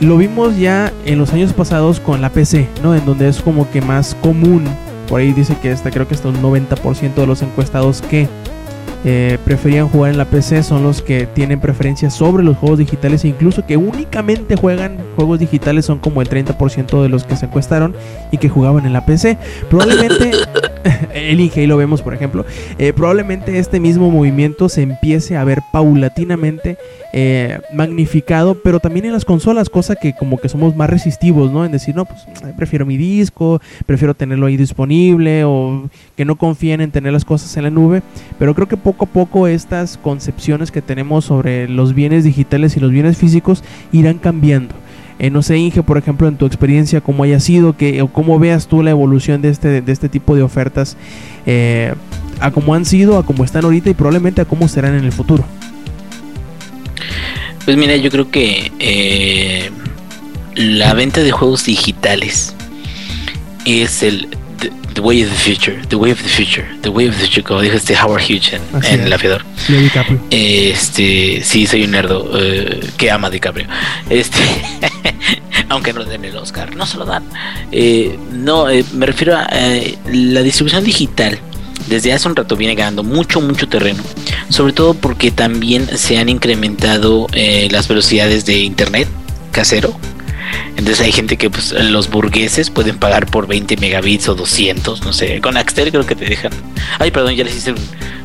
lo vimos ya en los años pasados con la PC, ¿no? En donde es como que más común, por ahí dice que está, creo que hasta un 90% de los encuestados que eh, preferían jugar en la PC son los que tienen preferencia sobre los juegos digitales e incluso que únicamente juegan juegos digitales son como el 30% de los que se encuestaron y que jugaban en la PC. Probablemente el IG lo vemos por ejemplo, eh, probablemente este mismo movimiento se empiece a ver paulatinamente eh, magnificado, pero también en las consolas, cosa que como que somos más resistivos, ¿no? En decir, no, pues prefiero mi disco, prefiero tenerlo ahí disponible o que no confíen en tener las cosas en la nube, pero creo que poco a poco estas concepciones que tenemos sobre los bienes digitales y los bienes físicos irán cambiando. Eh, no sé, Inge, por ejemplo, en tu experiencia, cómo haya sido, que, o cómo veas tú la evolución de este, de este tipo de ofertas, eh, a cómo han sido, a cómo están ahorita y probablemente a cómo serán en el futuro. Pues mira, yo creo que eh, la venta de juegos digitales es el the, way of the future, the way of the future, the way of the future, como dijo este Howard Hughes en, El Afiador. Este, sí, soy un nerdo eh, que ama a DiCaprio. Este, aunque no den el Oscar, no se lo dan. Eh, no, me refiero a la distribución digital desde hace un rato viene ganando mucho, mucho terreno. Sobre todo porque también se han incrementado eh, las velocidades de internet casero. Entonces hay gente que pues los burgueses pueden pagar por 20 megabits o 200, no sé. Con Axtel creo que te dejan. Ay, perdón, ya les hice un,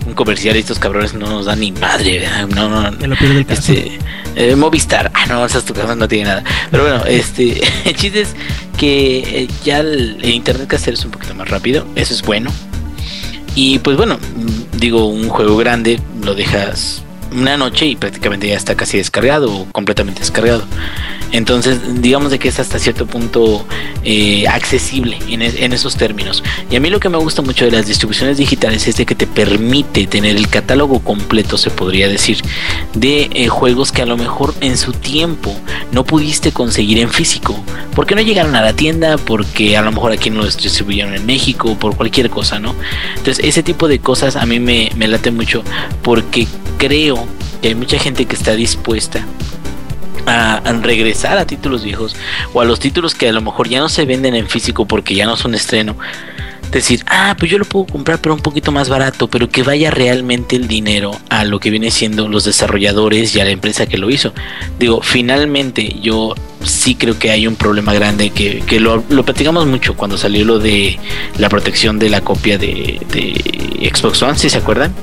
un comercial y estos cabrones no nos dan ni madre. No, no, caso. este, eh, Movistar. Ah, no, esas tu casa no tiene nada. Pero bueno, este, el chiste es que eh, ya el, el internet casero es un poquito más rápido. Eso es bueno. Y pues bueno, mm, digo, un juego grande lo dejas una noche y prácticamente ya está casi descargado o completamente descargado. Entonces, digamos de que es hasta cierto punto eh, accesible en, es- en esos términos. Y a mí lo que me gusta mucho de las distribuciones digitales es de que te permite tener el catálogo completo, se podría decir, de eh, juegos que a lo mejor en su tiempo no pudiste conseguir en físico. Porque no llegaron a la tienda, porque a lo mejor aquí no los distribuyeron en México, por cualquier cosa, ¿no? Entonces, ese tipo de cosas a mí me, me late mucho porque creo que hay mucha gente que está dispuesta a, regresar a títulos viejos o a los títulos que a lo mejor ya no se venden en físico porque ya no son estreno. Decir, ah, pues yo lo puedo comprar pero un poquito más barato, pero que vaya realmente el dinero a lo que viene siendo los desarrolladores y a la empresa que lo hizo. Digo, finalmente yo sí creo que hay un problema grande que, que lo, lo platicamos mucho cuando salió lo de la protección de la copia de, de Xbox One, si se acuerdan?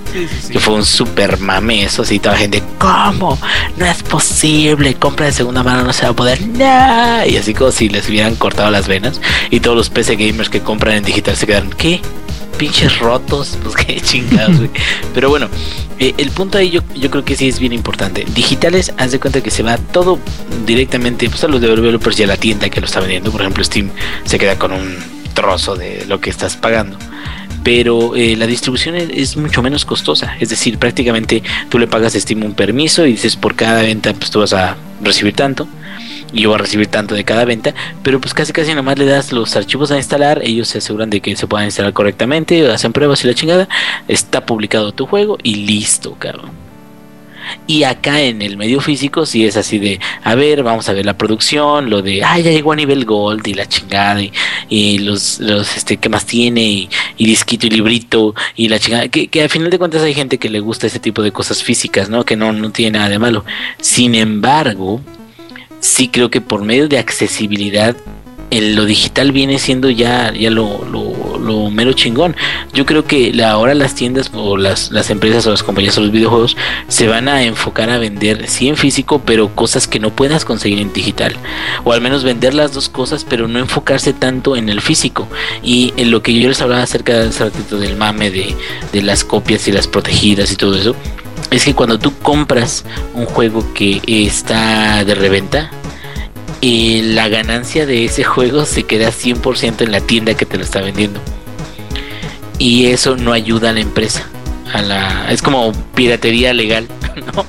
Que fue un super mame eso, así toda la gente, ¿cómo? No es posible, compra de segunda mano no se va a poder, no. Y así como si les hubieran cortado las venas y todos los PC gamers que compran en digital se quedaron, ¿qué? Pinches rotos, pues qué chingados. Pero bueno, eh, el punto ahí yo, yo creo que sí es bien importante. Digitales, haz de cuenta que se va todo directamente pues, a los developers y a la tienda que lo está vendiendo. Por ejemplo, Steam se queda con un trozo de lo que estás pagando pero eh, la distribución es mucho menos costosa. Es decir, prácticamente tú le pagas a Steam un permiso y dices por cada venta pues tú vas a recibir tanto y yo voy a recibir tanto de cada venta, pero pues casi casi nomás le das los archivos a instalar, ellos se aseguran de que se puedan instalar correctamente, hacen pruebas y la chingada, está publicado tu juego y listo, cabrón. Y acá en el medio físico sí es así de, a ver, vamos a ver la producción, lo de, ah, ya llegó a nivel gold y la chingada y, los, los, este, ¿qué más tiene? Y, y disquito y librito y la chingada, que, que al final de cuentas hay gente que le gusta ese tipo de cosas físicas, ¿no? Que no, no tiene nada de malo. Sin embargo, sí creo que por medio de accesibilidad el- lo digital viene siendo ya, ya lo, lo, mero chingón. Yo creo que la- ahora las tiendas o las, las empresas o las compañías o los videojuegos se van a enfocar a vender sí en físico, pero cosas que no puedas conseguir en digital. O al menos vender las dos cosas, pero no enfocarse tanto en el físico. Y en lo que yo les hablaba acerca de ratito del mame de, de las copias y las protegidas y todo eso. Es que cuando tú compras un juego que está de reventa, y la ganancia de ese juego se queda 100% en la tienda que te lo está vendiendo. Y eso no ayuda a la empresa. A la, es como piratería legal, ¿no?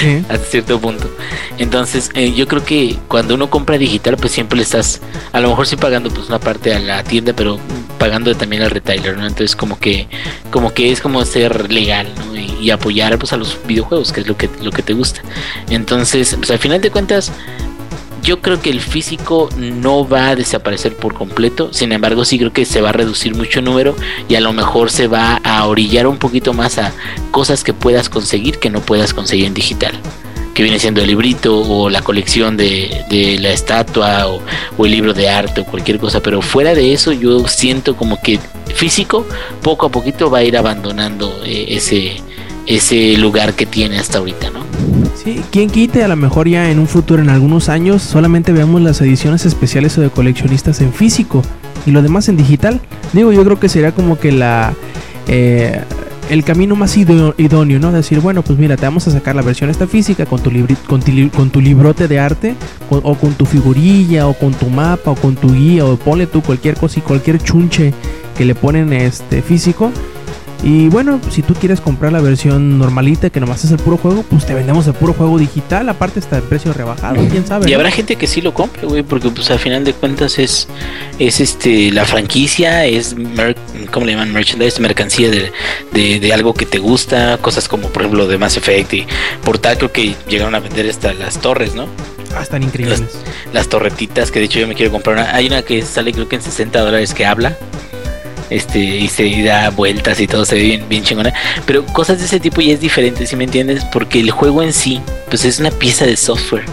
Sí. Hasta cierto punto. Entonces, eh, yo creo que cuando uno compra digital, pues siempre le estás, a lo mejor sí pagando pues una parte a la tienda, pero pagando también al retailer, ¿no? Entonces, como que, como que es como ser legal, ¿no? Y, apoyar pues a los videojuegos, que es lo que, lo que te gusta. Entonces, pues al final de cuentas, yo creo que el físico no va a desaparecer por completo, sin embargo sí creo que se va a reducir mucho el número y a lo mejor se va a orillar un poquito más a cosas que puedas conseguir que no puedas conseguir en digital. Que viene siendo el librito o la colección de, de la estatua o, o el libro de arte o cualquier cosa. Pero fuera de eso yo siento como que físico poco a poquito va a ir abandonando eh, ese, ese lugar que tiene hasta ahorita, ¿no? Sí, quien quite a lo mejor ya en un futuro, en algunos años, solamente veamos las ediciones especiales o de coleccionistas en físico y lo demás en digital. Digo, yo creo que sería como que la eh, el camino más idó- idóneo, ¿no? Decir, bueno, pues mira, te vamos a sacar la versión esta física con tu, con, tu con tu librote de arte, con- o con tu figurilla, o con tu mapa, o con tu guía, o ponle tú cualquier cosa y cualquier chunche que le ponen este físico. Y bueno, si tú quieres comprar la versión normalita que nomás es el puro juego, pues te vendemos el puro juego digital, aparte está el precio rebajado, quién sabe. Y ¿no? habrá gente que sí lo compre, güey, porque pues al final de cuentas es, es este la franquicia, es mer- ¿cómo le llaman? merchandise, mercancía de, de, de algo que te gusta, cosas como por ejemplo de Mass Effect y Portal creo que llegaron a vender hasta las torres, ¿no? Ah, están increíbles. Las torretitas, que de hecho yo me quiero comprar una. Hay una que sale creo que en 60 dólares que habla. Este, y se da vueltas y todo se ve bien, chingona. Pero cosas de ese tipo ya es diferente, si me entiendes? Porque el juego en sí, pues es una pieza de software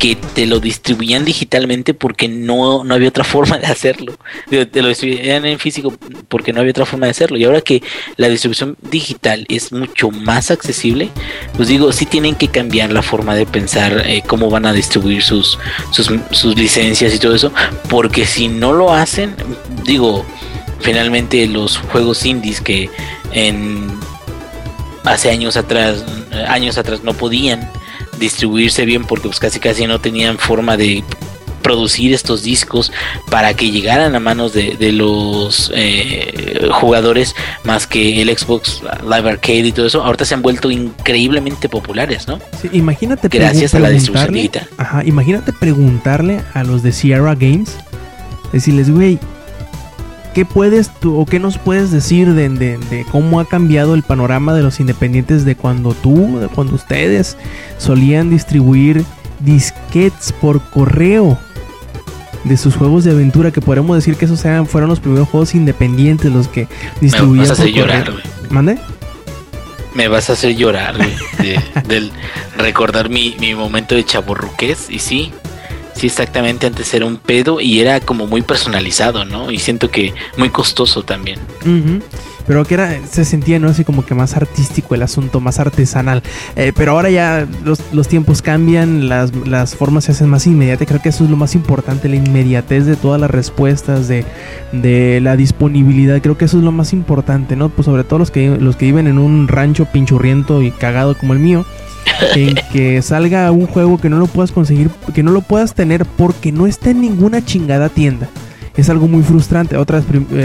que te lo distribuían digitalmente porque no, no había otra forma de hacerlo. Te lo distribuían en físico porque no había otra forma de hacerlo. Y ahora que la distribución digital es mucho más accesible, pues digo, sí tienen que cambiar la forma de pensar eh, cómo van a distribuir sus, sus, sus licencias y todo eso. Porque si no lo hacen, digo, finalmente los juegos indies que en hace años atrás, años atrás no podían distribuirse bien porque pues casi casi no tenían forma de producir estos discos para que llegaran a manos de, de los eh, jugadores más que el Xbox Live Arcade y todo eso, ahorita se han vuelto increíblemente populares, ¿no? Sí, imagínate Gracias a la distribución digital. Ajá, imagínate preguntarle a los de Sierra Games, decirles, güey, ¿qué puedes tú o qué nos puedes decir de, de- de cómo ha cambiado el panorama de los independientes de cuando tú, de cuando ustedes solían distribuir disquets por correo? De sus juegos de aventura, que podemos decir que esos eran, fueron los primeros juegos independientes los que Me distribuían vas a hacer llorar. ¿Mande? Me vas a hacer llorar, güey, de- del recordar mi, mi momento de chaborruqués. Y sí, sí, exactamente. Antes era un pedo y era como muy personalizado, ¿no? Y siento que muy costoso también. Ujú. Pero que era, se sentía, ¿no? Así como que más artístico el asunto, más artesanal. Eh, pero ahora ya los, los tiempos cambian, las, las formas se hacen más inmediatas. Creo que eso es lo más importante, la inmediatez de todas las respuestas, de, de la disponibilidad. Creo que eso es lo más importante, ¿no? Pues sobre todo los que, los que viven en un rancho pinchurriento y cagado como el mío. En que salga un juego que no lo puedas conseguir, que no lo puedas tener porque no está en ninguna chingada tienda es algo muy frustrante. Otros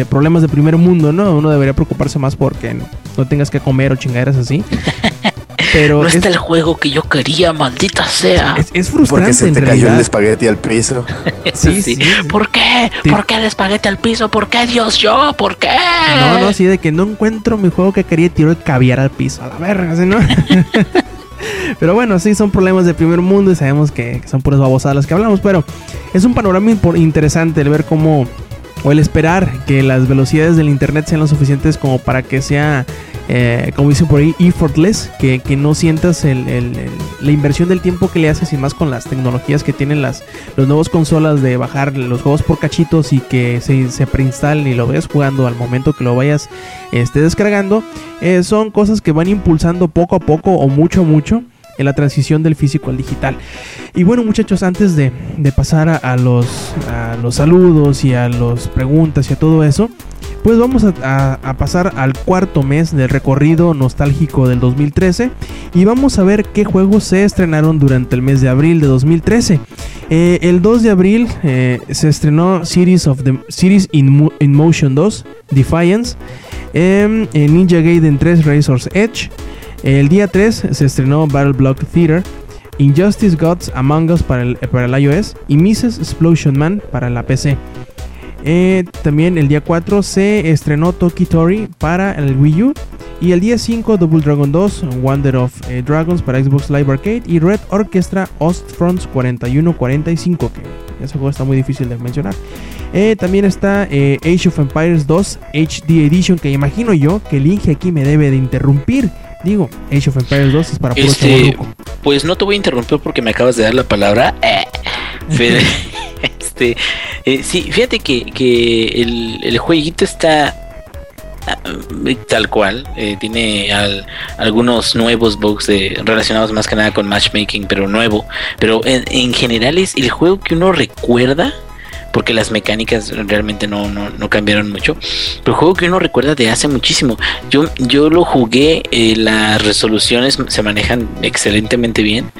problemas de primer mundo, ¿no? Uno debería preocuparse más porque no, no tengas que comer o chingaderas así. Pero No es, está el juego que yo quería, maldita sea. es, es frustrante Porque se en te cayó el espagueti al piso. Sí, sí. ¿Por qué? Sí. ¿Por qué el espagueti al piso? ¿Por qué Dios yo? ¿Por qué? No, no, sí, de que no encuentro mi juego que quería y tiro el caviar al piso. A la verga, ¿sí, no? pero bueno, sí, son problemas de primer mundo y sabemos que, son puras babosadas las que hablamos. Pero es un panorama interesante el ver cómo, o el esperar que las velocidades del internet sean lo suficientes como para que sea, eh, como dicen por ahí, effortless, que, no sientas la inversión del tiempo que le haces y más con las tecnologías que tienen las los nuevos consolas de bajar los juegos por cachitos y que se, se preinstalen y lo vayas jugando al momento que lo vayas este, descargando, eh, son cosas que van impulsando poco a poco o mucho a mucho en la transición del físico al digital. Y bueno muchachos, antes de, pasar a, los, saludos y a las preguntas y a todo eso, pues vamos a, pasar al cuarto mes del recorrido nostálgico del 2013 y vamos a ver qué juegos se estrenaron durante el mes de abril de 2013. Eh, el 2 de abril eh, se estrenó Series, of the, Series in, Mo- in Motion 2, Defiance, em, Ninja Gaiden 3, Razor's Edge. El día 3 se estrenó Battle Block Theater, Injustice Gods Among Us para el, para el iOS y Mrs. Explosion Man para la PC. Eh, también el día 4 se estrenó Toki Tori para el Wii U. Y el día 5 Double Dragon 2, Wonder of eh, Dragons para Xbox Live Arcade. Y Red Orchestra Ostfronts 4145, que ese juego está muy difícil de mencionar. Eh, también está Age of Empires 2 HD Edition, que imagino yo que el Inge aquí me debe de interrumpir. Digo, Age of Empires 2 es para puro Este. Pues no te voy a interrumpir porque me acabas de dar la palabra. Eh, pero, este, eh, sí, fíjate que, que el, el jueguito está ah, tal cual. eh, tiene al- algunos nuevos bugs de, relacionados más que nada con matchmaking, pero nuevo. Pero en, en general es el juego que uno recuerda. Porque las mecánicas realmente no, no, no cambiaron mucho. Pero juego que uno recuerda de hace muchísimo. Yo, yo lo jugué, eh, las resoluciones se manejan excelentemente bien.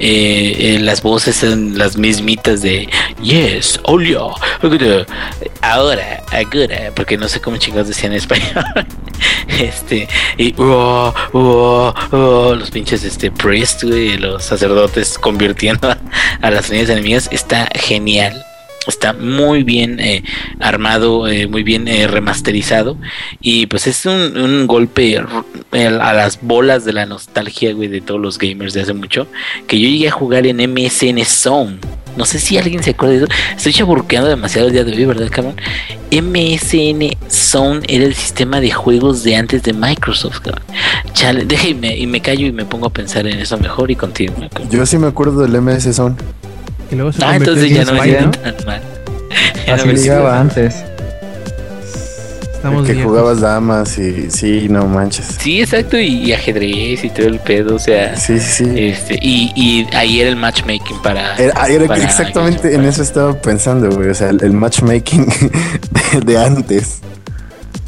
Eh, eh, las voces son las mismitas de Yes, hola, ahora, ahora, porque no sé cómo chingados decían en español. este, y "Oh, oh, oh", los pinches este priest, güey, los sacerdotes convirtiendo a, a las líneas enemigas, está genial. Está muy bien eh, armado, eh, muy bien eh, remasterizado. Y pues es un, un golpe a las bolas de la nostalgia, güey, de todos los gamers de hace mucho. Que yo llegué a jugar en MSN Zone. No sé si alguien se acuerda de eso. Estoy chaburqueando demasiado el día de hoy, ¿verdad, cabrón? MSN Zone era el sistema de juegos de antes de Microsoft, cabrón. Chale, déjame y me callo y me pongo a pensar en eso mejor y continúo. Yo sí me acuerdo del MS Zone. Y luego se Ah, entonces en ya no me siento ¿no? tan mal. Ya no Así me siento llegaba antes. Estamos que viejos. jugabas damas y sí, no manches. Sí, exacto, y, y ajedrez y todo el pedo, o sea, Sí, sí, sí. este, y, y ahí era el matchmaking para... Era- era para- exactamente en eso estaba pensando, güey. O sea, el, el matchmaking de, de antes.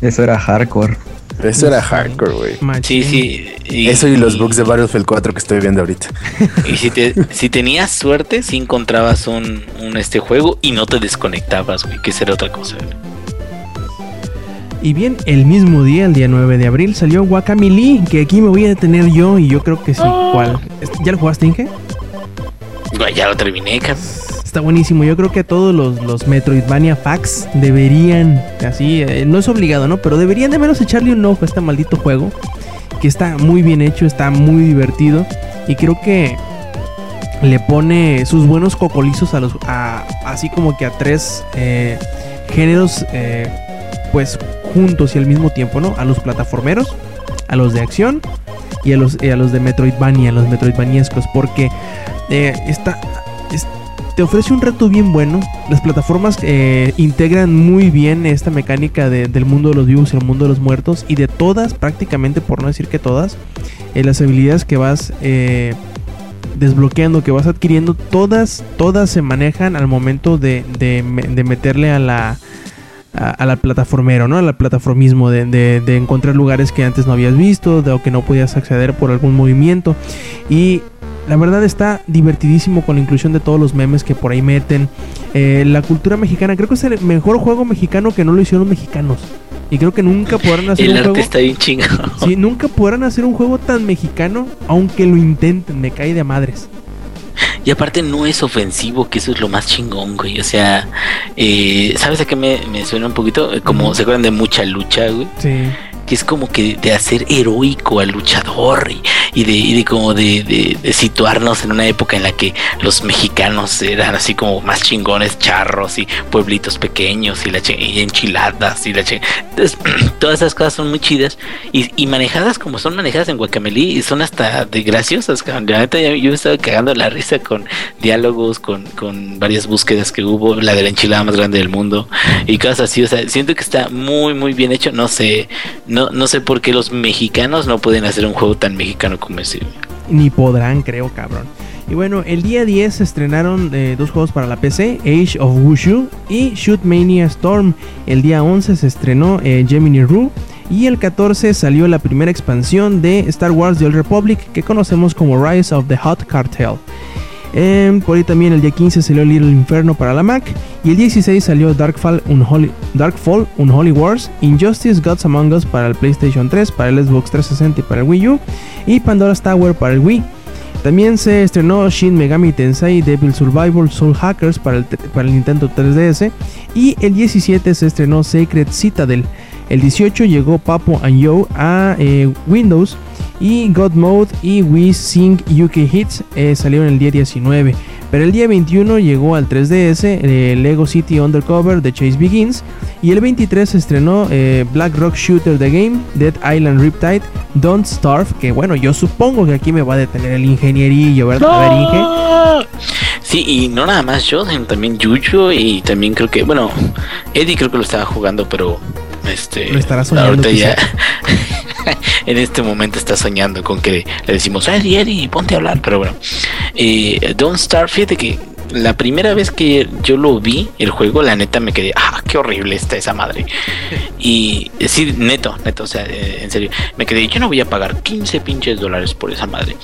Eso era hardcore. Eso era hardcore, güey. Sí, sí. Y, Eso y los bugs de Battlefield 4 que estoy viendo ahorita. Y si, te, si tenías suerte, si encontrabas un, un este juego y no te desconectabas, güey, que era otra cosa. güey. Y bien, el mismo día, el día 9 de abril, salió Guacamole, que aquí me voy a detener yo y yo creo que sí. ¿Cuál? ¿Ya lo jugaste, Inge? Güey, ya lo terminé, cabrón. Está buenísimo. Yo creo que todos los, los Metroidvania Facts deberían, así, eh, no es obligado, ¿no? Pero deberían de menos echarle un ojo a este maldito juego. Que está muy bien hecho, está muy divertido. Y creo que le pone sus buenos cocolizos a los. A, así como que a tres eh, géneros, eh, pues juntos y al mismo tiempo, ¿no? A los plataformeros, a los de acción y a los, a los de Metroidvania, los Metroidvaniescos. Porque eh, está. Te ofrece un reto bien bueno. Las plataformas eh, integran muy bien esta mecánica de- del mundo de los vivos y el mundo de los muertos. Y de todas, prácticamente por no decir que todas, eh, las habilidades que vas eh, desbloqueando, que vas adquiriendo, todas, todas se manejan al momento de, de meterle a la, a, a la plataformero, ¿no? Al plataformismo, de, de- de encontrar lugares que antes no habías visto, de, o que no podías acceder por algún movimiento. Y la verdad está divertidísimo con la inclusión de todos los memes que por ahí meten. Eh, la cultura mexicana, creo que es el mejor juego mexicano que no lo hicieron mexicanos. Y creo que nunca podrán hacer El un arte juego. está bien chingado. Sí, nunca podrán hacer un juego tan mexicano, aunque lo intenten, me cae de madres. Y aparte no es ofensivo, que eso es lo más chingón, güey. O sea, eh, ¿sabes a qué me, me suena un poquito? Como se acuerdan de mucha lucha, güey. Sí. Es como que de hacer heroico al luchador y, de, y de como de, situarnos en una época en la que los mexicanos eran así como más chingones, charros y pueblitos pequeños y, la y enchiladas y la Entonces, todas esas cosas son muy chidas y, y manejadas como son manejadas en Guacamelí y son hasta de graciosas. yo me estaba cagando la risa con diálogos, con, con varias búsquedas que hubo, la de la enchilada más grande del mundo y cosas así. O sea, siento que está muy, muy bien hecho. No sé, no, no sé por qué los mexicanos no pueden hacer un juego tan mexicano como ese. Ni podrán, creo, cabrón. Y bueno, el día 10 se estrenaron eh, dos juegos para la PC, Age of Wushu y Shoot Mania Storm. El día 11 se estrenó eh, Gemini Rue. Y el 14 salió la primera expansión de Star Wars The Old Republic que conocemos como Rise of the Hot Cartel. Em, por ahí también el día 15 salió Little Inferno para la Mac. Y el 16 salió Darkfall Unholy, Darkfall Unholy Wars, Injustice Gods Among Us para el PlayStation 3, para el Xbox 360 y para el Wii U. Y Pandora's Tower para el Wii. También se estrenó Shin Megami Tensei Devil Survival Soul Hackers para el, Nintendo 3DS. Y el 17 se estrenó Sacred Citadel. El 18 llegó Papo and Yo a eh, Windows. Y God Mode y We Sing UK Hits eh, salieron el día 19. Pero el día 21 llegó al 3DS eh, Lego City Undercover de Chase Begins. Y el 23 se estrenó eh, Black Rock Shooter The Game, Dead Island Riptide, Don't Starve. Que bueno, yo supongo que aquí me va a detener el ingenierillo, ¿verdad? A ver, Inge. Sí, y no nada más yo, también Yuyo y también creo que, bueno, Eddie creo que lo estaba jugando, pero este Lo estará soñando, ahorita ya en este momento está soñando con que le decimos, Eddie, Eddie, ponte a hablar, pero bueno. Eh, Don't Starve, fíjate que la primera vez que yo lo vi, el juego, la neta me quedé, ah, qué horrible está esa madre. Y eh, sí, neto, neto, o sea, eh, en serio, me quedé, yo no voy a pagar 15 pinches dólares por esa madre.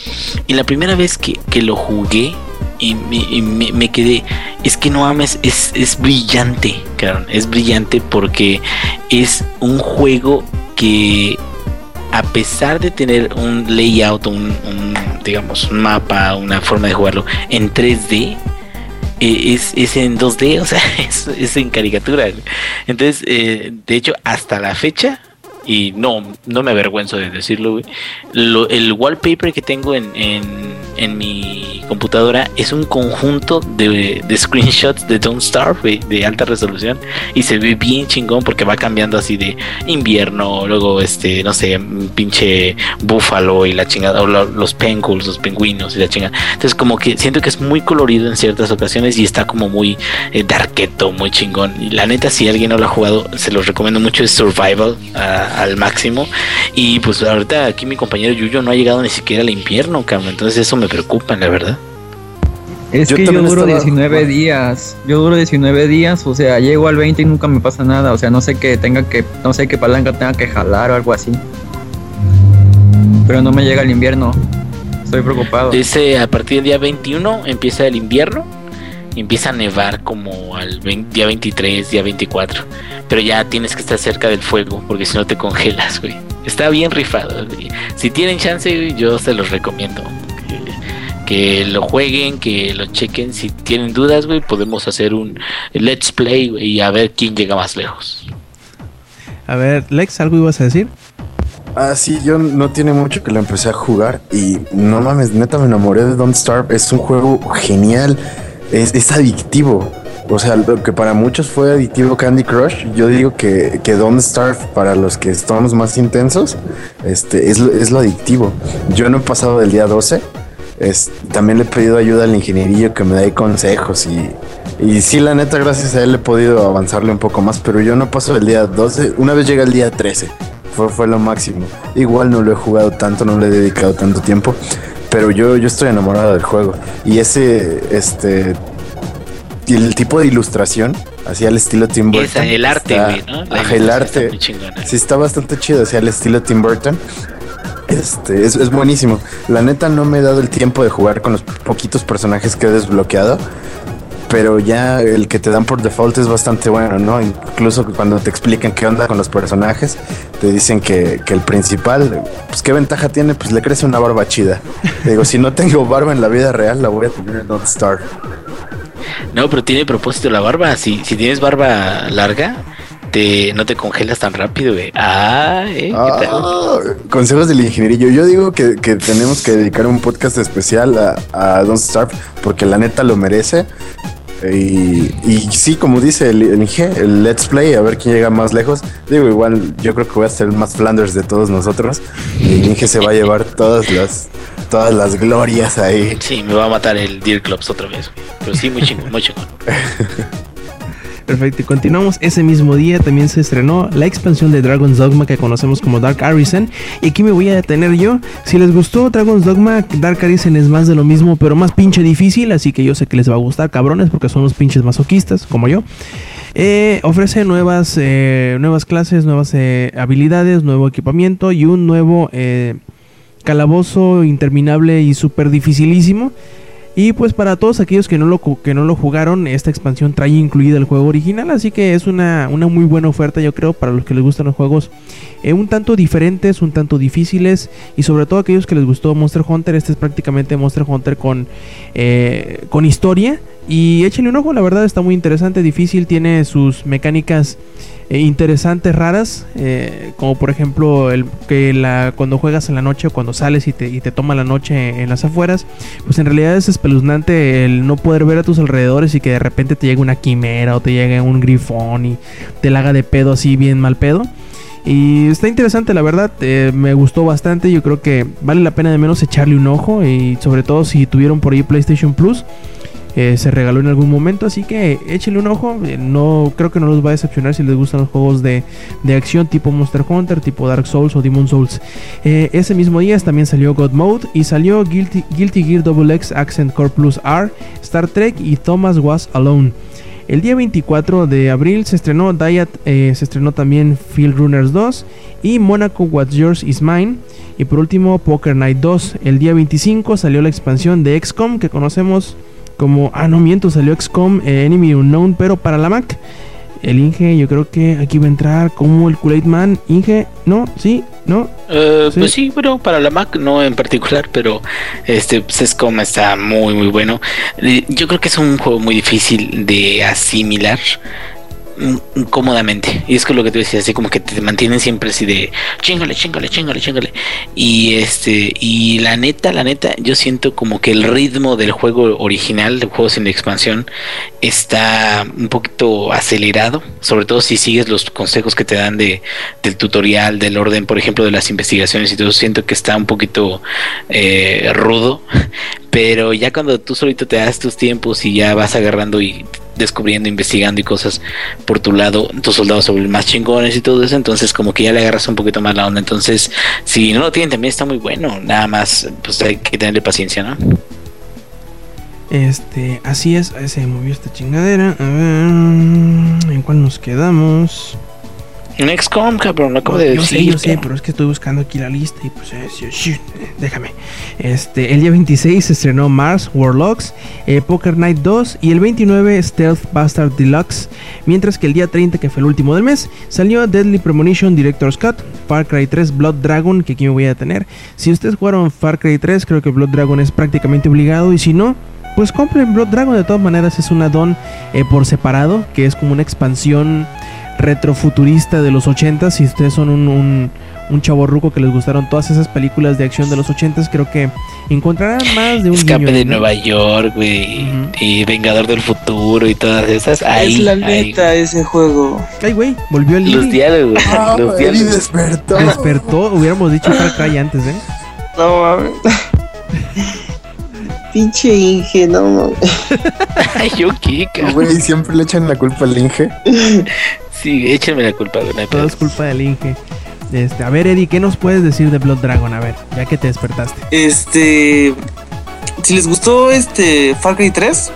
Y la primera vez que, que lo jugué y, me, y me- me quedé, es que no ames, es, es brillante, cabrón, es brillante porque es un juego que a pesar de tener un layout, un, digamos, un mapa, una forma de jugarlo en 3D, eh, es, es en 2D, o sea, es, es en caricatura. Entonces, eh, de hecho, hasta la fecha, y no, no me avergüenzo de decirlo, güey. Lo- el wallpaper que tengo en, en, mi computadora es un conjunto de, screenshots de Don't Starve, de alta resolución. Y se ve bien chingón porque va cambiando así de invierno, luego este, no sé, un pinche búfalo y la chingada, o lo- los penguins, los pingüinos y la chingada. Entonces como que siento que es muy colorido en ciertas ocasiones y está como muy eh, darketo, muy chingón. Y la neta, si alguien no lo ha jugado, se los recomiendo mucho, es Survival a- al máximo. Y pues ahorita aquí mi compañero Yuyo no ha llegado ni siquiera al invierno, cabrón. Entonces eso me preocupa, la verdad. Es Yo que yo duro estaba- 19 días. Yo duro 19 días, o sea, llego al 20 y nunca me pasa nada. O sea, no sé qué tenga que, no sé qué palanca tenga que jalar o algo así. Pero no me llega el invierno. Estoy preocupado. Ese, a partir del día 21 empieza el invierno. Y Empieza a nevar como al 20 día 23, día 24. Pero ya tienes que estar cerca del fuego porque si no te congelas, güey. Está bien rifado. güey. Si tienen chance, güey, yo se los recomiendo. Que, que lo jueguen, que lo chequen. Si tienen dudas, güey, podemos hacer un let's play güey, y a ver quién llega más lejos. A ver, Lex, ¿algo ibas a decir? Ah, sí, yo no tiene mucho que lo empecé a jugar y no mames, neta me enamoré de Don't Starve. Es un juego genial, es, es adictivo. O sea, lo que para muchos fue adictivo Candy Crush, yo digo que, que Don't Starve para los que estamos más intensos, este, es, es lo adictivo. Yo no he pasado del día 12, es, también le he pedido ayuda al ingenierillo que me dé consejos y, y sí, la neta, gracias a él he podido avanzarle un poco más, pero yo no paso del día 12, una vez llega el día 13, fue, fue lo máximo. Igual no lo he jugado tanto, no le he dedicado tanto tiempo, pero yo, yo estoy enamorado del juego. Y ese, este, el tipo de ilustración, así al estilo Tim Burton. Esa, el arte, está- güey, ¿no? La ajá, el arte. está. Sí, está bastante chido, así al estilo Tim Burton. Este, es, es buenísimo. La neta no me he dado el tiempo de jugar con los poquitos personajes que he desbloqueado. Pero ya el que te dan por default es bastante bueno, ¿no? Incluso cuando te explican qué onda con los personajes, te dicen que, que el principal, pues qué ventaja tiene, pues le crece una barba chida. Te digo, si no tengo barba en la vida real, la voy a tener en Don't Star. No, pero tiene propósito la barba. Si, si tienes barba larga, te, no te congelas tan rápido, güey. Ah, ¿eh? ¿Qué tal? Ah, consejos del ingenierillo. Yo digo que, que tenemos que dedicar un podcast especial a, a Don't Starve porque la neta lo merece. Y, y sí, como dice el, el el Let's Play, a ver quién llega más lejos. Digo, igual yo creo que voy a ser el más Flanders de todos nosotros. Y el Inge se va a llevar todas las, todas las glorias ahí. Sí, me va a matar el Deer Clubs otra vez. Pero sí, muy chingón, muy chingón. Perfecto, y continuamos. Ese mismo día también se estrenó la expansión de Dragon's Dogma que conocemos como Dark Arisen. Y aquí me voy a detener yo. Si les gustó Dragon's Dogma, Dark Arisen es más de lo mismo, pero más pinche difícil. Así que yo sé que les va a gustar, cabrones, porque son los pinches masoquistas, como yo. Eh, ofrece nuevas, eh, nuevas clases, nuevas eh, habilidades, nuevo equipamiento y un nuevo calabozo interminable y súper dificilísimo. Y pues para todos aquellos que no lo, que no lo jugaron, esta expansión trae incluida el juego original, así que es una, una muy buena oferta yo creo para los que les gustan los juegos eh, un tanto diferentes, un tanto difíciles y sobre todo aquellos que les gustó Monster Hunter, este es prácticamente Monster Hunter con, eh, con historia y échenle un ojo, la verdad está muy interesante, difícil, tiene sus mecánicas eh, interesantes, raras, eh, como por ejemplo el que la, cuando juegas en la noche o cuando sales y te, y te toma la noche en las afueras, pues en realidad es espeluznante el no poder ver a tus alrededores y que de repente te llegue una quimera o te llegue un grifón y te la haga de pedo así bien mal pedo. Y está interesante, la verdad, eh, me gustó bastante, yo creo que vale la pena de menos echarle un ojo y sobre todo si tuvieron por ahí PlayStation Plus. Eh, se regaló en algún momento, así que échenle un ojo. eh, no creo que no los va a decepcionar si les gustan los juegos de, de acción tipo Monster Hunter, tipo Dark Souls o Demon Souls. Eh, ese mismo día también salió God Mode y salió Guilty, Guilty Gear Double X Accent Core Plus R, Star Trek y Thomas Was Alone. El día 24 de abril se estrenó Diet, se estrenó también Field Runners 2 y Monaco What's Yours Is Mine. Y por último Poker Night 2. El día 25 salió la expansión de XCOM que conocemos como... Ah, no miento, salió XCOM eh, Enemy Unknown pero para la Mac. El Inge, yo creo que aquí va a entrar como el Kool-Aid Man. Inge, ¿no? ¿Sí? ¿No? Eh, Sí. Pues sí, bueno, para la Mac no en particular, pero este Sescom está muy muy bueno. Yo creo que es un juego muy difícil de asimilar. Mm, cómodamente. Y es con lo que tú decías, así como que te mantienen siempre así de chingale, chingale, chingale, chingale. Y este, y la neta, la neta, yo siento como que el ritmo del juego original, del juego sin expansión, está un poquito acelerado, sobre todo si sigues los consejos que te dan de, del tutorial, del orden, por ejemplo, de las investigaciones y todo. Siento que está un poquito eh, rudo, pero ya cuando tú solito te das tus tiempos y ya vas agarrando y descubriendo, investigando y cosas por tu lado, tus soldados vuelven más chingones y todo eso, entonces como que ya le agarras un poquito más la onda. Entonces, si no lo tienen, también está muy bueno. Nada más, pues hay que tenerle paciencia, ¿no? Este, así es, se movió esta chingadera. A ver, ¿en cuál nos quedamos? En XCOM, cabrón, lo acabo de yo sé, decir. yo sé, pero es que estoy buscando aquí la lista y pues, eh, sí, sí, déjame. Este, el día 26 se estrenó Mars Warlocks, eh, Poker Night 2 y el 29 Stealth Bastard Deluxe. Mientras que el día 30, que fue el último del mes, salió Deadly Premonition Director's Cut, Far Cry 3 Blood Dragon, que aquí me voy a tener. Si ustedes jugaron Far Cry 3, creo que Blood Dragon es prácticamente obligado y si no, pues compren Blood Dragon. De todas maneras, es un add-on eh, por separado, que es como una expansión retrofuturista de los 80 Si ustedes son un, un, un chavorruco que les gustaron todas esas películas de acción de los 80 creo que encontrarán más de un Escape guiño de. Nueva York, güey. Y Vengador del Futuro y todas esas. Ahí, es la ahí. neta ese juego. Ay, güey, volvió el Los diálogos. Ah, los Eli diálogos. despertó. Despertó, hubiéramos dicho Far Cry antes, ¿eh? No mames. Pinche Inge, no mames. Ay, yo qué, cabrón. Güey, siempre le echan la culpa al Inge. Sí, échenme la culpa, hay Todo es culpa del Inge. Este, a ver, Eddie, ¿qué nos puedes decir de Blood Dragon? A ver, ya que te despertaste. Este. Si les gustó este Far Cry 3,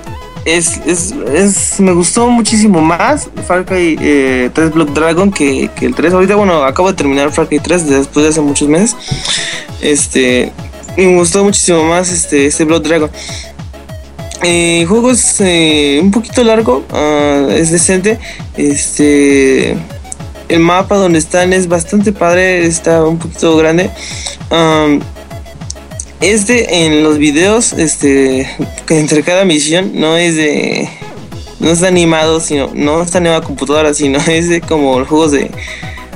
es, es, es- me gustó muchísimo más Far Cry eh, 3 Blood Dragon que, que el 3. Ahorita, bueno, acabo de terminar Far Cry 3 después de hace muchos meses. Este. Me gustó muchísimo más este, este Blood Dragon. Eh, el juego es eh, un poquito largo, ah, es decente. Este. El mapa donde están es bastante padre, está un poquito grande. Este en los videos, este, que entre cada misión no es de, no está animado, sino, no está animado a computadora, sino es de como los juegos de,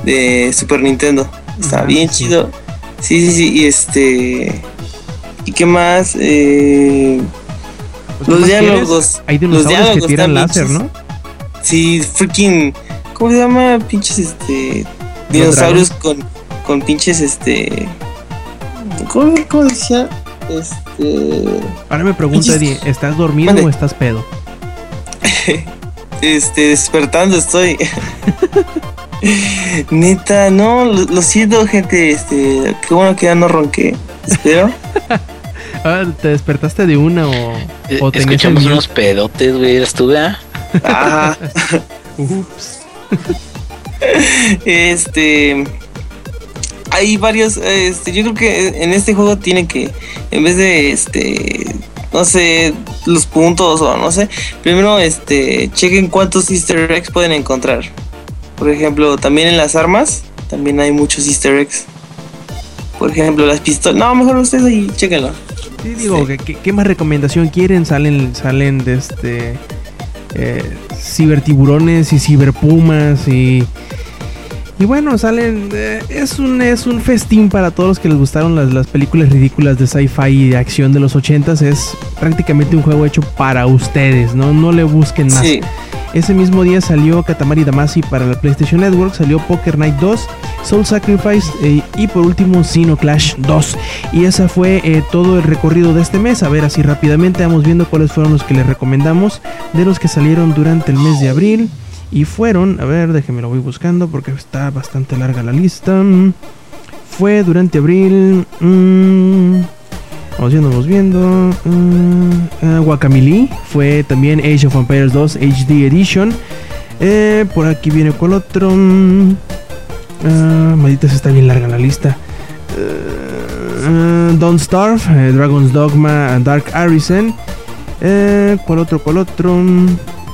de Super Nintendo. Está Ah, bien sí. chido. Sí, sí, sí, y este, y qué más, eh, Pues, ¿qué los diálogos, Hay los dinosaurios que diálogos tiran están láser, ¿no? sí, freaking, ¿cómo se llama? Pinches, este, dinosaurios con, con pinches, este, ¿cómo, cómo decía? Este, Ahora me pregunto, Pinches- Eddie, ¿estás dormido o estás pedo? este, despertando estoy. Neta, no, lo, lo siento, gente, este, qué bueno que ya no ronqué, espero. Ah, ¿Te despertaste de una o, Eh, o Escuchamos unos pedotes, güey. ¿Eras tú, ah? Ajá. Ups. Este. Hay varios. Este, yo creo que en este juego tienen que. En vez de este. No sé. Los puntos o no sé. Primero, este. Chequen cuántos Easter eggs pueden encontrar. Por ejemplo, también en las armas. También hay muchos Easter eggs. Por ejemplo, las pistolas. No, mejor ustedes ahí, chequenlo. Sí, digo, ¿qué, qué, qué más recomendación quieren? Salen, salen de este. Eh, cibertiburones y ciberpumas y. Y bueno, salen. eh, es, un, es un festín para todos los que les gustaron las, las películas ridículas de sci-fi y de acción de los 80s. Es prácticamente un juego hecho para ustedes, ¿no? No le busquen más. Sí. Ese mismo día salió Katamari Damacy para la PlayStation Network, salió Poker Night 2, Soul Sacrifice eh, y por último Sino Clash 2. Y ese fue eh, todo el recorrido de este mes. A ver, así rápidamente vamos viendo cuáles fueron los que les recomendamos de los que salieron durante el mes de abril. Y fueron, a ver, déjenme lo voy buscando porque está bastante larga la lista. Fue durante abril. mm, Vamos viendo, vamos viendo. Guacamole fue también Age of Empires 2 HD Edition. Eh, por aquí viene con otro. ah, maldita, está bien larga la lista. Don't Starve, Dragon's Dogma, Dark Arisen. Eh, ¿Cuál otro? ¿Cuál otro? Mm,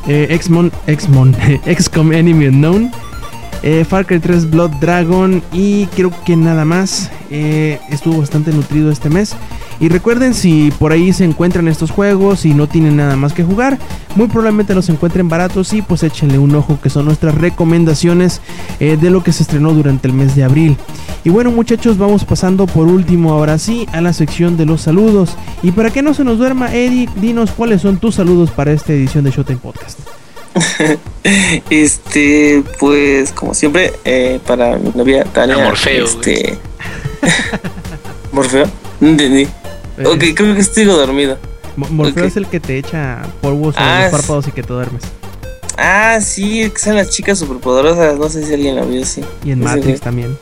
Eh, Xmon, Enemy Unknown. Eh, Far Cry 3 Blood Dragon y creo que nada más. Estuvo bastante nutrido este mes. Y recuerden, si por ahí se encuentran estos juegos y no tienen nada más que jugar, muy probablemente los encuentren baratos y pues échenle un ojo que son nuestras recomendaciones eh, de lo que se estrenó durante el mes de abril. Y bueno muchachos, vamos pasando por último ahora sí a la sección de los saludos. Y para que no se nos duerma, Eddie, dinos cuáles son tus saludos para esta edición de Showtime Podcast. este, pues como siempre, eh, para mi novia Tania. Morfeo, Este. ¿Morfeo? No entendí. Eh, Ok, creo que estoy dormido. Mo- Morfeo es el que te echa polvos en Ah, los párpados y que te duermes. Ah, sí, que son las chicas superpoderosas. No sé si alguien la vio, sí. Y en Matrix también.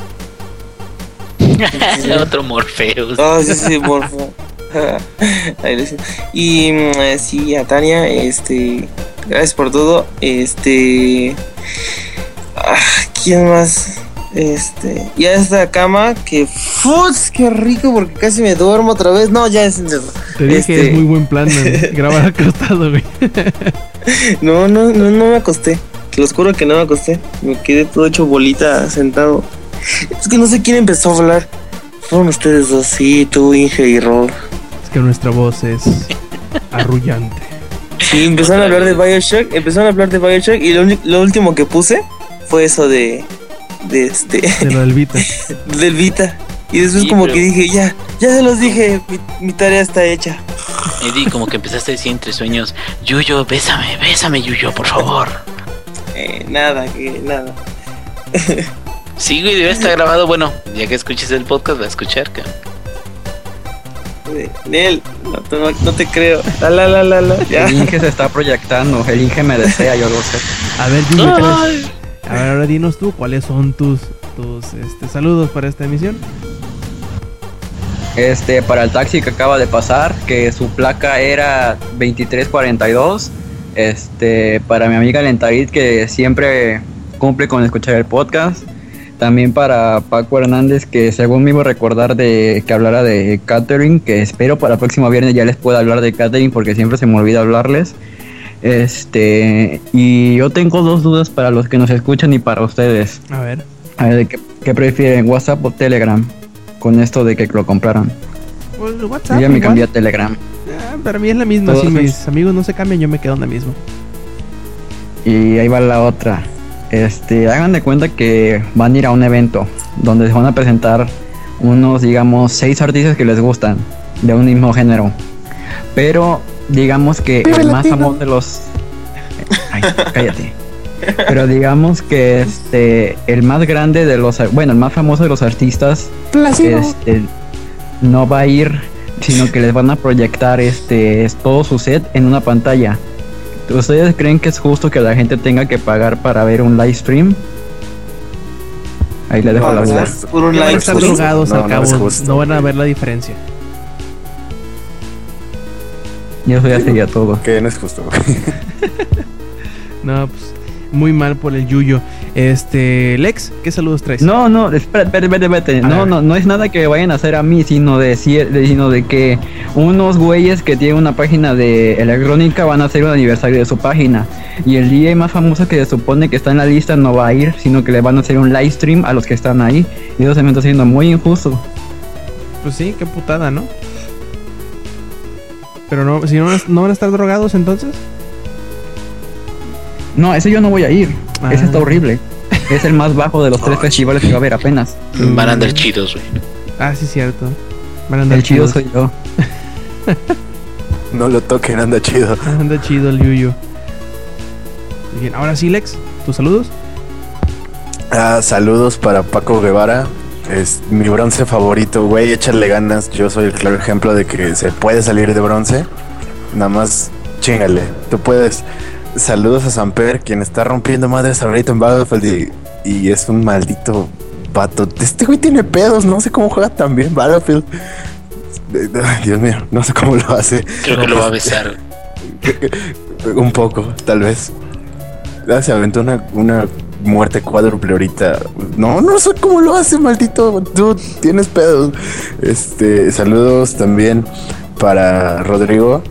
Otro Morpheus. Ah, sí, sí, Morfeo. Y mm, eh, sí, a Tania, este. Gracias por todo. Este. ah, ¿Quién más? Este. Ya esta cama que. ¡Futs! ¡Qué rico! Porque casi me duermo otra vez. No, ya es. Te dije, Este- es muy buen plan man, grabar acostado, güey. No, no, no, no me acosté. Te los juro que no me acosté. Me quedé todo hecho bolita sentado. Es que no sé quién empezó a hablar. Fueron ustedes dos, sí, tú, Inge y Rob. Es que nuestra voz es arrullante. Sí, empezaron a hablar de Bioshock, empezaron a hablar de Bioshock y lo, lo último que puse fue eso de. De este. De lo del Vita. del Vita. Y después Sí, como pero- que dije, ya, ya se los dije, mi, mi tarea está hecha. Eddie, como que empezaste a decir entre sueños, Yuyo, bésame, bésame, Yuyo, por favor. Eh, nada, que nada. Sí, güey, debe estar grabado. Bueno, ya que escuches el podcast, va a escuchar. Eh, Nel, no, te- no- no te creo. La la la la la. Ya. El Inge se está proyectando, el Inge me desea, yo lo sé. A ver, dime, ¿cuáles- Ay. Ahora dinos tú cuáles son tus, tus este, saludos para esta emisión. Este, para el taxi que acaba de pasar, que su placa era 2342. Este, para mi amiga Lentarit, que siempre cumple con escuchar el podcast. También para Paco Hernández, que según me iba a recordar de que hablara de catering, que espero para el próximo viernes ya les pueda hablar de catering porque siempre se me olvida hablarles. Este, y yo tengo dos dudas para los que nos escuchan y para ustedes. A ver. A ver, ¿qué, qué prefieren, WhatsApp o Telegram? Con esto de que lo compraron. Pues Yo ya me igual. cambié a Telegram. Ah, para mí es la misma. Todos Si mis- mis amigos no se cambian, yo me quedo en la misma. Y ahí va la otra. Este, hagan de cuenta que van a ir a un evento donde se van a presentar unos, digamos, seis artistas que les gustan de un mismo género. Pero digamos que el más famoso de los Ay, cállate. Pero digamos que este el más grande de los bueno, el más famoso de los artistas este no va a ir, sino que les van a proyectar este todo su set en una pantalla. ¿Ustedes creen que es justo que la gente tenga que pagar para ver un live stream? Ahí le dejo la No, duda. es por un Van a live estar stream. drogados No, no No, van a ver la diferencia. Y eso ya sería todo. Que no es justo. No, pues muy mal por el Yuyo. Este, Lex, ¿qué saludos traes? No, no, espera, espera, espera, espera. A No, ver. no, no es nada que vayan a hacer a mí, sino de, cier- de- sino de que unos güeyes que tienen una página de electrónica van a hacer un aniversario de su página. Y el día más famoso que se supone que está en la lista no va a ir, sino que le van a hacer un live stream a los que están ahí. Y eso se me está haciendo muy injusto. Pues sí, qué putada, ¿no? Pero no, si no, van a- no van a estar drogados entonces. No, ese yo no voy a ir. Ah. Ese está horrible. Es el más bajo de los tres festivales que va a haber apenas. Van a andar chidos, güey. Ah, sí, cierto. Van a andar El chido chidos. soy yo. No lo toquen, anda chido. Anda chido el Yuyo. Bien, ahora sí, Lex, tus saludos. Ah, saludos para Paco Guevara. Es mi bronce favorito, güey. Échale ganas. Yo soy el claro ejemplo de que se puede salir de bronce. Nada más chingale. Tú puedes. Saludos a Samper, quien está rompiendo madres ahorita en Battlefield y, y es un maldito vato. Este güey tiene pedos, no sé cómo juega tan bien Battlefield. Ay, Dios mío, no sé cómo lo hace. Creo que lo va a besar. Un poco, tal vez. Se aventó una, una muerte cuádruple ahorita. No, no sé cómo lo hace, maldito. Tú tienes pedos. Este, saludos también para Rodrigo,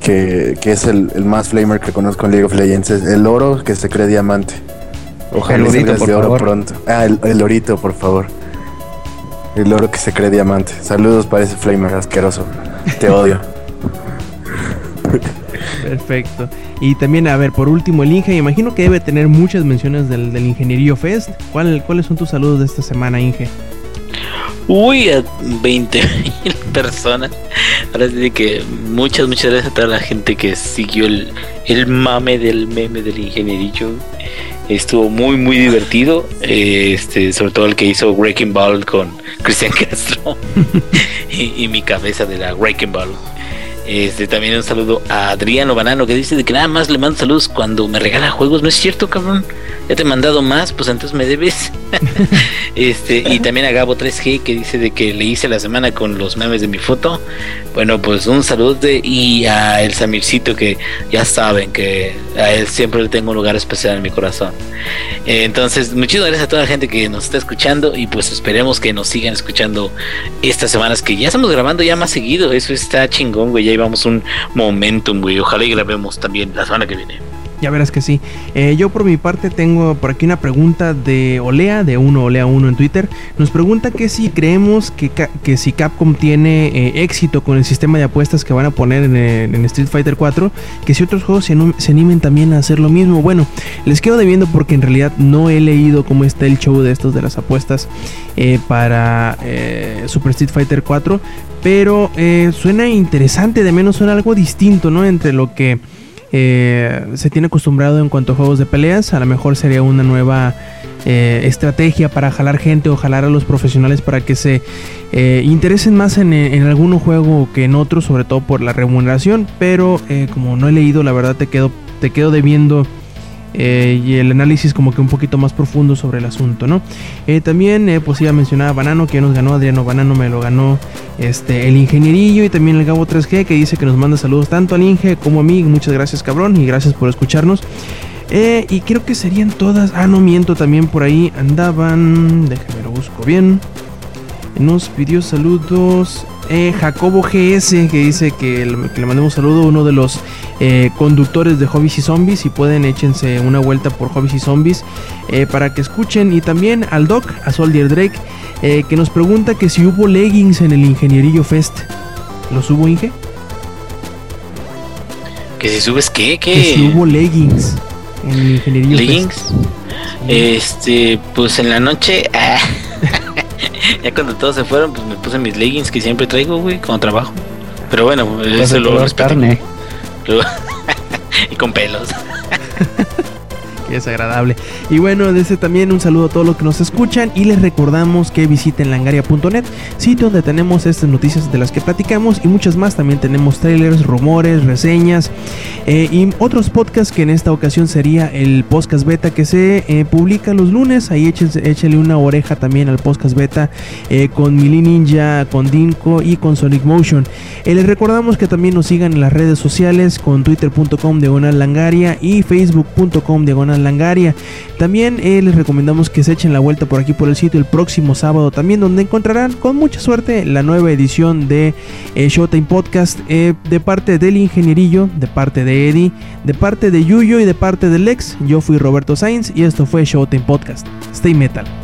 que, que es el, el más flamer que conozco en League of Legends. Es el oro que se cree diamante. Ojalá El orito, por de oro favor. pronto. Ah, el, el orito, por favor. El oro que se cree diamante. Saludos para ese flamer asqueroso. Te odio. Perfecto. Y también, a ver, por último, el Inge. Imagino que debe tener muchas menciones del, del Ingenierillo Fest. ¿Cuál, ¿Cuáles son tus saludos de esta semana, Inge? Uy, a 20 mil personas. Ahora sí que muchas, muchas gracias a toda la gente que siguió el, el mame del meme del ingenierillo. Estuvo muy, muy divertido. Este, sobre todo el que hizo Breaking Ball con Cristian Castro y, y mi cabeza de la Breaking Ball. Este, también un saludo a Adriano Banano que dice de que nada más le mando saludos cuando me regala juegos. No es cierto, cabrón. Ya te he mandado más, pues entonces me debes. este, y también a Gabo 3G que dice de que le hice la semana con los memes de mi foto. Bueno, pues un saludo de, y a el Samircito que ya saben que a él siempre le tengo un lugar especial en mi corazón. Entonces, muchísimas gracias a toda la gente que nos está escuchando y pues esperemos que nos sigan escuchando estas semanas que ya estamos grabando ya más seguido. Eso está chingón, güey. Ya llevamos un momentum, güey. Ojalá y grabemos también la semana que viene. Ya verás que sí. Eh, yo por mi parte tengo por aquí una pregunta de Olea, de uno Olea 1 en Twitter. Nos pregunta que si creemos que, que si Capcom tiene eh, éxito con el sistema de apuestas que van a poner en, Street Fighter 4, que si otros juegos se, se animen también a hacer lo mismo. Bueno, les quedo debiendo porque en realidad no he leído cómo está el show de estos de las apuestas eh, para Super Street Fighter 4. Pero suena interesante, de menos suena algo distinto, ¿no? Entre lo que eh, se tiene acostumbrado en cuanto a juegos de peleas. A lo mejor sería una nueva eh, estrategia para jalar gente o jalar a los profesionales para que se eh, interesen más en, en algún juego que en otro, sobre todo por la remuneración. Pero eh, como no he leído, la verdad te quedo, te quedo debiendo. Eh, y el análisis como que un poquito más profundo sobre el asunto, ¿no? Eh, también, eh, pues ya mencionaba Banano, que nos ganó, Adriano Banano me lo ganó este, el ingenierillo y también el Gabo 3G, que dice que nos manda saludos tanto al Inge como a mí, muchas gracias cabrón y gracias por escucharnos. Eh, y creo que serían todas, ah no miento, también por ahí andaban, déjame lo busco bien, nos pidió saludos eh, Jacobo GS, que dice que le, que le mandemos un saludo, uno de los eh, conductores de Hobbies y Zombies. Si pueden, échense una vuelta por Hobbies y Zombies eh, para que escuchen. Y también al Doc, a Soldier Drake, eh, que nos pregunta que si hubo leggings en el Ingenierillo Fest. ¿Los hubo, Inge? Que si subes qué, Que si hubo leggings en el Ingenierillo leggings. Fest. Este, pues en la noche, ah, ya cuando todos se fueron, pues me puse mis leggings que siempre traigo, güey, cuando trabajo. Pero bueno, eso lo respeto. carne. y con pelos. Qué desagradable. Y bueno, desde también un saludo a todos los que nos escuchan y les recordamos que visiten langaria.net, sitio donde tenemos estas noticias de las que platicamos y muchas más. También tenemos trailers, rumores, reseñas eh, y otros podcasts que en esta ocasión sería el podcast beta que se eh, publica los lunes. Ahí échense, échenle una oreja también al podcast beta eh, con Mili Ninja, con Dinko y con Sonic Motion. Les recordamos que también nos sigan en las redes sociales con twitter.com diagonal langaria y facebook.com diagonal langaria. También eh, les recomendamos que se echen la vuelta por aquí por el sitio el próximo sábado también donde encontrarán con mucha suerte la nueva edición de eh, Showtime Podcast eh, de parte del ingenierillo, de parte de Eddie, de parte de Yuyo y de parte del Lex. Yo fui Roberto Sainz y esto fue Showtime Podcast. Stay metal.